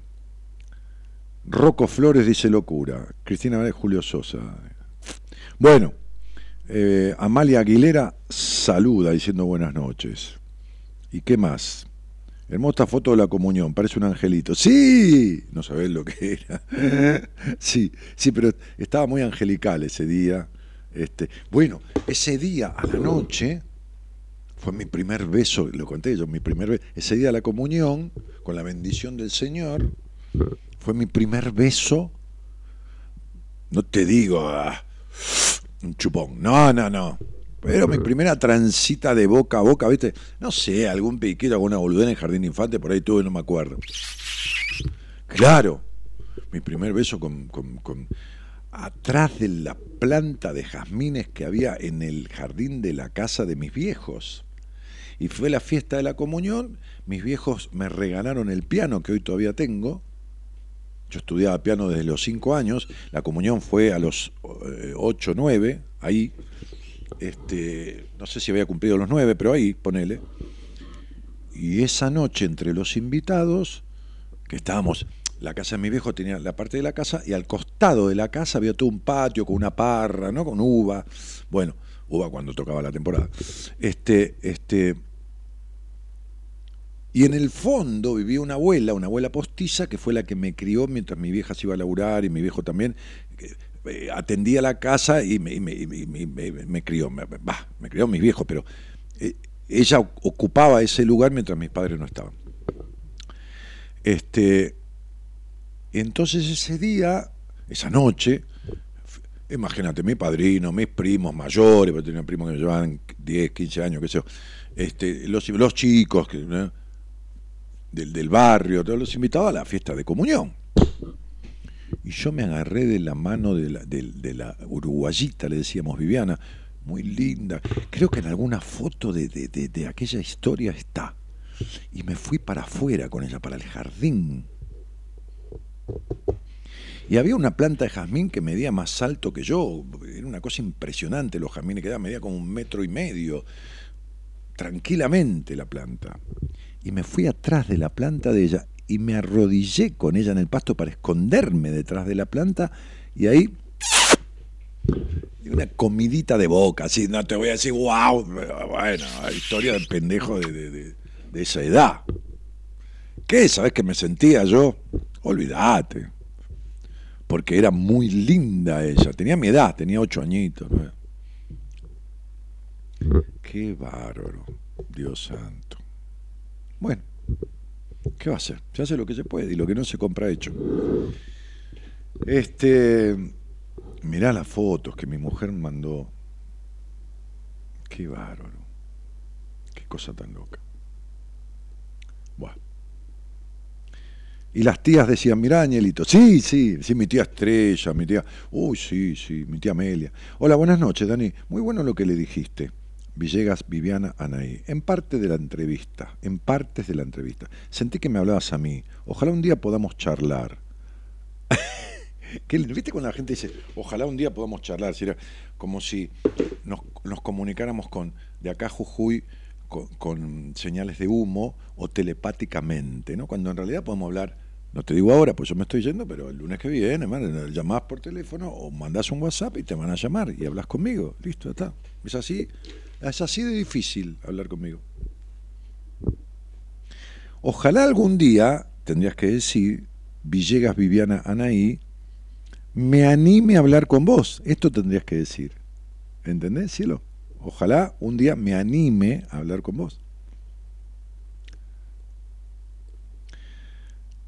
Rocco Flores dice locura. Cristina Vélez, Julio Sosa. Bueno, eh, Amalia Aguilera saluda diciendo buenas noches. ¿Y qué más? Hermosa foto de la comunión, parece un angelito. ¡Sí! No sabés lo que era. sí, sí, pero estaba muy angelical ese día. Este, bueno, ese día a la noche fue mi primer beso, lo conté yo, mi primer beso. Ese día de la comunión, con la bendición del Señor, fue mi primer beso. No te digo ah, un chupón, no, no, no. Pero mi primera transita de boca a boca, ¿viste? No sé, algún piquito, alguna boludez en el jardín infante, por ahí tuve, no me acuerdo. Claro, mi primer beso con, con- con- atrás de la planta de jazmines que había en el jardín de la casa de mis viejos. Y fue la fiesta de la comunión, mis viejos me regalaron el piano que hoy todavía tengo. Yo estudiaba piano desde los 5 años, la comunión fue a los 8, 9, ahí. Este, no sé si había cumplido los 9, pero ahí, ponele. Y esa noche entre los invitados, que estábamos, la casa de mi viejo tenía la parte de la casa y al costado de la casa había todo un patio con una parra, ¿no? Con uva. Bueno, uva cuando tocaba la temporada. Este, este, y en el fondo vivía una abuela, una abuela postiza, que fue la que me crió mientras mi vieja se iba a laburar y mi viejo también. eh, atendía la casa y me, crió. Bah, me crió mis viejos, pero eh, ella ocupaba ese lugar mientras mis padres no estaban. Este, entonces ese día, esa noche, imagínate, mi padrino, mis primos mayores, porque tenía primos que me llevaban 10, 15 años, qué sé yo, este, los, los chicos que. Del, del barrio, todos los invitaba a la fiesta de comunión. Y yo me agarré de la mano de la, de- la uruguayita, le decíamos Viviana, muy linda. Creo que en alguna foto de, de- aquella historia está. Y me fui para afuera con ella, para el jardín. Y había una planta de jazmín que medía más alto que yo. Era una cosa impresionante los jazmines que medía como un metro y medio. Tranquilamente la planta. Y me fui atrás de la planta de ella y me arrodillé con ella en el pasto para esconderme detrás de la planta y ahí una comidita de boca, así, no te voy a decir, wow, bueno, historia del pendejo de, de- de- de esa edad. ¿Qué? ¿Sabes que me sentía yo? Olvídate. Porque era muy linda ella, tenía mi edad, tenía ocho añitos. Qué bárbaro, Dios santo. Bueno, ¿qué va a hacer? Se hace lo que se puede y lo que no se compra hecho. Este, mirá las fotos que mi mujer mandó. Qué bárbaro. Qué cosa tan loca. Buah. Y las tías decían, mirá, Añelito, sí, sí, sí, mi tía Estrella, mi tía, uy, sí, sí, mi tía Amelia. Hola, buenas noches, Dani. Muy bueno lo que le dijiste. Villegas, Viviana, Anaí. En parte de la entrevista, en partes de la entrevista. Sentí que me hablabas a mí. Ojalá un día podamos charlar. ¿Qué, ¿Viste cuando la gente dice, ojalá un día podamos charlar? Si era como si nos, comunicáramos con, de acá Jujuy, con, con señales de humo o telepáticamente, ¿no? Cuando en realidad podemos hablar, no te digo ahora, pues yo me estoy yendo, pero el lunes que viene, man, llamás por teléfono o mandás un WhatsApp y te van a llamar y hablas conmigo. Listo, ya está. Es así, es así de difícil hablar conmigo. Ojalá algún día, tendrías que decir, Villegas, Viviana, Anaí, me anime a hablar con vos. Esto tendrías que decir. ¿Entendés, cielo? Ojalá un día me anime a hablar con vos.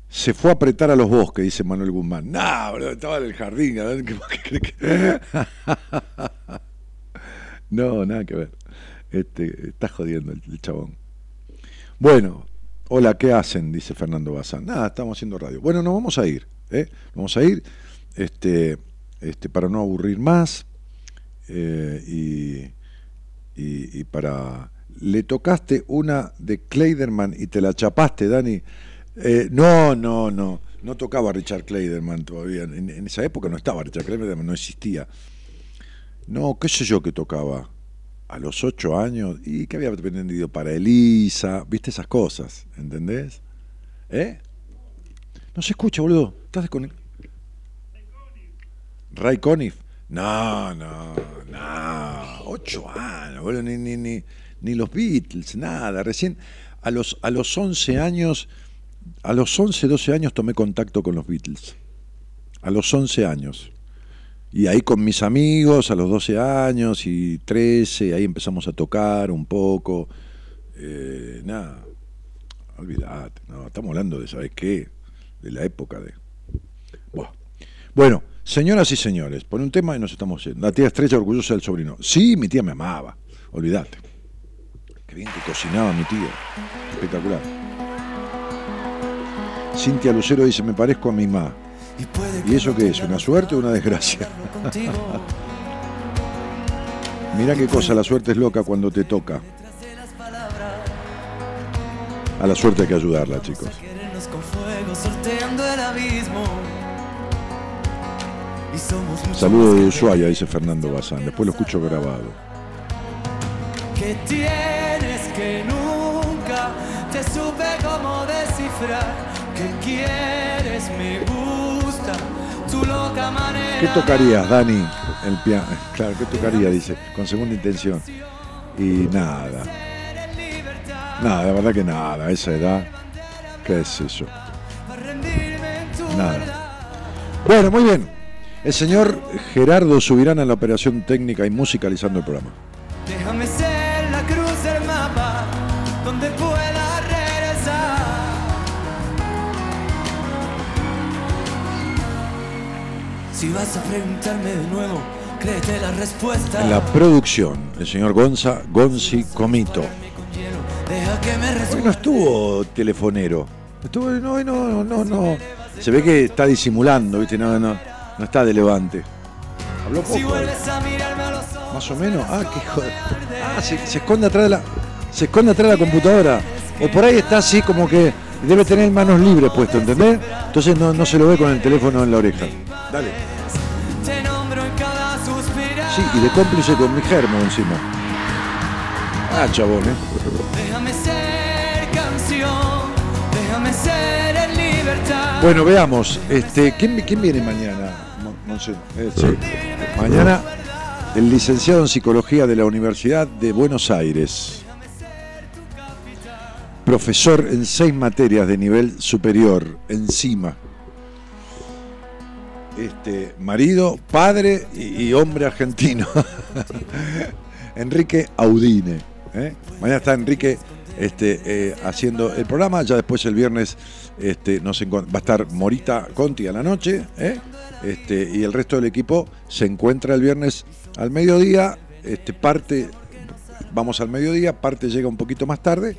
Se fue a apretar a los bosques, dice Manuel Guzmán. No, boludo, estaba en el jardín. ¿qué- crees que- no, nada que ver. Este, está jodiendo el, chabón. Bueno, hola, ¿qué hacen? Dice Fernando Bazán. Nada, estamos haciendo radio. Bueno, nos vamos a ir. ¿eh? Vamos a ir este, este, para no aburrir más eh, y, y- y para... Le tocaste una de Kleiderman y te la chapaste, Dani. Eh, no, no, no. No tocaba Richard Kleiderman todavía. En, en esa época no estaba Richard Kleiderman, no existía. No, qué sé yo que tocaba. A los ocho años. Y que había aprendido para Elisa. ¿Viste esas cosas? ¿Entendés? ¿Eh? No se escucha, boludo. Estás desconectado. Ray Conniff. No, no, no. Ocho años, boludo, ni, ni, ni, ni los Beatles, nada. Recién a los, a los 11 años, a los 11, 12 años tomé contacto con los Beatles. A los 11 años. Y ahí con mis amigos, a los 12 años y 13, ahí empezamos a tocar un poco. Eh, nada, olvídate, no, estamos hablando de, ¿sabes qué? De la época de... Buah. Bueno, señoras y señores, pon un tema y nos estamos yendo. La tía Estrella orgullosa del sobrino. Sí, mi tía me amaba, olvídate. Qué bien que cocinaba mi tía. Espectacular. Cintia Lucero dice, me parezco a mi mamá. ¿Y eso qué es? ¿Una suerte o una desgracia? Mira qué cosa, la suerte es loca cuando te toca. A la suerte hay que ayudarla, chicos. Saludo de Ushuaia, dice Fernando Bazán. Después lo escucho grabado. Que tienes que nunca te supe cómo descifrar. Que quieres, me ¿Qué tocarías, Dani? El piano. Claro, ¿qué tocaría? Dice, con segunda intención. Y nada. Nada, la verdad que nada. Esa edad, ¿qué es eso? Nada. Bueno, muy bien. El señor Gerardo Subirán en la operación técnica y musicalizando el programa. Si vas a preguntarme de nuevo, créete la respuesta. En la producción, el señor Gonza Gonzi Comito. Hoy no estuvo telefonero. Estuvo, no, no, no, no. Se ve que está disimulando, ¿viste? No, no, no está de levante. Habló Si poco. vuelves a mirarme a los ojos, Más o menos. Ah, qué joder. Ah, se, se esconde atrás de la. Se esconde atrás de la computadora. O por ahí está así como que debe tener manos libres puesto, ¿entendés? Entonces no, no se lo ve con el teléfono en la oreja. Dale. te nombro en cada suspirar. Sí, y de cómplice con mi germo encima. Ah, chabón, ¿eh? Déjame ser canción, déjame ser en libertad. Bueno, veamos. Este, ¿quién, quién viene mañana? Eh, sí. Mañana el licenciado en psicología de la Universidad de Buenos Aires. Profesor en seis materias de nivel superior, encima. Este, marido, padre y, hombre argentino. Enrique Audine. ¿eh? Mañana está Enrique este, eh, haciendo el programa. Ya después el viernes este, nos va a estar Morita Conti a la noche. ¿eh? Este, y el resto del equipo se encuentra el viernes al mediodía. Este, parte, vamos al mediodía, parte llega un poquito más tarde.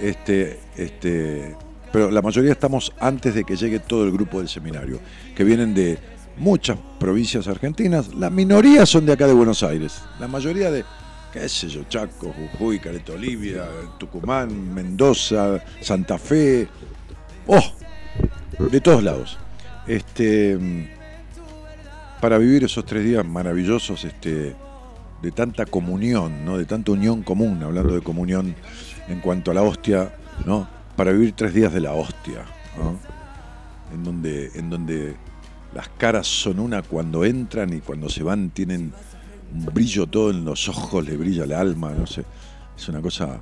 Este, este, pero la mayoría estamos antes de que llegue todo el grupo del seminario, que vienen de muchas provincias argentinas. La minoría son de acá de Buenos Aires. La mayoría de, qué sé yo, Chaco, Jujuy, Caleta Olivia, Tucumán, Mendoza, Santa Fe. ¡Oh! De todos lados. Este, para vivir esos tres días maravillosos este, de tanta comunión, ¿no? de tanta unión común, hablando de comunión en cuanto a la hostia, ¿no? Para vivir tres días de la hostia, ¿no? en, donde, en donde las caras son una cuando entran y cuando se van tienen un brillo todo en los ojos, le brilla el alma, no sé, es una cosa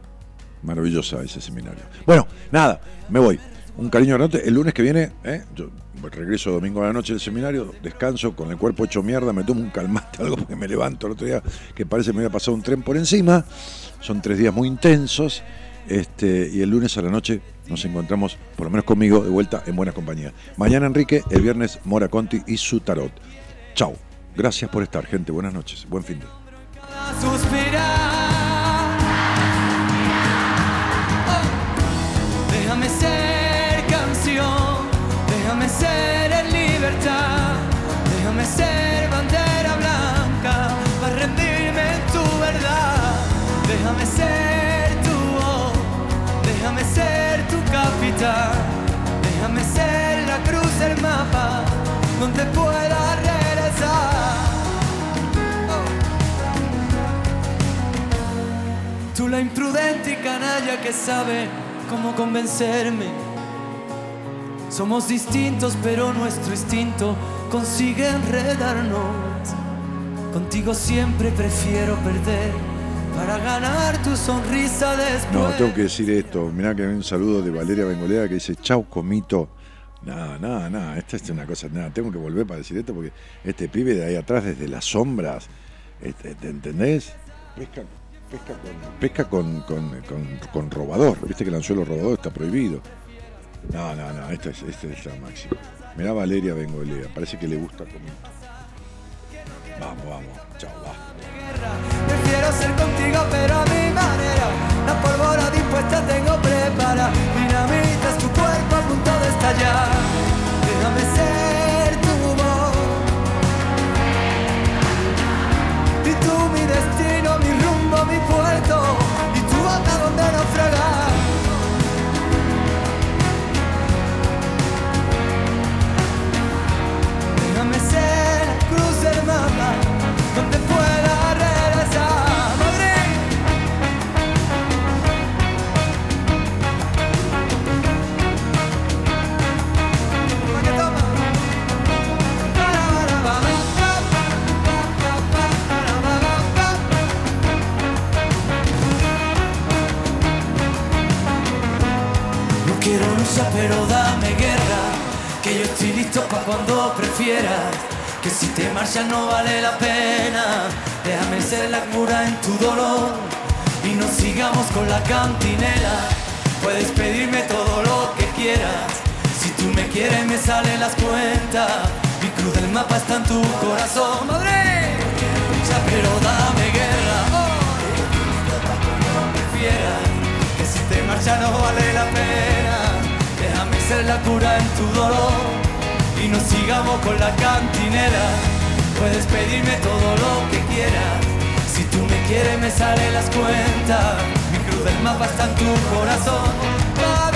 maravillosa ese seminario. Bueno, nada, me voy. Un cariño grande. El lunes que viene, ¿eh? yo regreso domingo a la noche del seminario, descanso con el cuerpo hecho mierda, me tomo un calmante, algo porque me levanto el otro día que parece que me había pasado un tren por encima. Son tres días muy intensos. Este, y el lunes a la noche nos encontramos, por lo menos conmigo, de vuelta en buena compañía. Mañana Enrique, el viernes Mora Conti y su tarot. Chau. Gracias por estar, gente. Buenas noches. Buen fin de. Canalla que sabe cómo convencerme. Somos distintos, pero nuestro instinto consigue enredarnos. Contigo siempre prefiero perder para ganar tu sonrisa después. No, tengo que decir esto. Mirá que hay un saludo de Valeria Bengolea que dice, chau, comito. No, no, no, esta es una cosa, nada, tengo que volver para decir esto porque este pibe de ahí atrás, desde las sombras, este, ¿te entendés? Pesca, pesca, con, pesca con, con, con- con robador. Viste que el anzuelo robador está prohibido. No, no, no, esta es, esta es la máxima. Mirá Valeria Bengolea, parece que le gusta comito. Vamos, vamos, chao, va. Prefiero ser contigo, pero a mi manera. La pólvora dispuesta tengo prepara. Dinamita es tu cuerpo a punto de estallar. Rumbo, mi puerto. Y tú hasta donde naufragar. Déjame ser pero dame guerra. Que yo estoy listo para cuando prefieras. Que si te marchas no vale la pena. Déjame ser la cura en tu dolor. Y no sigamos con la cantinela. Puedes pedirme todo lo que quieras. Si tú me quieres, me salen las cuentas. Mi cruz del mapa está en tu corazón, quiero lucha, pero dame guerra. Oh, que si te marcha no vale la pena. Ser la cura en tu dolor y no sigamos con la cantinera. Puedes pedirme todo lo que quieras. Si tú me quieres me salen las cuentas. Mi cruz del mapa está en tu corazón.